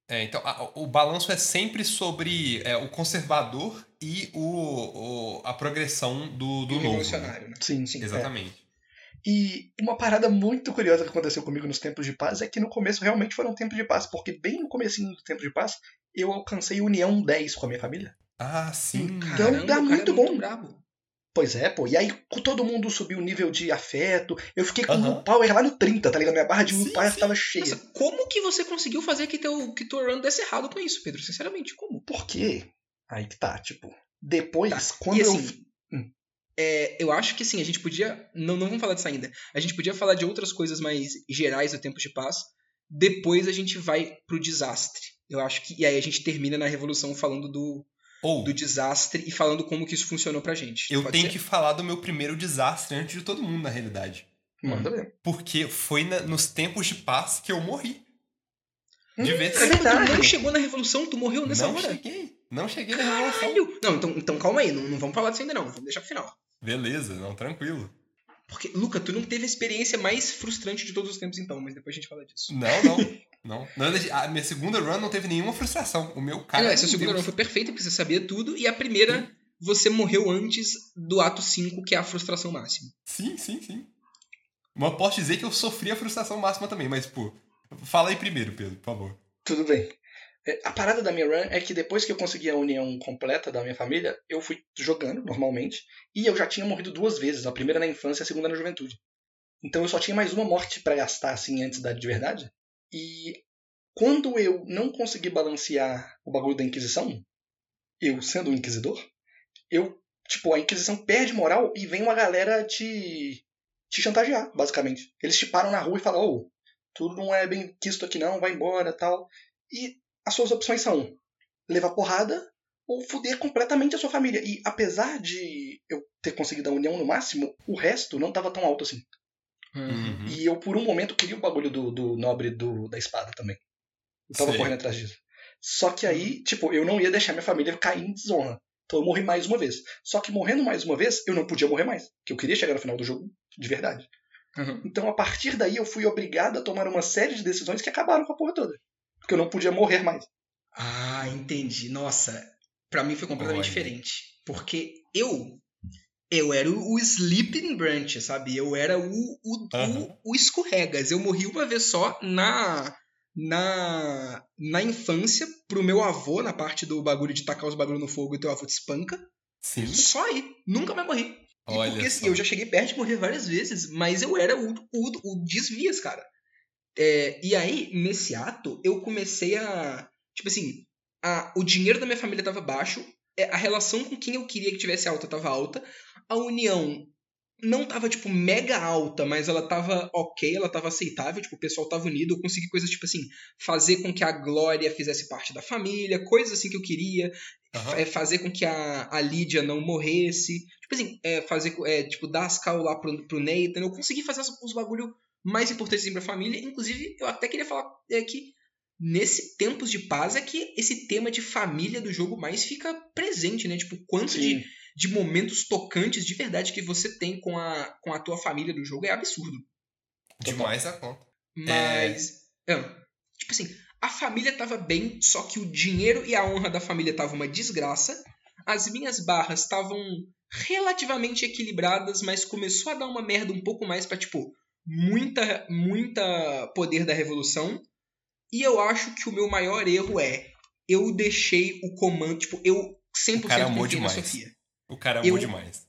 É, então, a- o balanço é sempre sobre é, o conservador e o, o- a progressão do, do
e
novo. né?
revolucionário, né?
Sim,
Sim.
Exatamente.
E uma parada muito curiosa que aconteceu comigo nos tempos de paz é que no começo realmente foram tempos de paz, porque bem no comecinho do tempo de paz eu alcancei união 10 com a minha família.
Ah, sim.
Então
Caramba,
dá
cara
muito
é
bom.
brabo.
Pois é, pô. E aí todo mundo subiu o nível de afeto. Eu fiquei com o
Aham.
Will Power lá no 30, tá ligado? Minha barra de Will
Sim,
Power
sim.
tava cheia.
Nossa, como que você conseguiu fazer que teu, que teu run desse errado com isso, Pedro? Sinceramente, como?
Por quê? Aí que tá, tipo. Depois,
Tá.
quando
e
eu.
assim, é, eu acho que sim, a gente podia. Não, não vamos falar disso ainda. A gente podia falar de outras coisas mais gerais do tempo de paz. Depois a gente vai pro desastre. Eu acho que. E aí a gente termina na revolução falando do,
Ou,
do desastre e falando como que isso funcionou pra gente.
eu
Pode
tenho
ser?
que falar do meu primeiro desastre antes de todo mundo, na realidade.
Manda ver.
Porque foi na- nos tempos de paz que eu morri. De
Hum,
vez.
é
Caramba, tu
verdade.
não chegou na revolução, tu morreu nessa
não
hora.
cheguei. Não cheguei na revolução.
Caralho! Não, então, então calma aí, não, não vamos falar disso ainda não. Vamos deixar pro final.
Beleza, não, tranquilo.
Porque, Luca, tu não teve a experiência mais frustrante de todos os tempos, então, mas depois a gente fala disso.
Não, não. não. não a minha segunda run não teve nenhuma frustração. O meu cara.
Ah, não, essa segunda
Deus.
run foi perfeita, porque você sabia tudo, e a primeira, você morreu antes do ato 5, que é a frustração máxima.
Sim, sim, sim. Mas posso dizer que eu sofri a frustração máxima também, mas, pô. Fala aí primeiro, Pedro, por favor.
Tudo bem. É, A parada da minha run é que depois que eu consegui a união completa da minha família, eu fui jogando normalmente. E eu já tinha morrido duas vezes, a primeira na infância e a segunda na juventude. Então eu só tinha mais uma morte pra gastar assim antes da de verdade. E quando eu não consegui balancear o bagulho da Inquisição, eu sendo um inquisidor, eu, tipo, a Inquisição perde moral e vem uma galera te te chantagear, basicamente. Eles te param na rua e falam: "Ô, tudo não é bem quisto aqui não, vai embora, tal". E as suas opções são levar porrada ou foder completamente a sua família. E apesar de eu ter conseguido a união no máximo, o resto não tava tão alto assim.
Uhum.
E eu, por um momento, queria o bagulho do, do nobre do, da espada também. Eu tava
Sei.
correndo atrás disso. Só que aí, tipo, eu não ia deixar minha família cair em desonra. Então eu morri mais uma vez. Só que morrendo mais uma vez, eu não podia morrer mais. Porque eu queria chegar no final do jogo de verdade.
Uhum.
Então, a partir daí, eu fui obrigado a tomar uma série de decisões que acabaram com a porra toda. Porque eu não podia morrer mais.
Ah, entendi. Nossa, pra mim foi completamente
Olha.
diferente. Porque eu. Eu era o, o Sleeping Branch, sabe? Eu era o, o,
Aham.
o, o escorregas. Eu morri uma vez só na. Na, na infância, pro meu avô, na parte do bagulho de tacar os bagulhos no fogo e teu avô te espanca.
Sim.
Só aí. Nunca mais morri. E
Olha
porque assim, eu já cheguei perto de morrer várias vezes, mas eu era o, o, o desvias, cara. É, e aí, nesse ato, eu comecei a. Tipo assim, a, o dinheiro da minha família tava baixo, a relação com quem eu queria que tivesse alta tava alta, a união não tava, tipo, mega alta, mas ela tava ok, ela tava aceitável, tipo, o pessoal tava unido, eu consegui coisas, tipo assim, fazer com que a Glória fizesse parte da família, coisas assim que eu queria, é, fazer com que a, a Lídia não morresse. Tipo assim, é, fazer, é, tipo, dar as cal lá pro, pro Nathan. Eu consegui fazer os, os bagulho mais importantes assim, pra família. Inclusive, eu até queria falar é, que nesse Tempos de Paz é que esse tema de família do jogo mais fica presente, né? Tipo, quanto de, de momentos tocantes de verdade que você tem com a, com a tua família do jogo é absurdo.
Demais a conta.
Mas. é, tipo assim, a família tava bem, só que o dinheiro e a honra da família tava uma desgraça. As minhas barras estavam relativamente equilibradas, mas começou a dar uma merda um pouco mais pra, tipo, muita, muita poder da revolução. E eu acho que o meu maior erro é eu deixei o comando, tipo, eu 100%
O cara amou
na
demais.
Sofia.
O cara amou
Eu-
demais.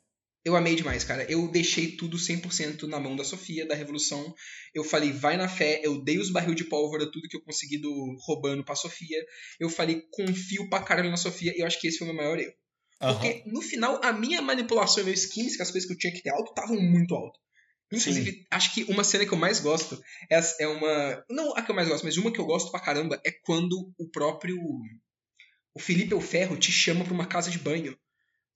Eu amei demais, cara. Eu deixei tudo 100% na mão da Sofia, da Revolução. Eu falei, vai na fé. Eu dei os barril de pólvora, tudo que eu consegui do roubando pra Sofia. Eu falei, confio pra caralho na Sofia. E eu acho que esse foi o meu maior erro.
Aham.
Porque no final, a minha manipulação e meus skins, que as coisas que eu tinha que ter alto, estavam muito alto. Inclusive, acho que uma cena que eu mais gosto é, é uma. Não a que eu mais gosto, mas uma que eu gosto pra caramba é quando o próprio. O Felipe El Ferro te chama pra uma casa de banho.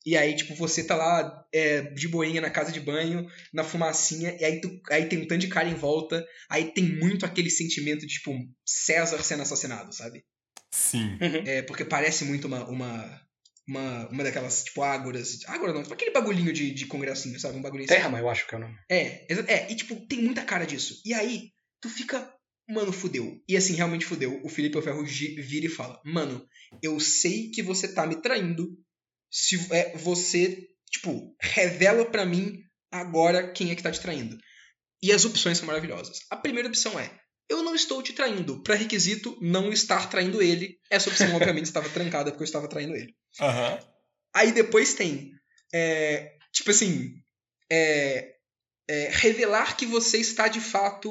E aí, tipo, você tá lá é, de boinha na casa de banho, na fumacinha, e aí, tu, aí tem um tanto de cara em volta. Aí tem muito aquele sentimento de, tipo, César sendo assassinado, sabe?
Sim.
É, porque parece muito uma, uma, uma, uma daquelas, tipo, ágoras. Ágora não, tipo aquele bagulhinho de, de congressinho, sabe? Um bagulhinho assim.
Terma, eu acho que é o nome.
É, é, e tipo, tem muita cara disso. E aí, tu fica, mano, fudeu. E assim, realmente fudeu. O Felipe Ferro gi- vira e fala: Mano, eu sei que você tá me traindo. Se é, você, tipo, revela pra mim agora quem é que tá te traindo. E as opções são maravilhosas. A primeira opção é: Eu não estou te traindo. Pra requisito, não estar traindo ele. Essa opção, obviamente, estava trancada porque eu estava traindo ele.
Aham.
Aí depois tem, é, tipo assim, é, é, revelar que você está de fato,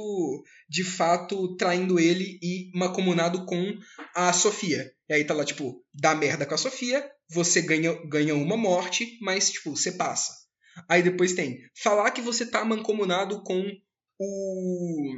de fato traindo ele e macomunado com a Sofia. E aí tá lá, tipo, dá merda com a Sofia, você ganha, ganha uma morte, mas, tipo, você passa. Aí depois tem, falar que você tá mancomunado com o...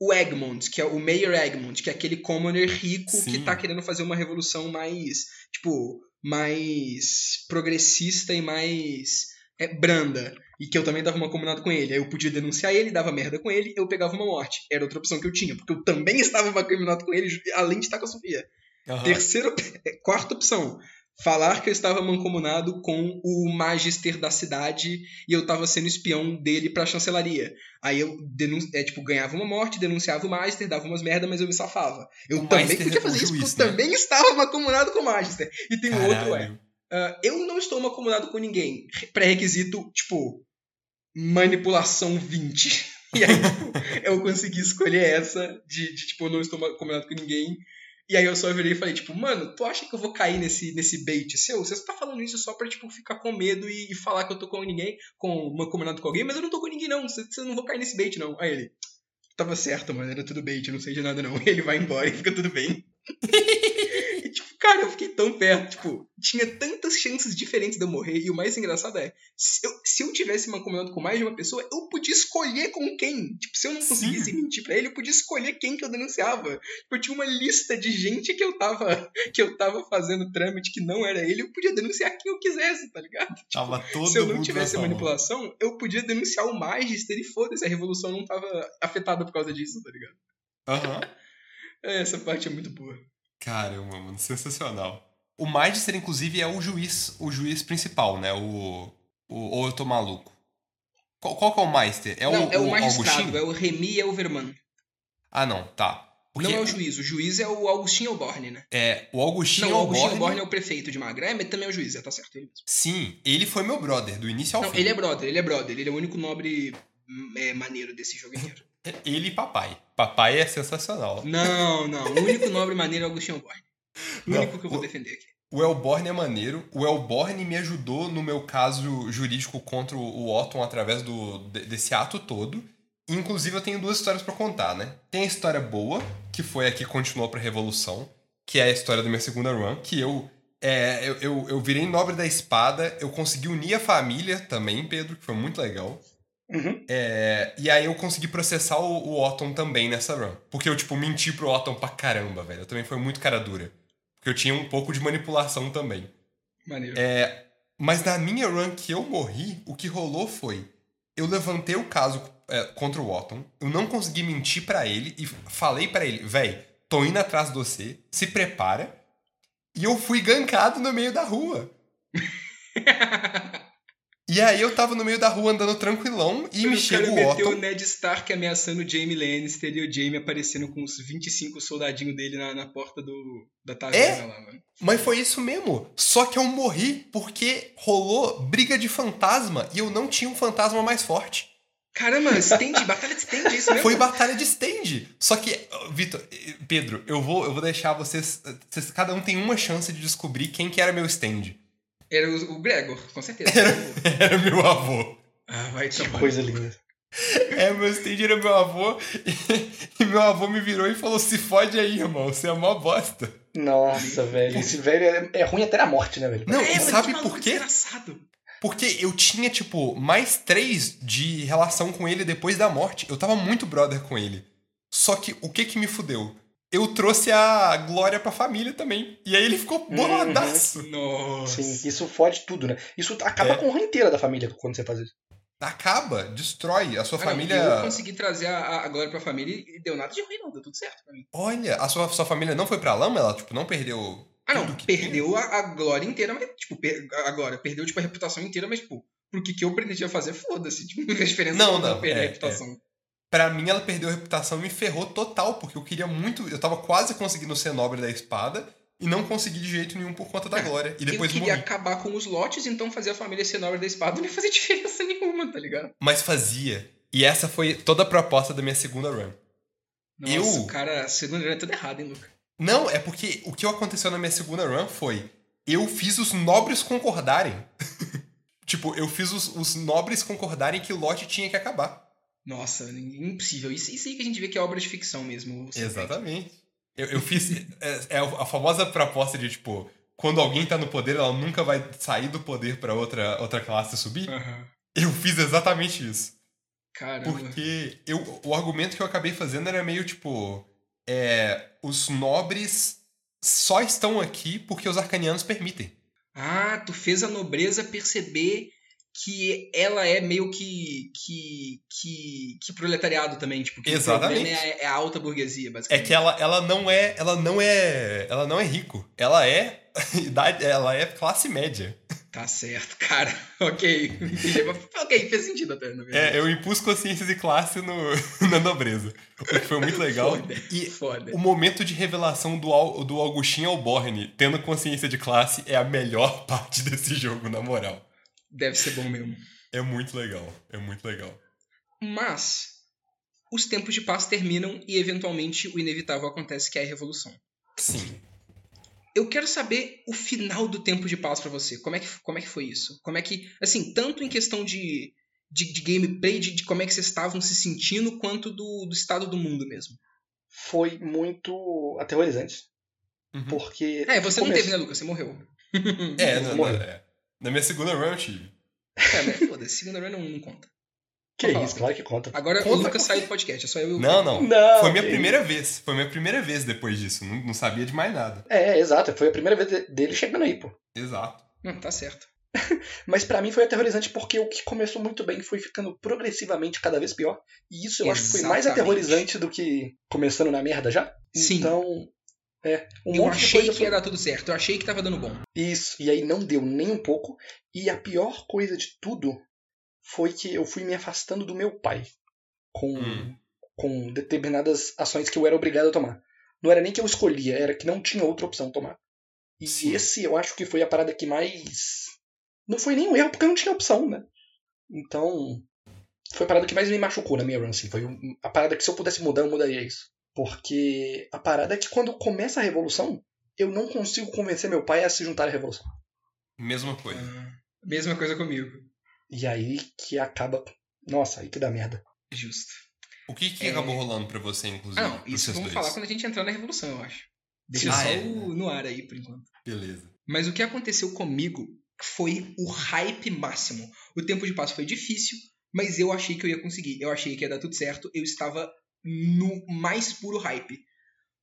O Egmont, que é o Mayor Egmont, que é aquele commoner rico que
Sim.
tá querendo fazer uma revolução mais, tipo, mais progressista e mais é, branda. E que eu também dava uma combinado com ele. Aí eu podia denunciar ele, dava merda com ele, eu pegava uma morte. Era outra opção que eu tinha, porque eu também estava combinado com ele, além de estar com a Sofia.
Aham.
Terceira, quarta opção. Falar que eu estava mancomunado com o magister da cidade e eu estava sendo espião dele pra chancelaria. Aí eu denun é, tipo, ganhava uma morte, denunciava o magister, dava umas merda, mas eu me safava. Eu
O
também podia
é
fazer isso,
juiz,
porque eu
né?
também estava mancomunado com o magister. E tem um outro, é. Ah, eu não estou mancomunado com ninguém. Pré-requisito, tipo, manipulação 20. E aí, tipo, eu consegui escolher essa de, de, tipo, eu não estou mancomunado com ninguém. E aí eu só virei e falei, tipo, mano, tu acha que eu vou cair nesse, nesse bait seu? Você tá falando isso só pra, tipo, ficar com medo e, e falar que eu tô com ninguém, com mancomunado com alguém, mas eu não tô com ninguém, não. Você, você não vou cair nesse bait, não. Aí ele, tava certo, mano, era tudo bait, eu não sei de nada, não. Ele vai embora e fica tudo bem. Tipo, cara, eu fiquei tão perto. Tipo, tinha tantas chances diferentes de eu morrer. E o mais engraçado é, se eu, se eu tivesse mancomunado com mais de uma pessoa, eu podia escolher com quem. Tipo, se eu não
Sim.
conseguisse mentir pra ele, eu podia escolher quem que eu denunciava. Tipo, eu tinha uma lista de gente que eu tava, que eu tava fazendo trâmite que não era ele. Eu podia denunciar quem eu quisesse, tá ligado?
Tava todo
se eu não tivesse manipulação, eu podia denunciar o Magister e foda-se, a revolução não tava afetada por causa disso, tá ligado?
Aham.
Essa parte é muito boa.
Caramba, mano, sensacional. O Magister, inclusive, é o juiz, o juiz principal, né? O. o ou eu tô maluco. Qual, qual que é o Meister? É
não,
o,
é o
o
magistrado,
Augustinho?
é o Remy Elverman.
Ah, não, tá. Porque
Não é o juiz, o juiz é o Augustinho Alborne, né?
é, o Augustinho
não, o Augustinho
Alborne-
Alborne é o prefeito de Magra, é, mas também é o juiz, é, tá certo, ele mesmo.
Sim, ele foi meu brother, do início ao
Não,
fim.
ele é brother, ele é brother, ele é o único nobre hum, é, maneiro desse jogo inteiro.
Ele e papai. Papai é sensacional.
Não, não, o único nobre maneiro é o Augustinho Alborne. O
Não,
único que eu vou
o-
defender aqui.
O Elborne é maneiro. O Elborne me ajudou no meu caso jurídico contra o Otton através do, de- desse ato todo. Inclusive, eu tenho duas histórias pra contar, né? Tem a história boa, que foi a que continuou pra Revolução, que é a história da minha segunda run, que eu, é, eu, eu, eu virei nobre da espada, eu consegui unir a família também, Pedro, que foi muito legal.
Uhum.
É, e aí eu consegui processar o, o Otton também nessa run. Porque eu, tipo, menti pro Otton pra caramba, velho. Eu também foi muito cara dura. Porque eu tinha um pouco de manipulação também.
Maneiro.
É, mas na minha run que eu morri, o que rolou foi... Eu levantei o caso é, contra o Otton, eu não consegui mentir pra ele e falei pra ele, véi, tô indo atrás de você, se prepara. E eu fui gankado no meio da rua. E aí eu tava no meio da rua andando tranquilão e me
o cara
chega o Otton.
o Ned Stark ameaçando o Jaime Lannister e o Jaime aparecendo com os 25 soldadinhos dele na, na porta do, da taverna lá, mano.
Mas foi isso mesmo. Só que eu morri porque rolou briga de fantasma e eu não tinha um fantasma mais forte.
Caramba, stand, batalha de stand, isso mesmo?
Foi batalha de stand. Só que, Vitor, Pedro, eu vou, eu vou deixar vocês, vocês. Cada um tem uma chance de descobrir quem que era meu stand.
Era o, o Gregor, com certeza.
Era, era meu avô.
Ah, vai
Que coisa linda.
É, meu stand era meu avô. E, e meu avô me virou e falou: se fode aí, irmão, você é mó bosta.
Nossa, velho. Esse velho é, é ruim até na morte, né, velho?
Não,
É,
e sabe por quê?
Desgraçado.
Porque eu tinha, tipo, mais três de relação com ele depois da morte. Eu tava muito brother com ele. Só que o que que me fudeu? Eu trouxe a Glória pra família também. E aí ele ficou boladaço.
Nossa.
Sim, isso fode tudo, né? Isso acaba
É.
com a honra inteira da família quando você faz isso.
Acaba, destrói. A sua
Ah, não,
família.
Eu consegui trazer a, a Glória pra família e deu nada de ruim, não. Deu tudo certo pra mim.
Olha, a sua, sua família não foi pra lama? Ela, tipo, não perdeu.
Ah, não.
tudo que
Perdeu a, a Glória inteira, mas, tipo, per, a Glória perdeu, tipo, a reputação inteira, mas, tipo, pro que, que eu pretendia fazer, foda-se. Tipo, não diferença
Não,
nenhuma
não,
perder
é,
a reputação.
Pra mim, ela perdeu a reputação e me ferrou total, porque eu queria muito. Eu tava quase conseguindo ser nobre da espada e não consegui de jeito nenhum por conta da
É,
Glória. E depois
eu queria
morri.
acabar com os lotes, então fazer a família ser nobre da espada não ia fazer diferença nenhuma, tá ligado?
Mas fazia. E essa foi toda a proposta da minha segunda run.
Nossa,
Eu-
cara, a segunda era tudo errado, hein, Luca?
Não, é porque o que aconteceu na minha segunda run foi. Eu fiz os nobres concordarem. tipo, eu fiz os, os nobres concordarem que o lote tinha que acabar.
Nossa, impossível. Isso, isso aí que a gente vê que é obra de ficção mesmo.
Exatamente. Eu, eu fiz. É, é a famosa proposta de, tipo, quando alguém tá no poder, ela nunca vai sair do poder pra outra, outra classe subir.
Aham.
Eu fiz exatamente isso.
Caramba.
Porque eu, o argumento que eu acabei fazendo era meio tipo. É, os nobres só estão aqui porque os arcanianos permitem.
Ah, tu fez a nobreza perceber que ela é meio que. que. que, que proletariado também, tipo, que
Exatamente.
é a, é a alta burguesia,
É
basicamente.
que ela, ela não é. Ela não é. Ela não é rico. Ela é. idade- ela é classe média.
Tá certo, cara. ok. Ok, fez sentido até, na verdade.
É, eu impus consciência de classe no, na nobreza. O que foi muito legal.
Foda.
E
Foda.
o momento de revelação do, do Augustinho Alborne tendo consciência de classe é a melhor parte desse jogo, na moral.
Deve ser bom mesmo.
É muito legal. É muito legal.
Mas os tempos de paz terminam e eventualmente o inevitável acontece que é a revolução.
Sim.
Eu quero saber o final do tempo de paz pra você. Como é que, como é que foi isso? Como é que, assim, tanto em questão de, de, de gameplay, de, de como é que vocês estavam se sentindo, quanto do, do estado do mundo mesmo.
Foi muito aterrorizante.
Uhum.
Porque.
É, você não
começo-
teve, né, Lucas? Você morreu.
É,
morri.
na, é. Na minha segunda run eu tive.
É, mas foda-se, segunda run não, não conta.
Que
Vou falar.
isso, claro que conta.
Agora
Conta
o Lucas saiu do podcast, é só eu e o
Não, não.
Não,
Foi minha
que
primeira vez. Foi minha primeira vez depois disso. Não, não sabia de mais nada.
É, exato. Foi a primeira vez de- dele chegando aí, pô.
Exato.
Não, tá certo.
Mas pra mim foi aterrorizante porque o que começou muito bem foi ficando progressivamente cada vez pior. E isso eu acho que foi mais
Exatamente.
aterrorizante do que começando na merda já.
Sim.
Então, é. Um
eu
monte de
achei
coisa
que
foi-
ia dar tudo certo, eu achei que tava dando bom.
Isso, e aí não deu nem um pouco. E a pior coisa de tudo foi que eu fui me afastando do meu pai com,
Hum.
com determinadas ações que eu era obrigado a tomar. Não era nem que eu escolhia, era que não tinha outra opção tomar. E
Sim.
esse eu acho que foi a parada que mais. Não foi nem um erro, porque não tinha opção, né? Então. Foi a parada que mais me machucou na minha run, assim. Foi a parada que se eu pudesse mudar, eu mudaria isso. Porque a parada é que quando começa a revolução, eu não consigo convencer meu pai a se juntar à revolução.
Mesma coisa.
Ah, mesma coisa comigo.
E aí que acaba. Nossa, aí que dá merda.
Justo.
O que, que
É.
acabou rolando pra você, inclusive?
Ah, não, isso vamos
dois?
falar quando a gente entrar na revolução, eu acho. Deixa
Ah,
só
é.
o, no ar aí, por enquanto.
Beleza.
Mas o que aconteceu comigo foi o hype máximo. O tempo de passo foi difícil, mas eu achei que eu ia conseguir. Eu achei que ia dar tudo certo. Eu estava no mais puro hype.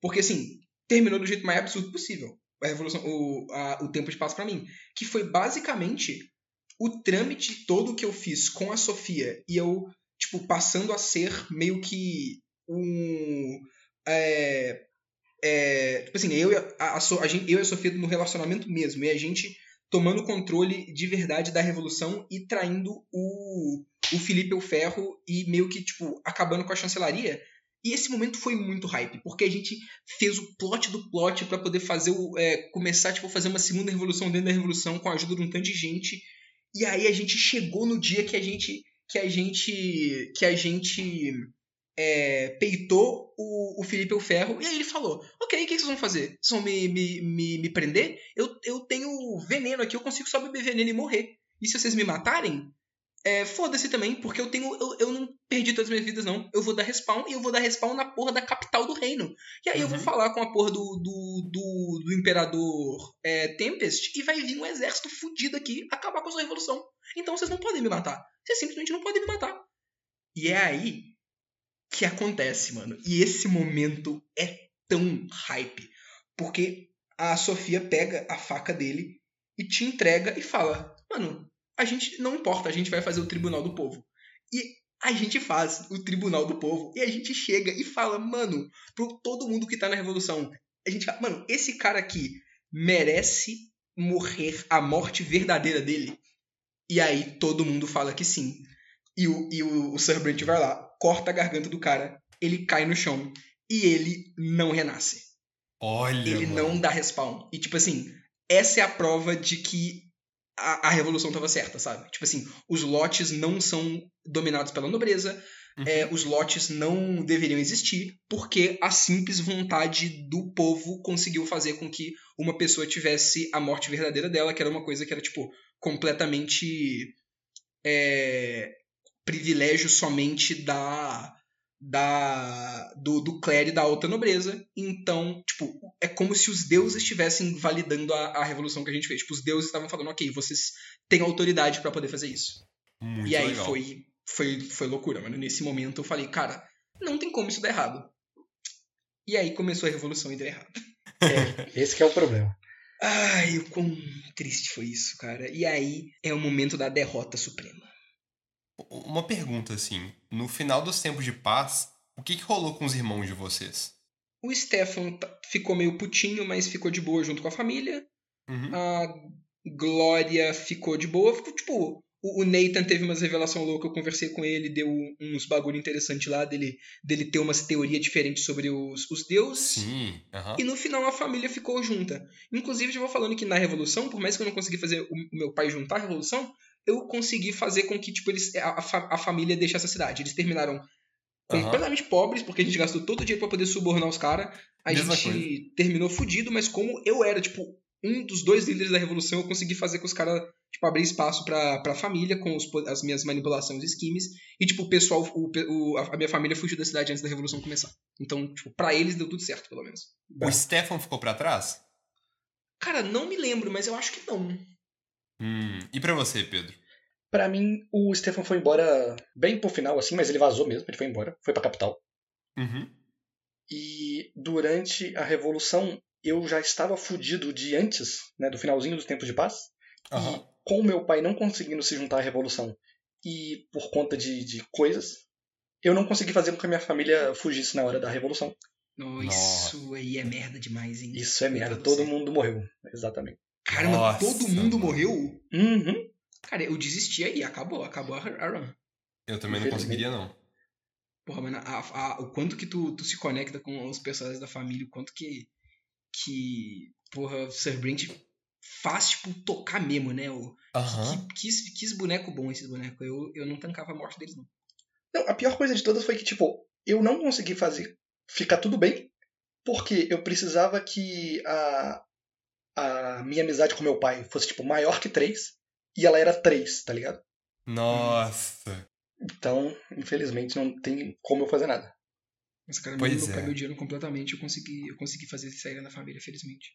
Porque, assim, terminou do jeito mais absurdo possível. A revolução, o, a- o tempo de passo pra mim. Que foi basicamente o trâmite todo que eu fiz com a Sofia e eu, tipo, passando a ser meio que um. É, é, tipo assim, eu e a, a, a gente, eu e a Sofia no relacionamento mesmo, e a gente tomando controle de verdade da revolução e traindo o, o Felipe o Ferro e meio que, tipo, acabando com a chancelaria. E esse momento foi muito hype, porque a gente fez o plot do plot pra poder fazer o. é, começar, tipo, fazer uma segunda revolução dentro da revolução com a ajuda de um tanto de gente. E aí a gente chegou no dia que a gente. que a gente. que a gente é, peitou o, o Felipe Ferro e aí ele falou: Ok, o que vocês vão fazer? Vocês vão me, me, me, me prender? Eu, eu tenho veneno aqui, eu consigo só beber veneno e morrer. E se vocês me matarem, é, foda-se também, porque eu tenho. Eu, eu não perdi todas as minhas vidas, não. Eu vou dar respawn e eu vou dar respawn na porra da capital do reino. E aí uhum. eu vou uhum. falar com a porra do, do, do, do Imperador é, Tempest e vai vir um exército fudido aqui acabar com a sua revolução. Então vocês não podem me matar. Vocês simplesmente não podem me matar. E é aí que acontece, mano. E esse momento é tão hype. Porque a Sofia pega a faca dele e te entrega e fala: Mano, a gente não importa, a gente vai fazer o tribunal do povo. E a gente faz o tribunal do povo. E a gente chega e fala, mano, pro todo mundo que tá na revolução. A gente fala, mano, esse cara aqui merece morrer a morte verdadeira dele. E aí todo mundo fala que sim. E o, e o, o Sir Brent vai lá, corta a garganta do cara, ele cai no chão e ele não renasce.
Olha.
Ele mano. não dá respawn. E tipo assim, essa é a prova de que a, a revolução estava certa, sabe? Tipo assim, os lotes não são dominados pela nobreza, uhum. é, os lotes não deveriam existir, porque a simples vontade do povo conseguiu fazer com que uma pessoa tivesse a morte verdadeira dela, que era uma coisa que era, tipo, completamente. É, privilégio somente da da do, do clero e da alta nobreza. Então, tipo, é como se os deuses estivessem validando a, a revolução que a gente fez. Tipo, os deuses estavam falando, ok, vocês têm autoridade para poder fazer isso.
Muito
e aí
legal.
foi foi foi loucura, mano. Nesse momento eu falei, cara, não tem como isso dar errado. E aí começou a revolução e deu errado.
É, esse é o problema.
Ai, o quão triste foi isso, cara. E aí é o momento da derrota suprema.
Uma pergunta, assim. No final dos tempos de paz, o que, que rolou com os irmãos de vocês?
O Stefan ficou meio putinho, mas ficou de boa junto com a família.
Uhum.
A Glória ficou de boa. Ficou, tipo, o Nathan teve umas revelações loucas, eu conversei com ele, deu uns bagulho interessante lá dele, dele ter umas teorias diferentes sobre os, os deuses.
Sim. Uhum.
E no final a família ficou junta. Inclusive, já vou falando que na Revolução, por mais que eu não consegui fazer o meu pai juntar a Revolução, eu consegui fazer com que tipo, eles, a, a família deixasse a cidade. Eles terminaram completamente pobres, porque a gente gastou todo o dinheiro pra poder subornar os caras. A
Mesma
gente
coisa.
terminou fudido, mas como eu era, tipo, um dos dois líderes da revolução, eu consegui fazer com os caras, tipo, abrir espaço pra, pra família com os, as minhas manipulações e schemes. E, tipo, o pessoal, o, o, a minha família fugiu da cidade antes da revolução começar. Então, tipo, pra eles deu tudo certo, pelo menos.
O Stefan ficou para trás?
Cara, não me lembro, mas eu acho que não.
Hum. E para você, Pedro?
Para mim, o Stefan foi embora bem pro final, assim, mas ele vazou mesmo, ele foi embora, foi pra capital.
Uhum.
E durante a Revolução, eu já estava fudido de antes, né, do finalzinho dos tempos de paz.
Uhum.
E com o meu pai não conseguindo se juntar à Revolução e por conta de, de coisas, eu não consegui fazer com que a minha família fugisse na hora da Revolução.
Oh, isso aí é merda demais, hein?
Isso é merda, todo mundo morreu, exatamente.
Caramba,
Nossa,
todo mundo
mano.
morreu?
Uhum.
Cara, eu desisti aí, acabou, acabou a a run.
Eu também não conseguiria, não.
Porra, mano, a- a- o quanto que tu, tu se conecta com os personagens da família, o quanto que. que. Porra, Sir Brent faz, tipo, tocar mesmo, né? O,
Aham.
que, que, que boneco bom esses bonecos. Eu, eu não tancava a morte deles, não.
Não, a pior coisa de todas foi que, tipo, eu não consegui fazer ficar tudo bem, porque eu precisava que a, a minha amizade com meu pai fosse, tipo, maior que três, e ela era três, tá ligado?
Nossa.
Então, infelizmente, não tem como eu fazer nada.
Mas, cara,
Pois
meu,
é.
meu dinheiro completamente, eu consegui, eu consegui fazer eles saírem da família, felizmente.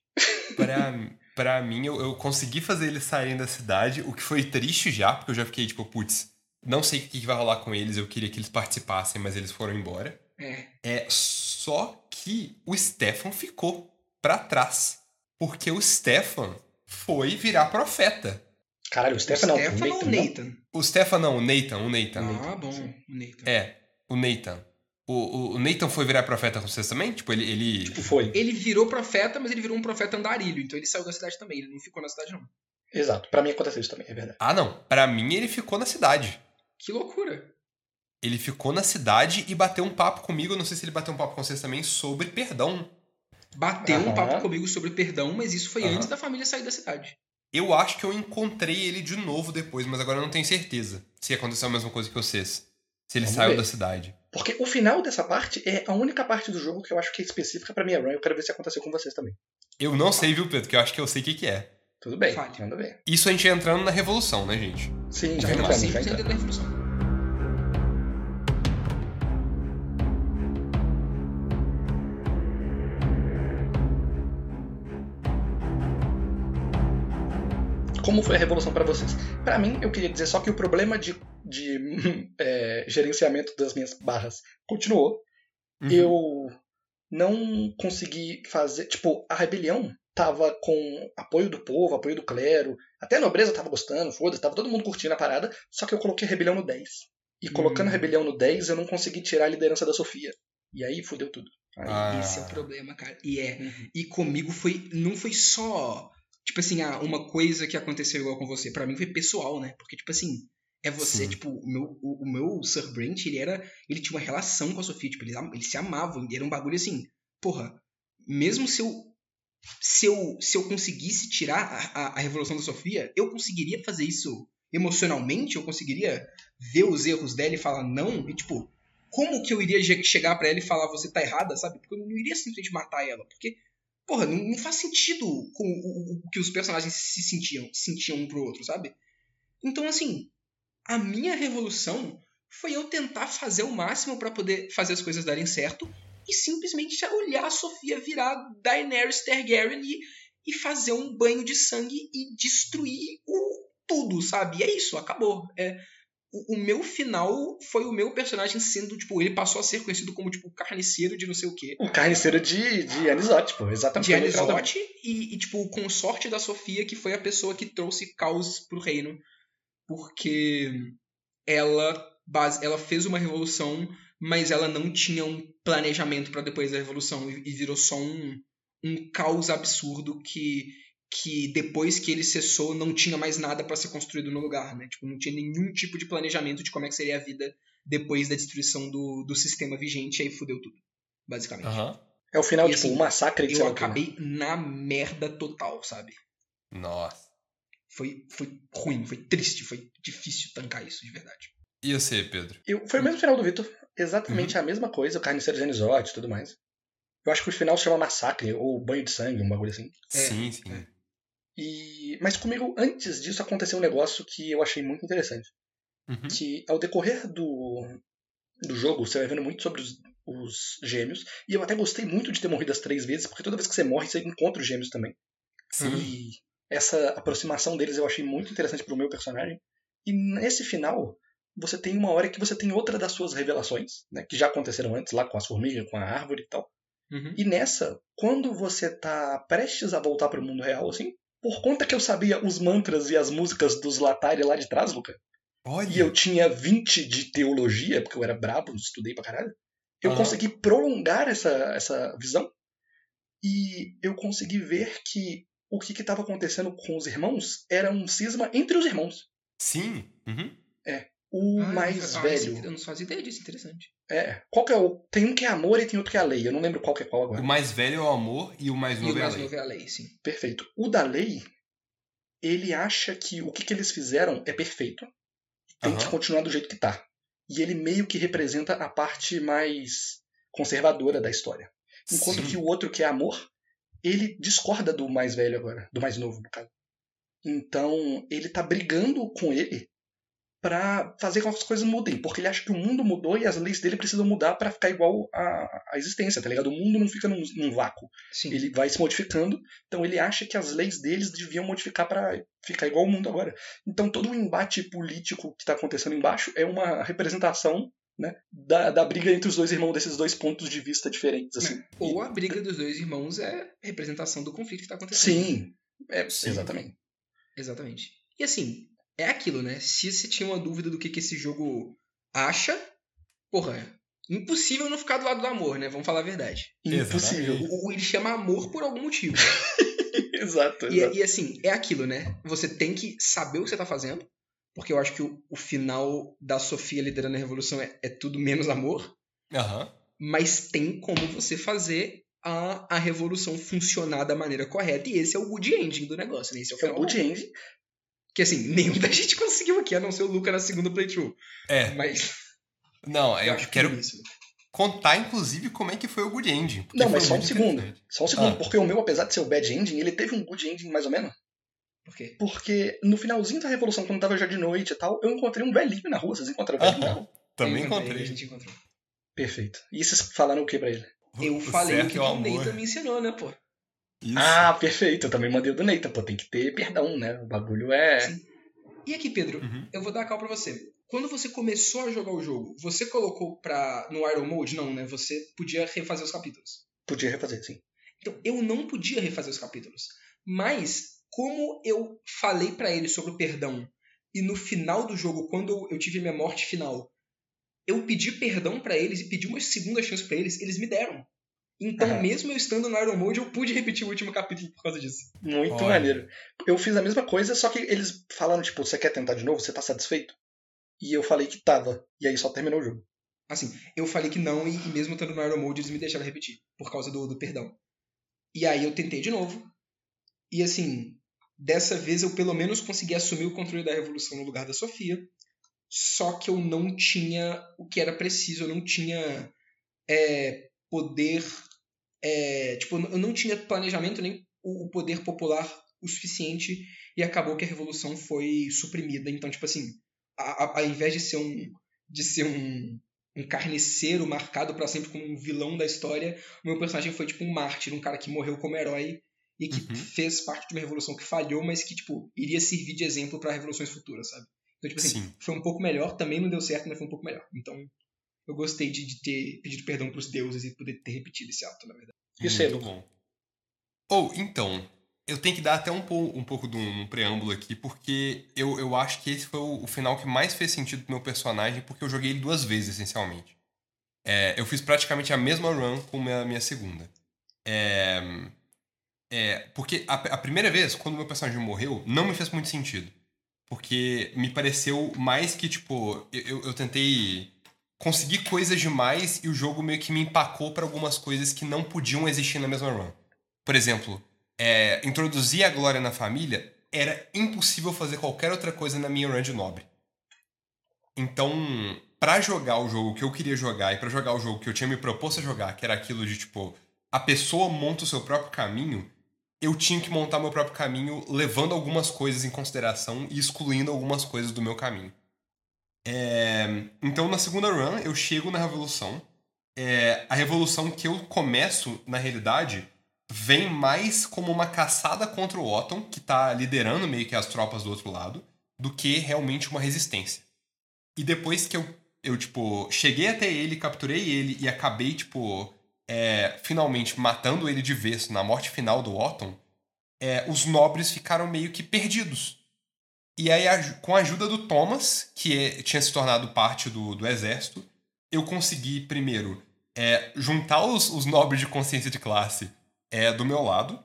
Pra, pra mim, eu, eu consegui fazer eles saírem da cidade, o que foi triste já, porque eu já fiquei tipo, putz, não sei o que que vai rolar com eles, eu queria que eles participassem, mas eles foram embora.
É.
É só que o Stefan ficou pra trás. Porque o Stefan foi virar profeta.
Caralho, o Stefan não, o
Stefan ou
Nathan, não?
Nathan?
O Stefan não, o Nathan, o Nathan.
Ah, bom, o Nathan.
É, o Nathan. O, o, o Nathan foi virar profeta com vocês também? Tipo, ele. ele...
Tipo, foi.
Ele virou profeta, mas ele virou um profeta andarilho, então ele saiu da cidade também, ele não ficou na cidade, não.
Exato. Pra mim aconteceu isso também, é verdade.
Ah, não. Pra mim, ele ficou na cidade.
Que loucura.
Ele ficou na cidade e bateu um papo comigo. Eu não sei se ele bateu um papo com vocês também sobre perdão.
Bateu um
Aham.
papo comigo sobre perdão, mas isso foi
Aham.
antes da família sair da cidade.
Eu acho que eu encontrei ele de novo depois, mas agora eu não tenho certeza. se aconteceu a mesma coisa que vocês. Se ele
Vamos
saiu
ver.
da cidade.
Porque o final dessa parte é a única parte do jogo que eu acho que é específica pra minha run. Eu quero ver se aconteceu com vocês também.
Eu não sei, viu, Pedro? Que eu acho que eu sei o que, que é.
Tudo bem,
Fale.
manda ver.
Isso a gente entrando na revolução, né, gente?
Sim, já entramos, já
100%
entramos.
da revolução.
Como foi a revolução pra vocês? Pra mim, eu queria dizer só que o problema de, de é, gerenciamento das minhas barras continuou.
Uhum.
Eu não consegui fazer. Tipo, a rebelião tava com apoio do povo, apoio do clero. Até a nobreza tava gostando, foda-se, tava todo mundo curtindo a parada. Só que eu coloquei a rebelião no 10. E colocando
Hum.
a rebelião no 10, eu não consegui tirar a liderança da Sofia. E aí fudeu tudo. Aí,
Ah.
Esse é o problema, cara. E é.
Uhum.
E comigo foi. Não foi só. Tipo assim, ah, uma coisa que aconteceu igual com você. Pra mim foi pessoal, né? Porque, tipo assim, é você,
Sim.
tipo, o meu, o, o meu Sir Brent, ele era. Ele tinha uma relação com a Sofia, tipo, eles, eles se amavam. Era um bagulho assim, porra, mesmo se eu. Se eu, se eu conseguisse tirar a, a, a revolução da Sofia, eu conseguiria fazer isso emocionalmente? Eu conseguiria ver os erros dela e falar não? E, tipo, como que eu iria chegar pra ela e falar você tá errada, sabe? Porque eu não iria simplesmente matar ela. Porque, porra, não, não faz sentido com o, o- que os personagens se sentiam, sentiam um pro outro, sabe? Então, assim, a minha revolução foi eu tentar fazer o máximo pra poder fazer as coisas darem certo e simplesmente olhar a Sofia virar Daenerys Targaryen e, e fazer um banho de sangue e destruir o tudo, sabe? E é isso, acabou. É, o, o meu final foi o meu personagem sendo, tipo, ele passou a ser conhecido como, tipo, carniceiro de não sei o quê.
O carniceiro de, de Anisote, pô. Exatamente.
De
da-
Alizote e, e, tipo, o consorte da Sofia, que foi a pessoa que trouxe caos pro reino. Porque ela, base, ela fez uma revolução, mas ela não tinha um planejamento pra depois da revolução. E, e virou só um, um caos absurdo que, que depois que ele cessou não tinha mais nada pra ser construído no lugar, né? Tipo, não tinha nenhum tipo de planejamento de como é que seria a vida depois da destruição do, do sistema vigente, e aí fudeu tudo, basicamente.
Aham.
É o final,
E
tipo,
assim,
o massacre de
Eu
o quê, né?
acabei na merda total, sabe?
Nossa.
Foi, foi ruim, foi triste, foi difícil tancar isso, de verdade.
E você, Pedro?
Eu, foi o mesmo final do Vitor. Exatamente a mesma coisa, o carniceiro de Anisote e tudo mais. Eu acho que o final se chama Massacre, ou Banho de Sangue, um bagulho assim.
É,
sim, sim.
é.
E... Mas comigo, antes disso, aconteceu um negócio que eu achei muito interessante.
Uhum.
Que ao decorrer do, do jogo, você vai vendo muito sobre os, os gêmeos. E eu até gostei muito de ter morrido as três vezes, porque toda vez que você morre, você encontra os gêmeos também.
Sim.
E essa aproximação deles eu achei muito interessante pro meu personagem. E nesse final, você tem uma hora que você tem outra das suas revelações, né, que já aconteceram antes, lá com as formigas, com a árvore e tal.
Uhum.
E nessa, quando você tá prestes a voltar pro mundo real, assim, por conta que eu sabia os mantras e as músicas dos Latari lá de trás, Luca,
Olha.
e eu tinha 20 de teologia, porque eu era brabo, estudei pra caralho, eu
Aham.
consegui prolongar essa, essa visão e eu consegui ver que o que estava acontecendo com os irmãos era um cisma entre os irmãos.
Sim. Uhum.
O
Ah,
mais
ah,
velho.
esse- Eu não fazia ideia disso, interessante.
É. Qual que é o. Tem um que é amor e tem outro que é a lei. Eu não lembro qual que é qual agora.
O mais velho é o amor e o mais
E o
novo é a
mais
lei.
novo é a lei, sim.
Perfeito. O da lei, ele acha que o que, que eles fizeram é perfeito. Tem que
Aham.
continuar do jeito que tá. E ele meio que representa a parte mais conservadora da história. Enquanto
Sim.
que o outro, que é amor, ele discorda do mais velho agora, do mais novo, no caso. Então, ele tá brigando com ele pra fazer com que as coisas mudem, porque ele acha que o mundo mudou e as leis dele precisam mudar pra ficar igual à, à existência, tá ligado? O mundo não fica num, num vácuo,
Sim.
ele vai se modificando, então ele acha que as leis deles deviam modificar pra ficar igual ao mundo agora. Então todo o embate político que tá acontecendo embaixo é uma representação né, da, da briga entre os dois irmãos desses dois pontos de vista diferentes, assim.
Ou a briga dos dois irmãos é representação do conflito que tá acontecendo.
Sim, é,
Sim.
exatamente.
Exatamente. E assim, é aquilo, né? Se você tinha uma dúvida do que, que esse jogo acha, porra, é impossível não ficar do lado do amor, né? Vamos falar a verdade.
Impossível.
O, ele chama amor por algum motivo.
exato,
E,
exato.
e assim, é aquilo, né? Você tem que saber o que você tá fazendo, porque eu acho que o, o final da Sofia liderando a revolução é, é tudo menos amor,
Aham.
mas tem como você fazer a, a revolução funcionar da maneira correta, e esse é o good ending do negócio, né? Esse é o
É o
final.
Good End,
Que assim, nenhum da gente conseguiu aqui, a não ser o Luca na segunda playthrough.
É.
Mas.
Não, eu,
acho
quero
isso.
contar, inclusive, como é que foi o Good Ending.
Não, mas só um segundo. Só um segundo,
Ah.
porque o meu, apesar de ser o bad ending, ele teve um good ending mais ou menos.
Por quê?
Porque no finalzinho da revolução, quando tava já de noite e tal, eu encontrei um velhinho na rua. Vocês encontraram o velhinho na
Aham.
rua?
Também
Eu
encontrei.
A gente encontrou.
Perfeito. E vocês falaram o que pra ele?
Eu
O
falei o que
é o.
Nathan me ensinou, né, pô?
Isso.
Ah, perfeito. Eu também mandei o do Neita, pô. Tem que ter perdão, né? O bagulho é.
Sim. E aqui, Pedro,
Uhum.
eu vou dar a cal pra você. Quando você começou a jogar o jogo, você colocou pra, no Iron Mode? Não, né? Você podia refazer os capítulos.
Podia refazer, sim.
Então, eu não podia refazer os capítulos. Mas, como eu falei pra ele sobre o perdão, e no final do jogo, quando eu, eu tive a minha morte final, eu pedi perdão pra eles e pedi uma segunda chance pra eles, eles me deram. Então,
Aham.
mesmo eu estando no Iron Mode, eu pude repetir o último capítulo por causa disso.
Muito
Olha.
maneiro. Eu fiz a mesma coisa, só que eles falaram, tipo, você quer tentar de novo? Você tá satisfeito? E eu falei que tava. E aí só terminou o jogo.
Assim, eu falei que não, e, e mesmo estando no Iron Mode, eles me deixaram repetir, por causa do, do perdão. E aí eu tentei de novo. E assim, dessa vez eu pelo menos consegui assumir o controle da revolução no lugar da Sofia. Só que eu não tinha o que era preciso, eu não tinha é, poder. É, tipo, eu não tinha planejamento nem o poder popular o suficiente e acabou que a revolução foi suprimida. Então, tipo assim, a- a- ao invés de ser um de ser um, um carniceiro marcado pra sempre como um vilão da história, o meu personagem foi tipo um mártir, um cara que morreu como herói e que
Uhum.
fez parte de uma revolução que falhou, mas que tipo iria servir de exemplo pra revoluções futuras, sabe? Então, tipo assim,
Sim.
foi um pouco melhor, também não deu certo, mas foi um pouco melhor. Então, eu gostei de, de ter pedido perdão pros deuses e poder ter repetido esse ato, na verdade.
Isso aí,
Muito
Luca.
bom. Ou, então, eu tenho que dar até um, po- um pouco de um, um preâmbulo aqui, porque eu, eu acho que esse foi o, o final que mais fez sentido pro meu personagem, porque eu joguei ele duas vezes, essencialmente. É, eu fiz praticamente a mesma run com a minha, minha segunda. É, é, porque a, a primeira vez, quando meu personagem morreu, não me fez muito sentido. Porque me pareceu mais que, tipo, eu, eu- eu tentei conseguir coisas demais e o jogo meio que me empacou para algumas coisas que não podiam existir na mesma run. Por exemplo, é, introduzir a glória na família era impossível fazer qualquer outra coisa na minha run de nobre. Então, pra jogar o jogo que eu queria jogar e pra jogar o jogo que eu tinha me proposto a jogar, que era aquilo de tipo, a pessoa monta o seu próprio caminho, eu tinha que montar meu próprio caminho levando algumas coisas em consideração e excluindo algumas coisas do meu caminho. É, então, na segunda run, eu chego na revolução. É, a revolução que eu começo, na realidade, vem mais como uma caçada contra o Otton, que tá liderando meio que as tropas do outro lado, do que realmente uma resistência. E depois que eu, eu tipo, cheguei até ele, capturei ele e acabei, tipo, é, finalmente matando ele de vez na morte final do Otton, é, os nobres ficaram meio que perdidos. E aí, com a ajuda do Thomas, que é- tinha se tornado parte do, do exército, eu consegui, primeiro, é, juntar os, os nobres de consciência de classe é, do meu lado.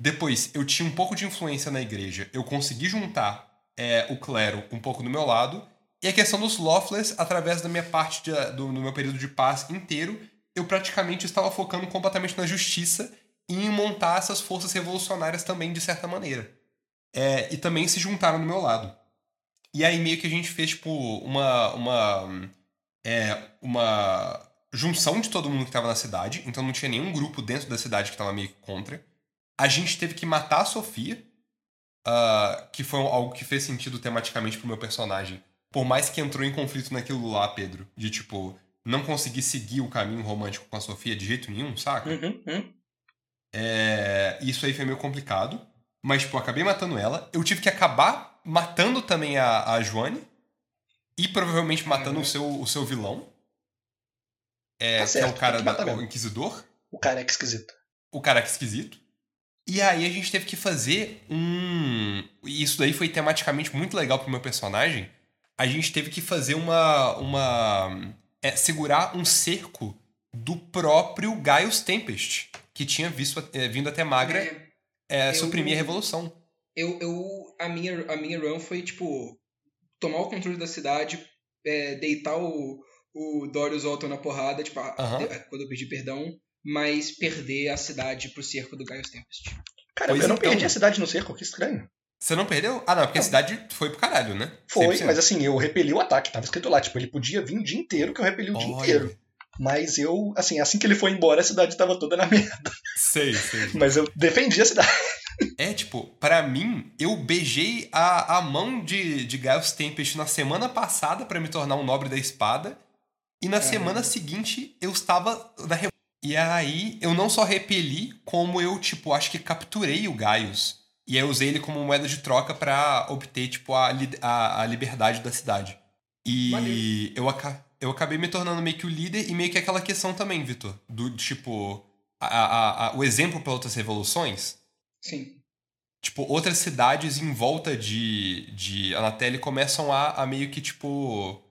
Depois, eu tinha um pouco de influência na igreja. Eu consegui juntar é, o clero um pouco do meu lado. E a questão dos Lawless, através da minha parte de- do, do meu período de paz inteiro, eu praticamente estava focando completamente na justiça e em montar essas forças revolucionárias também, de certa maneira. É, e também se juntaram do meu lado. E aí meio que a gente fez, tipo, uma. uma. É, uma junção de todo mundo que tava na cidade. Então não tinha nenhum grupo dentro da cidade que tava meio que contra. A gente teve que matar a Sofia. ah, que foi algo que fez sentido tematicamente pro meu personagem. Por mais que entrou em conflito naquilo lá, Pedro. De tipo, não conseguir seguir o caminho romântico com a Sofia de jeito nenhum, saca?
Uhum, uhum.
É, isso aí foi meio complicado. Mas, tipo, eu acabei matando ela. Eu tive que acabar matando também a, a Joane. E provavelmente matando
Uhum.
o, seu, o seu vilão. É,
Tá
que
certo,
é o cara
que
da, o. Inquisidor.
O cara é que esquisito.
O cara que é esquisito. E aí a gente teve que fazer um. E isso daí foi tematicamente muito legal pro meu personagem. A gente teve que fazer uma. uma é, segurar um cerco do próprio Gaius Tempest, que tinha visto, é, vindo até Magra
É,
é,
eu-
suprimir a revolução.
eu, eu, a, minha, a minha run foi, tipo, tomar o controle da cidade, é, deitar o, o Dorius Otto na porrada, tipo, quando eu pedi perdão, mas perder a cidade pro cerco do Gaius Tempest.
Cara,
Pois
eu não
então.
perdi a cidade no cerco, que estranho.
Você não perdeu? Ah, não, porque a cidade foi pro caralho, né?
Foi,
100%.
mas assim, eu repeli o ataque, tava escrito lá, tipo, ele podia vir o dia inteiro, que eu repeli o dia
Olha.
inteiro. Mas eu, assim, assim que ele foi embora, a cidade tava toda na merda.
Sei, sei.
Mas eu defendi a cidade.
É, tipo, pra mim, eu beijei a, a mão de, de Gaius Tempest na semana passada pra me tornar um nobre da espada. E na semana seguinte, eu estava na re... E aí, eu não só repeli, como eu, tipo, acho que capturei o Gaius. E aí eu usei ele como moeda de troca pra obter, tipo, a, a, a liberdade da cidade. E eu, aca- eu acabei me tornando meio que o líder e meio que aquela questão também, Vitor. Do, tipo, a, a, a- o exemplo para outras revoluções.
Sim.
Tipo, outras cidades em volta de, de Anatele começam a, a meio que, tipo,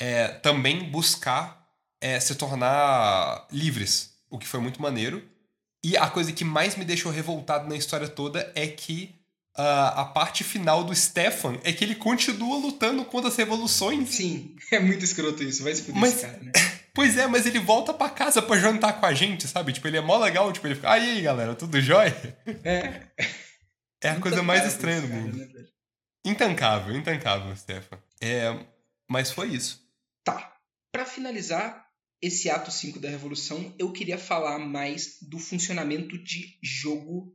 é, também buscar é, se tornar livres, o que foi muito maneiro. E a coisa que mais me deixou revoltado na história toda é que a parte final do Stefan é que ele continua lutando contra as revoluções.
Sim. É muito escroto isso. Vai se fuder
Mas-
esse cara, né?
Pois é, mas ele volta pra casa pra jantar com a gente, sabe? Tipo, ele é mó legal, tipo, ele fica, ah, e aí, galera, tudo jóia?
É.
É a coisa mais estranha do
cara,
mundo.
né?
Intancável, intancável, Stefan. É, mas foi isso.
Tá. Pra finalizar esse ato 5 da Revolução, eu queria falar mais do funcionamento de jogo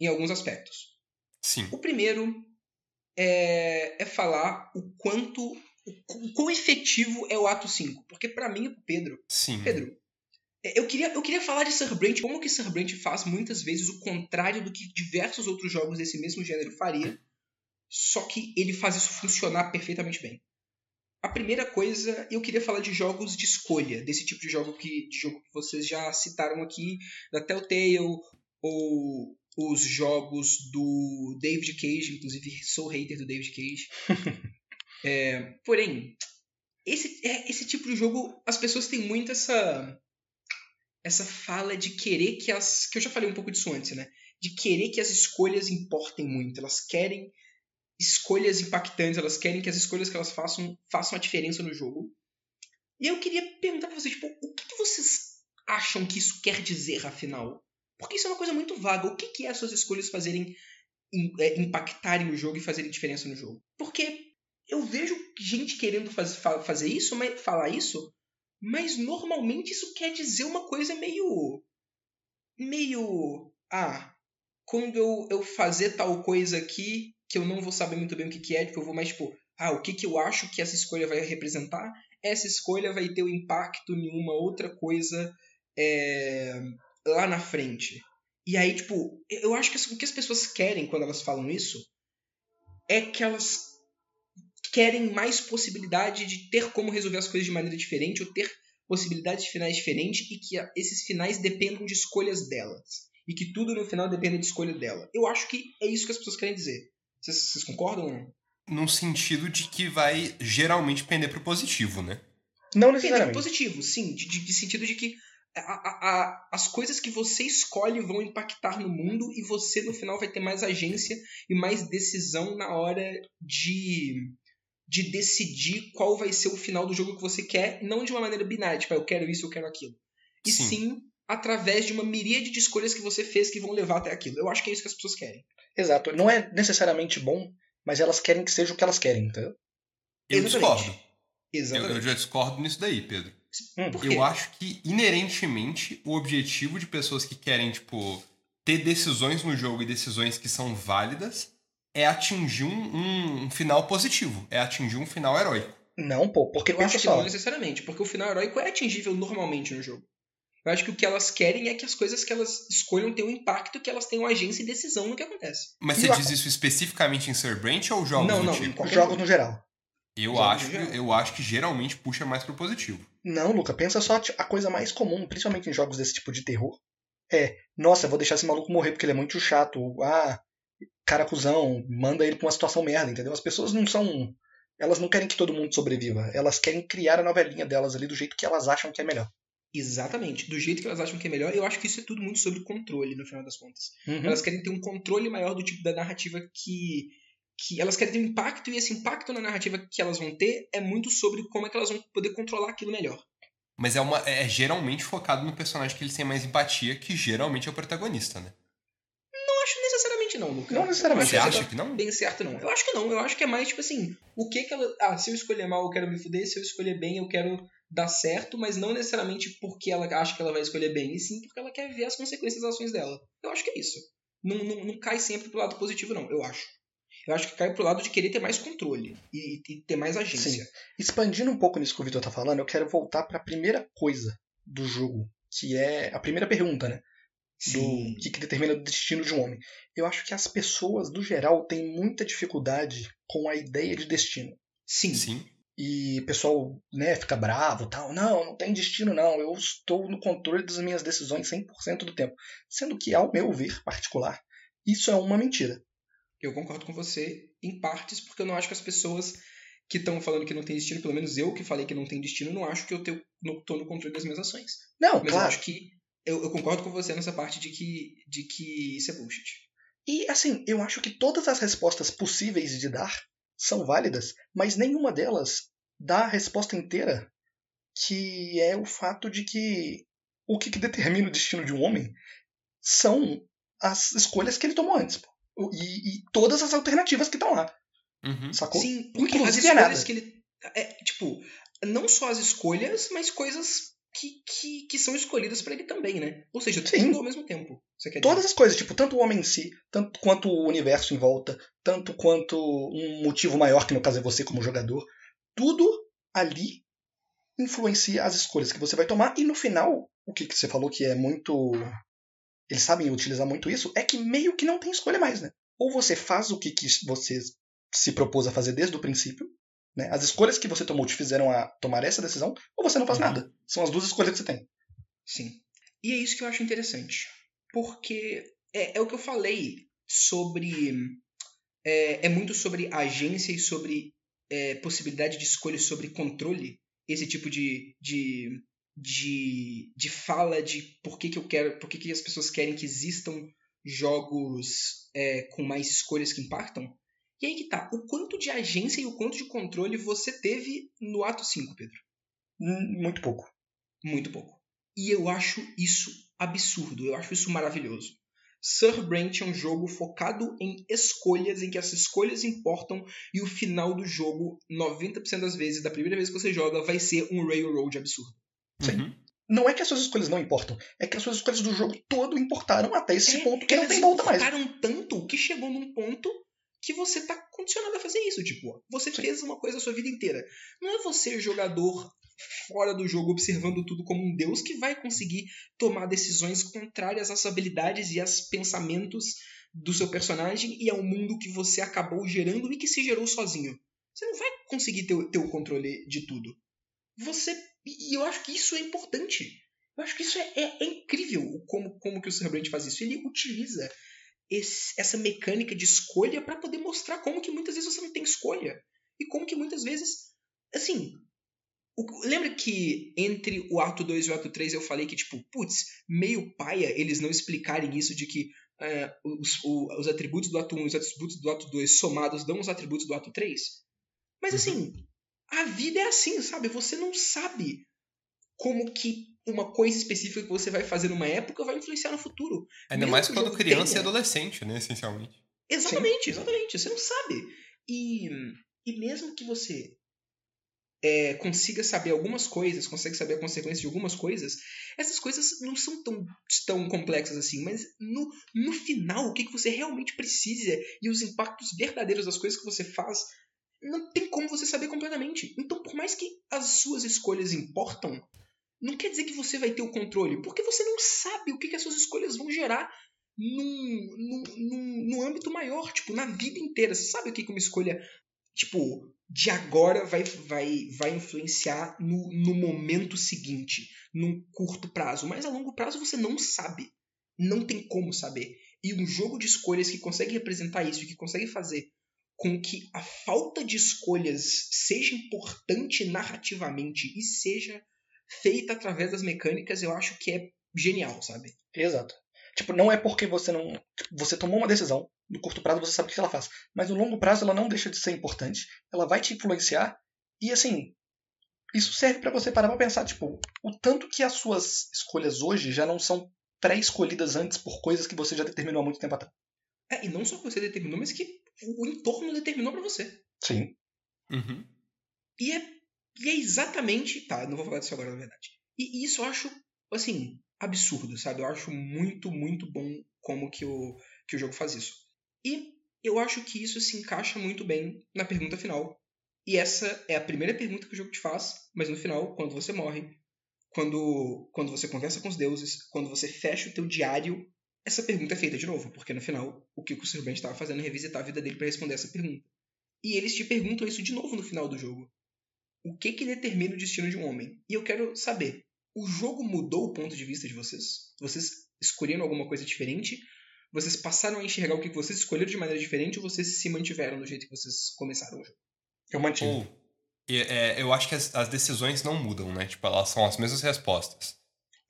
em alguns aspectos.
Sim.
O primeiro é, é falar o quanto. O, o quão efetivo é o ato 5. Porque pra mim pro Pedro.
Sim.
Pedro, é, eu queria, eu queria falar de Sir Brent, como que Sir Brent faz muitas vezes o contrário do que diversos outros jogos desse mesmo gênero faria, só que ele faz isso funcionar perfeitamente bem. A primeira coisa, eu queria falar de jogos de escolha, desse tipo de jogo que, de jogo que vocês já citaram aqui, da Telltale, ou os jogos do David Cage, inclusive sou hater do David Cage. É, porém, esse, é, esse tipo de jogo, as pessoas têm muito essa essa fala de querer que as. que eu já falei um pouco disso antes, né? De querer que as escolhas importem muito. Elas querem escolhas impactantes, elas querem que as escolhas que elas façam façam a diferença no jogo. E eu queria perguntar pra vocês, tipo, o que, que vocês acham que isso quer dizer, afinal? Porque isso é uma coisa muito vaga. O que, que é as suas escolhas fazerem é, impactarem o jogo e fazerem diferença no jogo? Porque eu vejo gente querendo faz, fa- fazer isso, mas, falar isso, mas normalmente isso quer dizer uma coisa meio. meio. Ah, quando eu, eu fazer tal coisa aqui, que eu não vou saber muito bem o que, que é, tipo, eu vou mais tipo, ah, o que, que eu acho que essa escolha vai representar? Essa escolha vai ter o impacto em uma outra coisa é, lá na frente. E aí, tipo, eu acho que o que as pessoas querem quando elas falam isso é que elas querem mais possibilidade de ter como resolver as coisas de maneira diferente ou ter possibilidades de finais diferentes e que esses finais dependam de escolhas delas. E que tudo no final dependa de escolha dela. Eu acho que é isso que as pessoas querem dizer. Vocês, vocês concordam ou não?
Num sentido de que vai geralmente pender pro positivo, né?
Não necessariamente.
Positivo, sim. De, de- de sentido de que a- a- as coisas que você escolhe vão impactar no mundo e você no final vai ter mais agência e mais decisão na hora de, de decidir qual vai ser o final do jogo que você quer, não de uma maneira binária, tipo, ah, eu quero isso, eu quero aquilo. E
Sim.
sim. através de uma miríade de escolhas que você fez que vão levar até aquilo. Eu acho que é isso que as pessoas querem.
Exato. Não é necessariamente bom, mas elas querem que seja o que elas querem, entendeu?
Eu
Exatamente.
discordo. Eu,
Exatamente.
eu já discordo nisso daí, Pedro.
Hum.
Eu acho que, inerentemente, o objetivo de pessoas que querem, tipo, ter decisões no jogo e decisões que são válidas é atingir um, um- um final positivo. É atingir um final heróico.
Não, pô, porque
Eu acho que
só.
não necessariamente, porque o final heróico é atingível normalmente no jogo. Eu acho que o que elas querem é que as coisas que elas escolham tenham impacto, que elas tenham agência e decisão no que acontece.
Mas
E
você diz isso especificamente em Sir Branch ou jogos
Não,
do
não,
tipo?
qualquer
Jogos
jogo.
no geral.
Eu
jogos
acho,
no
que,
geral.
eu acho que geralmente puxa mais pro positivo.
Não, Luca, pensa só, a coisa mais comum, principalmente em jogos desse tipo de terror, é, nossa, vou deixar esse maluco morrer porque ele é muito chato. Ah, cara cuzão, manda ele pra uma situação merda, entendeu? As pessoas não são. Elas não querem que todo mundo sobreviva. Elas querem criar a novelinha delas ali do jeito que elas acham que é melhor.
Exatamente. Do jeito que elas acham que é melhor, eu acho que isso é tudo muito sobre controle, no final das contas.
Uhum.
Elas querem ter um controle maior do tipo da narrativa que. Que elas querem ter um impacto, e esse impacto na narrativa que elas vão ter é muito sobre como é que elas vão poder controlar aquilo melhor.
Mas é, uma, é geralmente focado no personagem que eles têm mais empatia, que geralmente é o protagonista, né?
Não acho necessariamente necessariamente não, Lucas.
Não necessariamente.
Você acha que não?
Bem certo, não. Eu acho que não. Eu acho que é mais, tipo assim, o que que ela... Ah, se eu escolher mal, eu quero me fuder. Se eu escolher bem, eu quero dar certo. Mas não necessariamente porque ela acha que ela vai escolher bem. E sim porque ela quer ver as consequências das ações dela. Eu acho que é isso. Não, não, não cai sempre pro lado positivo, não. Eu acho. Eu acho que cai pro lado de querer ter mais controle. E, e ter mais agência.
Sim. Expandindo um pouco nisso que o Vitor tá falando, eu quero voltar para a primeira coisa do jogo, que é a primeira pergunta, né? Do
Sim.
que, que determina o destino de um homem. Eu acho que as pessoas, do geral, têm muita dificuldade com a ideia de destino.
Sim.
Sim.
E o pessoal né, fica bravo tal. Não, não tem destino, não. Eu estou no controle das minhas decisões 100% do tempo. Sendo que, ao meu ver particular, isso é uma mentira.
Eu concordo com você em partes, porque eu não acho que as pessoas que estão falando que não tem destino, pelo menos eu que falei que não tem destino, não acho que eu tenho, não tô no controle das minhas ações.
Não,
Mas eu
claro.
acho que. Eu, eu concordo com você nessa parte de que, de que isso é bullshit.
E assim, eu acho que todas as respostas possíveis de dar são válidas, mas nenhuma delas dá a resposta inteira, que é o fato de que o que, que determina o destino de um homem são as escolhas que ele tomou antes. pô. E, e todas as alternativas que estão lá,
Uhum.
sacou?
Sim,
Inclusive é
escolhas
nada.
que ele. É, tipo, não só as escolhas, mas coisas que, que, que são escolhidas pra ele também, né? Ou seja,
Sim.
tudo ao mesmo tempo. Você quer
Todas
dizer?
as coisas, tipo, tanto o homem em si, tanto quanto o universo em volta, tanto quanto um motivo maior, que no caso é você como jogador, tudo ali influencia as escolhas que você vai tomar e no final, o que, que você falou que é muito. Eles sabem utilizar muito isso, é que meio que não tem escolha mais, né? Ou você faz o que, que você se propôs a fazer desde o princípio, né? As escolhas que você tomou te fizeram a tomar essa decisão, ou você não faz
Uhum.
nada. São as duas escolhas que você tem.
Sim. E é isso que eu acho interessante. Porque é, é o que eu falei sobre. É, é muito sobre agência e sobre é, possibilidade de escolha, sobre controle. Esse tipo de, de, de, de fala de por que, que eu quero. Por que, que as pessoas querem que existam jogos é, com mais escolhas que impactam. E aí que tá. O quanto de agência e o quanto de controle você teve no ato 5, Pedro?
Hum, Muito pouco.
Muito pouco. E eu acho isso absurdo, eu acho isso maravilhoso. Sir Brent é um jogo focado em escolhas, em que as escolhas importam, e o final do jogo, 90% das vezes, da primeira vez que você joga, vai ser um railroad absurdo.
Sim.
Uhum.
Não é que as suas escolhas não importam, é que as suas escolhas do jogo todo importaram até esse
É,
ponto que não tem volta mais.
importaram tanto que chegou num ponto que você tá condicionado a fazer isso. Tipo, você
Sim.
fez uma coisa a sua vida inteira. Não é você, jogador fora do jogo, observando tudo como um deus, que vai conseguir tomar decisões contrárias às habilidades e aos pensamentos do seu personagem e ao mundo que você acabou gerando e que se gerou sozinho. Você não vai conseguir ter, ter o controle de tudo. Você. E eu acho que isso é importante. Eu acho que isso é, é- é incrível como, como que o Sr. Brand faz isso. Ele utiliza esse- essa mecânica de escolha para poder mostrar como que muitas vezes você não tem escolha. E como que muitas vezes. Assim. o- lembra que entre o ato 2 e o ato 3 eu falei que, tipo, putz, meio paia eles não explicarem isso de que é, os, o- os atributos do ato 1 e os atributos do ato 2 somados dão os atributos do ato 3? Mas
Uhum.
assim, a vida é assim, sabe? Você não sabe como que uma coisa específica que você vai fazer numa época vai influenciar no futuro.
Ainda
Mesmo
mais quando criança
tenha-
e adolescente, né, essencialmente.
Exatamente, exatamente. Você não sabe. E, e mesmo que você é, consiga saber algumas coisas, consegue saber a consequência de algumas coisas, essas coisas não são tão, tão complexas assim. Mas no, no final, o que, que você realmente precisa e os impactos verdadeiros das coisas que você faz, não tem como você saber completamente. Então, por mais que as suas escolhas importam, não quer dizer que você vai ter o controle, porque você não sabe o que, que as suas escolhas vão gerar num, num, num, num âmbito maior, tipo, na vida inteira. Você sabe o que, que uma escolha, tipo, de agora vai, vai, vai influenciar no, no momento seguinte, num curto prazo. Mas a longo prazo você não sabe. Não tem como saber. E um jogo de escolhas que consegue representar isso, que consegue fazer com que a falta de escolhas seja importante narrativamente e seja feita através das mecânicas, eu acho que é genial, sabe?
Exato. Tipo, não é porque você não. Você tomou uma decisão, no curto prazo você sabe o que ela faz. Mas no longo prazo ela não deixa de ser importante. Ela vai te influenciar. E assim. Isso serve para você parar pra pensar, tipo, o tanto que as suas escolhas hoje já não são pré-escolhidas antes por coisas que você já determinou há muito tempo atrás.
É, e não só que você determinou, mas que o entorno determinou para você.
Sim.
Uhum.
E é, e é exatamente. Tá, não vou falar disso agora, na verdade. E, e isso eu acho, assim, absurdo, sabe? Eu acho muito, muito bom como que o, que o jogo faz isso. E eu acho que isso se encaixa muito bem na pergunta final. E essa é a primeira pergunta que o jogo te faz, mas no final, quando você morre, quando, quando você conversa com os deuses, quando você fecha o teu diário, essa pergunta é feita de novo, porque no final, o que o Sr. Estava fazendo é revisitar a vida dele para responder essa pergunta. E eles te perguntam isso de novo no final do jogo. O que que determina o destino de um homem? E eu quero saber, o jogo mudou o ponto de vista de vocês? Vocês escolheram alguma coisa diferente? Vocês passaram a enxergar o que vocês escolheram de maneira diferente ou vocês se mantiveram do jeito que vocês começaram o jogo?
Eu mantive.
Ou, é, eu acho que as, as, decisões não mudam, né? Tipo, elas são as mesmas respostas.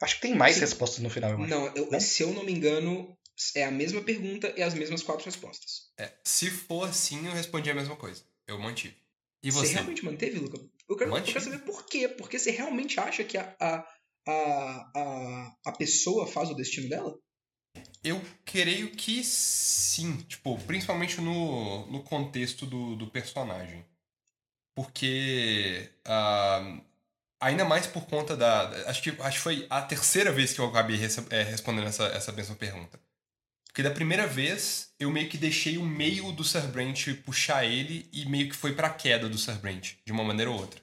Acho que tem mais Sim. respostas no final, eu acho.
Não, eu,
não,
se eu não me engano, é a mesma pergunta e as mesmas quatro respostas.
É, se for assim, eu respondi a mesma coisa. Eu mantive. E você?
Você realmente manteve, Luca? Eu quero, eu quero saber por quê. Porque você realmente acha que a, a, a, a, a pessoa faz o destino dela?
Eu creio que sim. Tipo, principalmente no, no contexto do, do personagem. Porque. Uh, ainda mais por conta da. Acho que, acho que foi a terceira vez que eu acabei é, respondendo essa, essa mesma pergunta. Porque da primeira vez, eu meio que deixei o meio do Sir Brent puxar ele e meio que foi pra queda do Sir Brent, de uma maneira ou outra.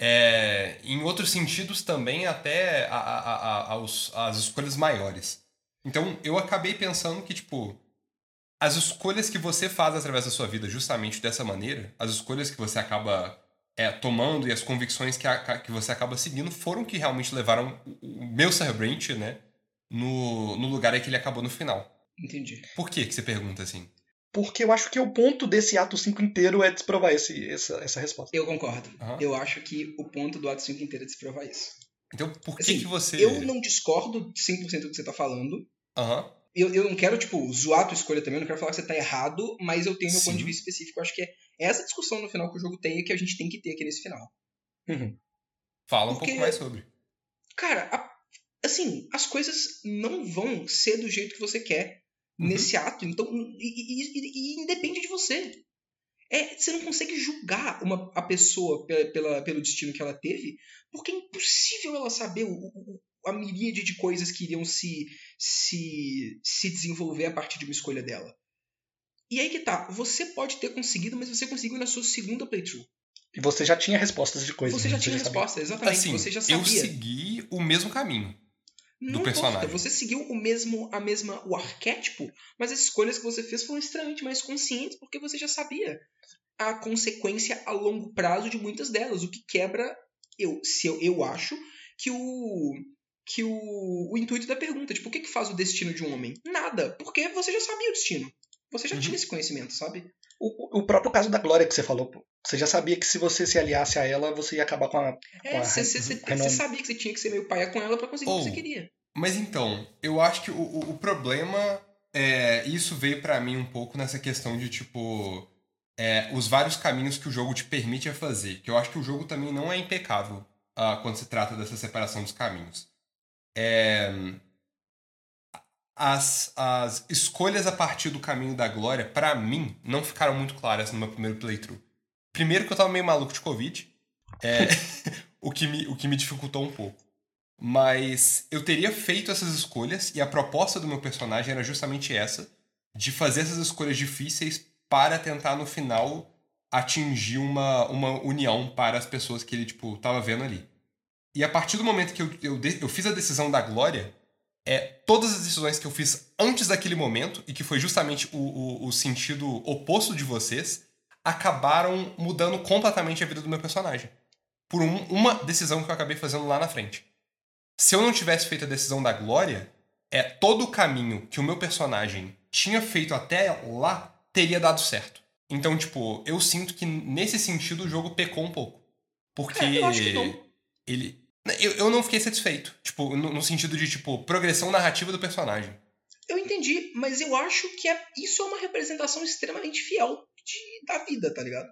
É, em outros sentidos também, até a, a, a, aos, as escolhas maiores. Então, eu acabei pensando que, tipo, as escolhas que você faz através da sua vida, justamente dessa maneira, as escolhas que você acaba é, tomando e as convicções que, a, que você acaba seguindo foram que realmente levaram o meu Sir Brent, né, no, no lugar em que ele acabou no final.
Entendi.
Por que, que você pergunta assim?
Porque eu acho que o ponto desse ato 5 inteiro é desprovar esse, essa, essa resposta.
Eu concordo. Uhum. Eu acho que o ponto do ato 5 inteiro é desprovar isso.
Então, por que, assim, que você.
Eu não discordo 100% do que você tá falando.
Aham. Uhum.
Eu, eu não quero, tipo, zoar a tua escolha também, eu não quero falar que você tá errado, mas eu tenho meu Sim. ponto de vista específico. Eu acho que é essa discussão no final que o jogo tem e que a gente tem que ter aqui nesse final.
Uhum. Fala um Porque, pouco mais sobre.
Cara, a, assim, as coisas não vão ser do jeito que você quer uhum. nesse ato. Então, e, e, e, e, independe de você. É, você não consegue julgar uma, a pessoa pela, pela, pelo destino que ela teve, porque é impossível ela saber o, o, a miríade de coisas que iriam se, se, se desenvolver a partir de uma escolha dela. E aí que tá, você pode ter conseguido, mas você conseguiu na sua segunda playthrough.
E você já tinha respostas de coisas.
Você já tinha respostas, exatamente. Assim, você já sabia.
Eu segui o mesmo caminho do não personagem. Importa,
você seguiu o mesmo, a mesma, o arquétipo, mas as escolhas que você fez foram extremamente mais conscientes porque você já sabia a consequência a longo prazo de muitas delas, o que quebra eu, se eu, eu acho que o que o, o intuito da pergunta, tipo, o que, que faz o destino de um homem? Nada, porque você já sabia o destino. Você já uhum. tinha esse conhecimento, sabe?
O, o próprio caso da Glória que você falou, você já sabia que se você se aliasse a ela, você ia acabar com a.
É, você, sabia que você tinha que ser meio paia com ela para conseguir oh, o que você queria.
Mas então, eu acho que o, o, o problema é. Isso veio para mim um pouco nessa questão de, tipo. É, os vários caminhos que o jogo te permite fazer. Que eu acho que o jogo também não é impecável uh, quando se trata dessa separação dos caminhos. É, as, as escolhas a partir do caminho da glória, para mim, não ficaram muito claras no meu primeiro playthrough. Primeiro que eu tava meio maluco de Covid, é, o, que me, o que me dificultou um pouco. Mas eu teria feito essas escolhas e a proposta do meu personagem era justamente essa, de fazer essas escolhas difíceis para tentar no final atingir uma, uma união para as pessoas que ele tipo tava vendo ali. E a partir do momento que eu, eu, eu fiz a decisão da glória, é, todas as decisões que eu fiz antes daquele momento, e que foi justamente o, o, o sentido oposto de vocês, acabaram mudando completamente a vida do meu personagem. Por um, uma decisão que eu acabei fazendo lá na frente. Se eu não tivesse feito a decisão da glória, é todo o caminho que o meu personagem tinha feito até lá teria dado certo. Então, tipo, eu sinto que nesse sentido o jogo pecou um pouco. Porque é, ele eu, eu não fiquei satisfeito. Tipo, no, no, sentido de, tipo, progressão narrativa do personagem.
Eu entendi, mas eu acho que é, isso é uma representação extremamente fiel de, da vida, tá ligado?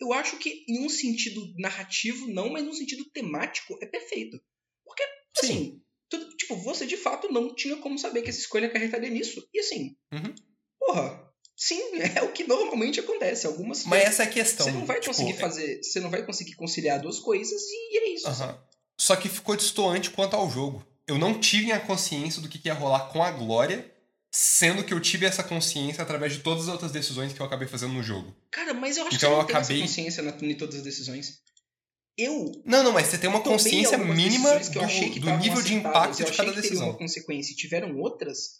Eu acho que em um sentido narrativo, não, mas num sentido temático, é perfeito. Porque, assim, tudo, tipo, você de fato não tinha como saber que essa escolha acarretaria nisso. E assim,
uhum.
Porra, sim, é o que normalmente acontece. Algumas
Mas essa é a questão.
Você não vai
tipo,
conseguir
é-
fazer. Você não vai conseguir conciliar duas coisas e é isso.
Aham. Só que ficou distoante quanto ao jogo. Eu não tive a consciência do que ia rolar com a Glória, sendo que eu tive essa consciência através de todas as outras decisões que eu acabei fazendo no jogo.
Cara, mas eu acho
Então
que
eu
não
acabei-
essa consciência na, em todas as decisões. Eu
Não, não, mas você tem uma consciência mínima
decisões que eu achei que
do, do nível de impacto de cada
que teriam uma
decisão.
consequência e tiveram outras.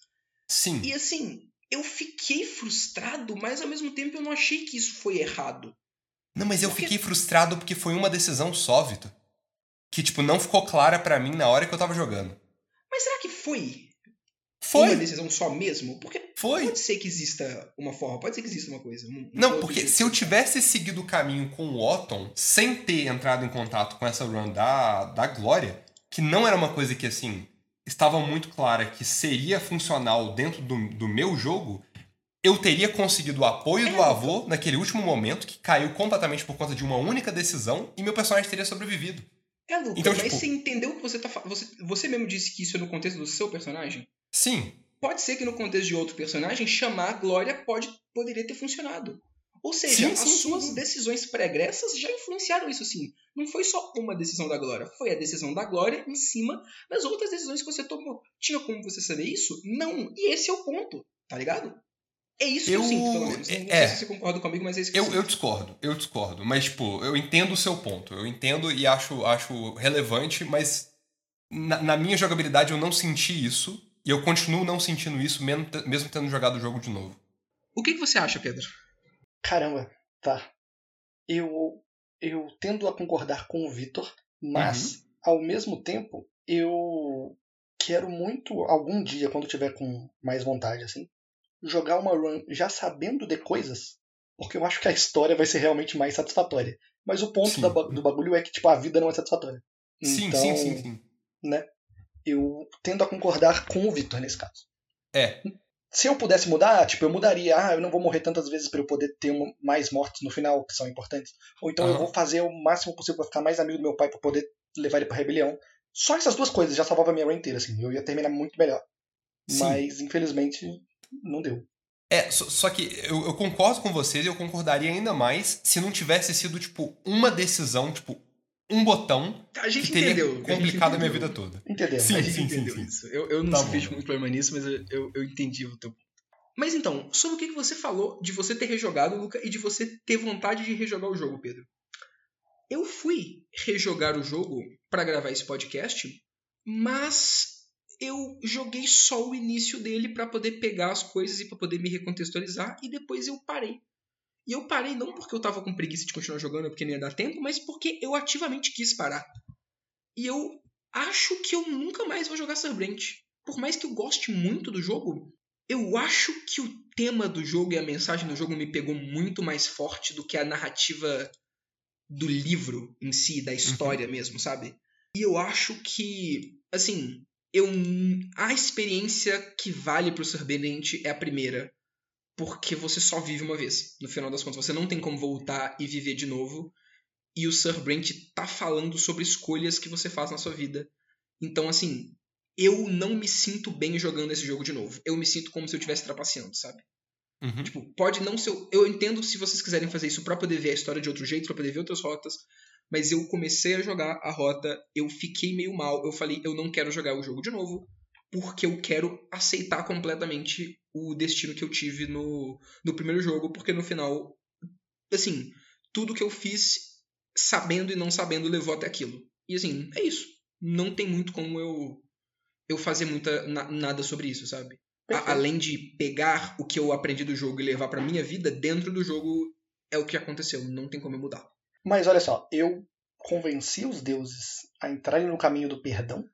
Sim.
E assim, eu fiquei frustrado, mas ao mesmo tempo eu não achei que isso foi errado.
Não, mas eu
Porque-
fiquei frustrado porque foi uma decisão só, Vitor. Que, tipo, não ficou clara pra mim na hora que eu tava jogando.
Mas será que foi,
Foi,
uma decisão só mesmo? Porque
foi.
pode ser que exista uma forma, pode ser que exista uma coisa. um- um
Não, porque se eu tivesse seguido o caminho com o Otton, sem ter entrado em contato com essa run da, da Glória, que não era uma coisa que, assim, estava muito clara que seria funcional dentro do, do meu jogo, eu teria conseguido o apoio do
É,
avô naquele último momento, que caiu completamente por conta de uma única decisão, e meu personagem teria sobrevivido.
É, Luca,
Então,
mas
tipo-
você entendeu o que você tá falando? Você, você mesmo disse que isso é no contexto do seu personagem?
Sim,
Pode ser que no contexto de outro personagem, chamar a Glória pode, poderia ter funcionado. Ou seja,
Sim,
as
sim, sim,
suas
sim.
decisões pregressas já influenciaram isso sim. Não foi só uma decisão da Glória, foi a decisão da Glória em cima das outras decisões que você tomou. Tinha como você saber isso? Não. E esse é o ponto, tá ligado? É isso que eu
Eu-
sinto, pelo menos. Não
é.
sei se você concorda comigo, mas é isso que eu,
Eu,
sinto.
eu discordo, eu discordo. Mas, tipo, eu entendo o seu ponto. Eu entendo e acho, acho relevante, mas na, na minha jogabilidade eu não senti isso. E eu continuo não sentindo isso, mesmo, mesmo tendo jogado o jogo de novo.
O que, que você acha, Pedro?
Caramba, tá. Eu, eu tendo a concordar com o Vitor, mas ao mesmo tempo eu quero muito algum dia, quando tiver com mais vontade, assim, jogar uma run já sabendo de coisas, porque eu acho que a história vai ser realmente mais satisfatória. Mas o ponto da do bagulho é que tipo a vida não é satisfatória.
Sim,
então,
sim, sim, sim.
eu tendo a concordar com o Vitor nesse caso.
É,
Se eu pudesse mudar, tipo, eu mudaria. Ah, eu não vou morrer tantas vezes para eu poder ter uma- mais mortes no final, que são importantes. Ou então eu
Aham.
vou fazer o máximo possível pra ficar mais amigo do meu pai pra poder levar ele pra rebelião. Só essas duas coisas já salvava a minha run inteira, assim. Eu ia terminar muito melhor.
Sim.
Mas, infelizmente, não deu.
é só, só que eu, eu concordo com vocês e eu concordaria ainda mais se não tivesse sido, tipo, uma decisão, tipo, um botão
A gente
que teria
entendeu. a
complicado a minha
entendeu.
vida toda.
Entendeu?
Sim.
a gente entendeu
sim.
isso. Eu, eu não
Tá bom.
muito problema nisso, mas eu, eu, eu entendi o teu ponto. Mas então, sobre o que que você falou de você ter rejogado, Luca, e de você ter vontade de rejogar o jogo, Pedro? Eu fui rejogar o jogo pra gravar esse podcast, mas eu joguei só o início dele pra poder pegar as coisas e pra poder me recontextualizar, e depois eu parei. E eu parei não porque eu tava com preguiça de continuar jogando, porque não ia dar tempo, mas porque eu ativamente quis parar. E eu acho que eu nunca mais vou jogar Surbrand. Por mais que eu goste muito do jogo, eu acho que o tema do jogo e a mensagem do jogo me pegou muito mais forte do que a narrativa do livro em si, da história mesmo, sabe? E eu acho que, assim, eu a experiência que vale pro Surbrand é a primeira, porque você só vive uma vez. No final das contas, você não tem como voltar e viver de novo. E o Sir Brent tá falando sobre escolhas que você faz na sua vida. Então, assim, eu não me sinto bem jogando esse jogo de novo. Eu me sinto como se eu estivesse trapaceando, sabe?
Uhum.
Tipo, pode não ser. Eu entendo se vocês quiserem fazer isso pra poder ver a história de outro jeito, pra poder ver outras rotas. Mas eu comecei a jogar a rota, eu fiquei meio mal. Eu falei, eu não quero jogar o jogo de novo, porque eu quero aceitar completamente o destino que eu tive no, no primeiro jogo, porque no final, assim, tudo que eu fiz, sabendo e não sabendo, levou até aquilo. E assim, é isso. Não tem muito como eu eu fazer muita na- nada sobre isso, sabe? A- além de pegar o que eu aprendi do jogo e levar pra minha vida, dentro do jogo é o que aconteceu, não tem como eu mudar.
Mas olha só, eu convenci os deuses a entrarem no caminho do perdão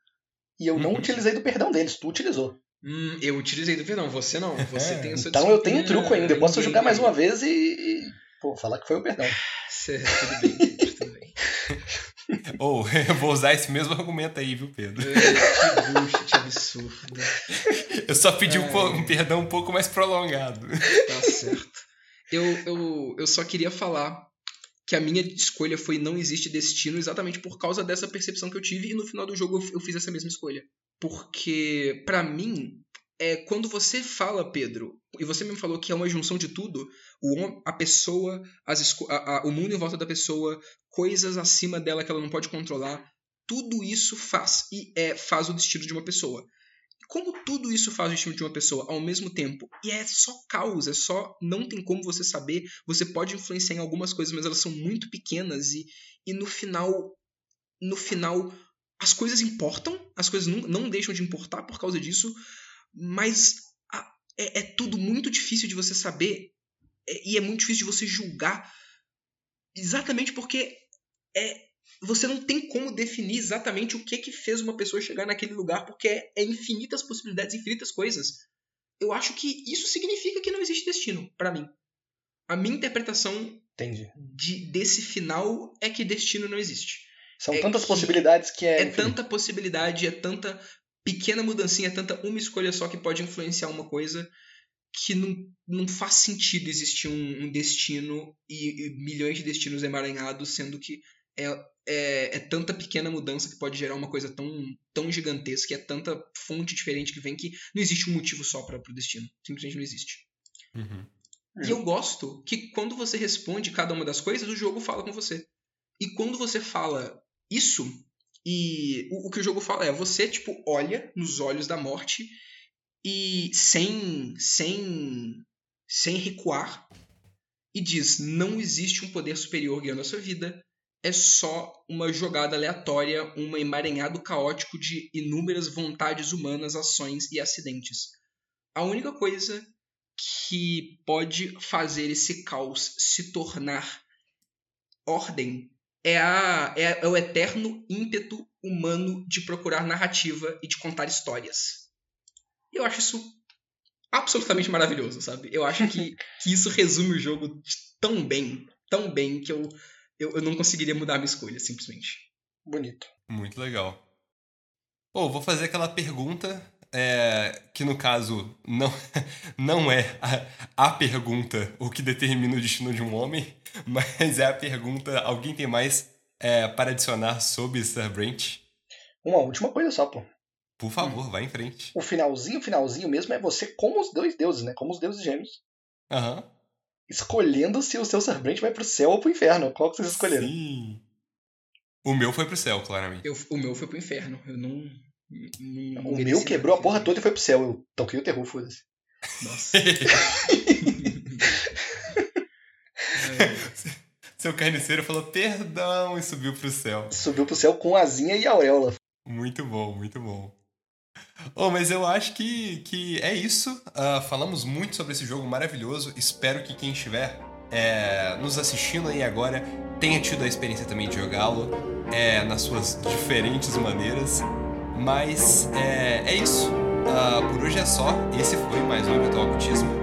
e eu não
Uhum.
utilizei do perdão deles, tu utilizou.
Hum, eu utilizei do perdão, você não. Você
É,
tem a sua
Então eu tenho um truco ainda, eu posso
em
jogar mais uma vez e, pô, falar que foi o perdão.
Cê- Tudo bem, Pedro, tudo bem.
Ou, eu vou usar esse mesmo argumento aí, viu, Pedro?
É, que bullshit absurdo.
Eu só pedi um,
Ai.
po- um perdão um pouco mais prolongado.
Tá certo. Eu, eu, eu só queria falar que a minha escolha foi não existe destino exatamente por causa dessa percepção que eu tive e no final do jogo eu, fiz essa mesma escolha. Porque, pra mim, é quando você fala, Pedro, e você mesmo falou que é uma junção de tudo, o, a pessoa, as, a, a, o mundo em volta da pessoa, coisas acima dela que ela não pode controlar, tudo isso faz e é, faz o destino de uma pessoa. Como tudo isso faz o destino de uma pessoa ao mesmo tempo, e é só caos, é só. Não tem como você saber. Você pode influenciar em algumas coisas, mas elas são muito pequenas e, e no final. No final, as coisas importam, as coisas não, não deixam de importar por causa disso, mas a, é, é, tudo muito difícil de você saber é, e é muito difícil de você julgar exatamente porque é, você não tem como definir exatamente o que que fez uma pessoa chegar naquele lugar, porque é, é infinitas possibilidades, infinitas coisas. Eu acho que isso significa que não existe destino, para mim. A minha interpretação. De, desse final é que destino não existe.
São é tantas que, possibilidades que é.
É tanta possibilidade, é tanta pequena mudancinha, é tanta uma escolha só que pode influenciar uma coisa que não, não faz sentido existir um, um destino e, e, milhões de destinos emaranhados, sendo que é, é, é, tanta pequena mudança que pode gerar uma coisa tão, tão gigantesca, é tanta fonte diferente que vem que não existe um motivo só para o destino. Simplesmente não existe.
Uhum.
E eu gosto que quando você responde cada uma das coisas, o jogo fala com você. E quando você fala isso, e o, o que o jogo fala é, você, tipo, olha nos olhos da morte e sem, sem, sem recuar e diz, não existe um poder superior guiando a sua vida, é só uma jogada aleatória, um emaranhado caótico de inúmeras vontades humanas, ações e acidentes. A única coisa que pode fazer esse caos se tornar ordem é, a, é, é o eterno ímpeto humano de procurar narrativa e de contar histórias. Eu acho isso absolutamente maravilhoso, sabe? Eu acho que, que isso resume o jogo tão bem, tão bem, que eu eu, eu não conseguiria mudar a minha escolha, simplesmente.
Bonito.
Muito legal. Pô, vou fazer aquela pergunta é, que no caso não, não é a, a, pergunta o que determina o destino de um homem, mas é a pergunta: alguém tem mais é, para adicionar sobre Starbranch?
Uma última coisa só, pô.
Por favor, hum. vá em frente.
O finalzinho, o finalzinho mesmo é você como os dois deuses, né? Como os deuses gêmeos.
Aham. Uhum
escolhendo se o seu Serbrand vai pro céu ou pro inferno. Qual que vocês escolheram?
Sim. O meu foi pro céu, claramente.
Eu, o meu foi pro inferno. Eu não.
não o meu quebrou a porra toda e foi pro céu. Eu toquei o terror, foda-se.
Nossa.
Seu carniceiro falou perdão e subiu pro céu.
Subiu pro céu com asinha e auréola.
Muito bom, muito bom. Oh, mas eu acho que, que é isso. Uh, falamos muito sobre esse jogo maravilhoso. Espero que quem estiver é, nos assistindo aí agora tenha tido a experiência também de jogá-lo é, nas suas diferentes maneiras. Mas é, é isso. Uh, por hoje é só. Esse foi mais um Eventual Ocultismo.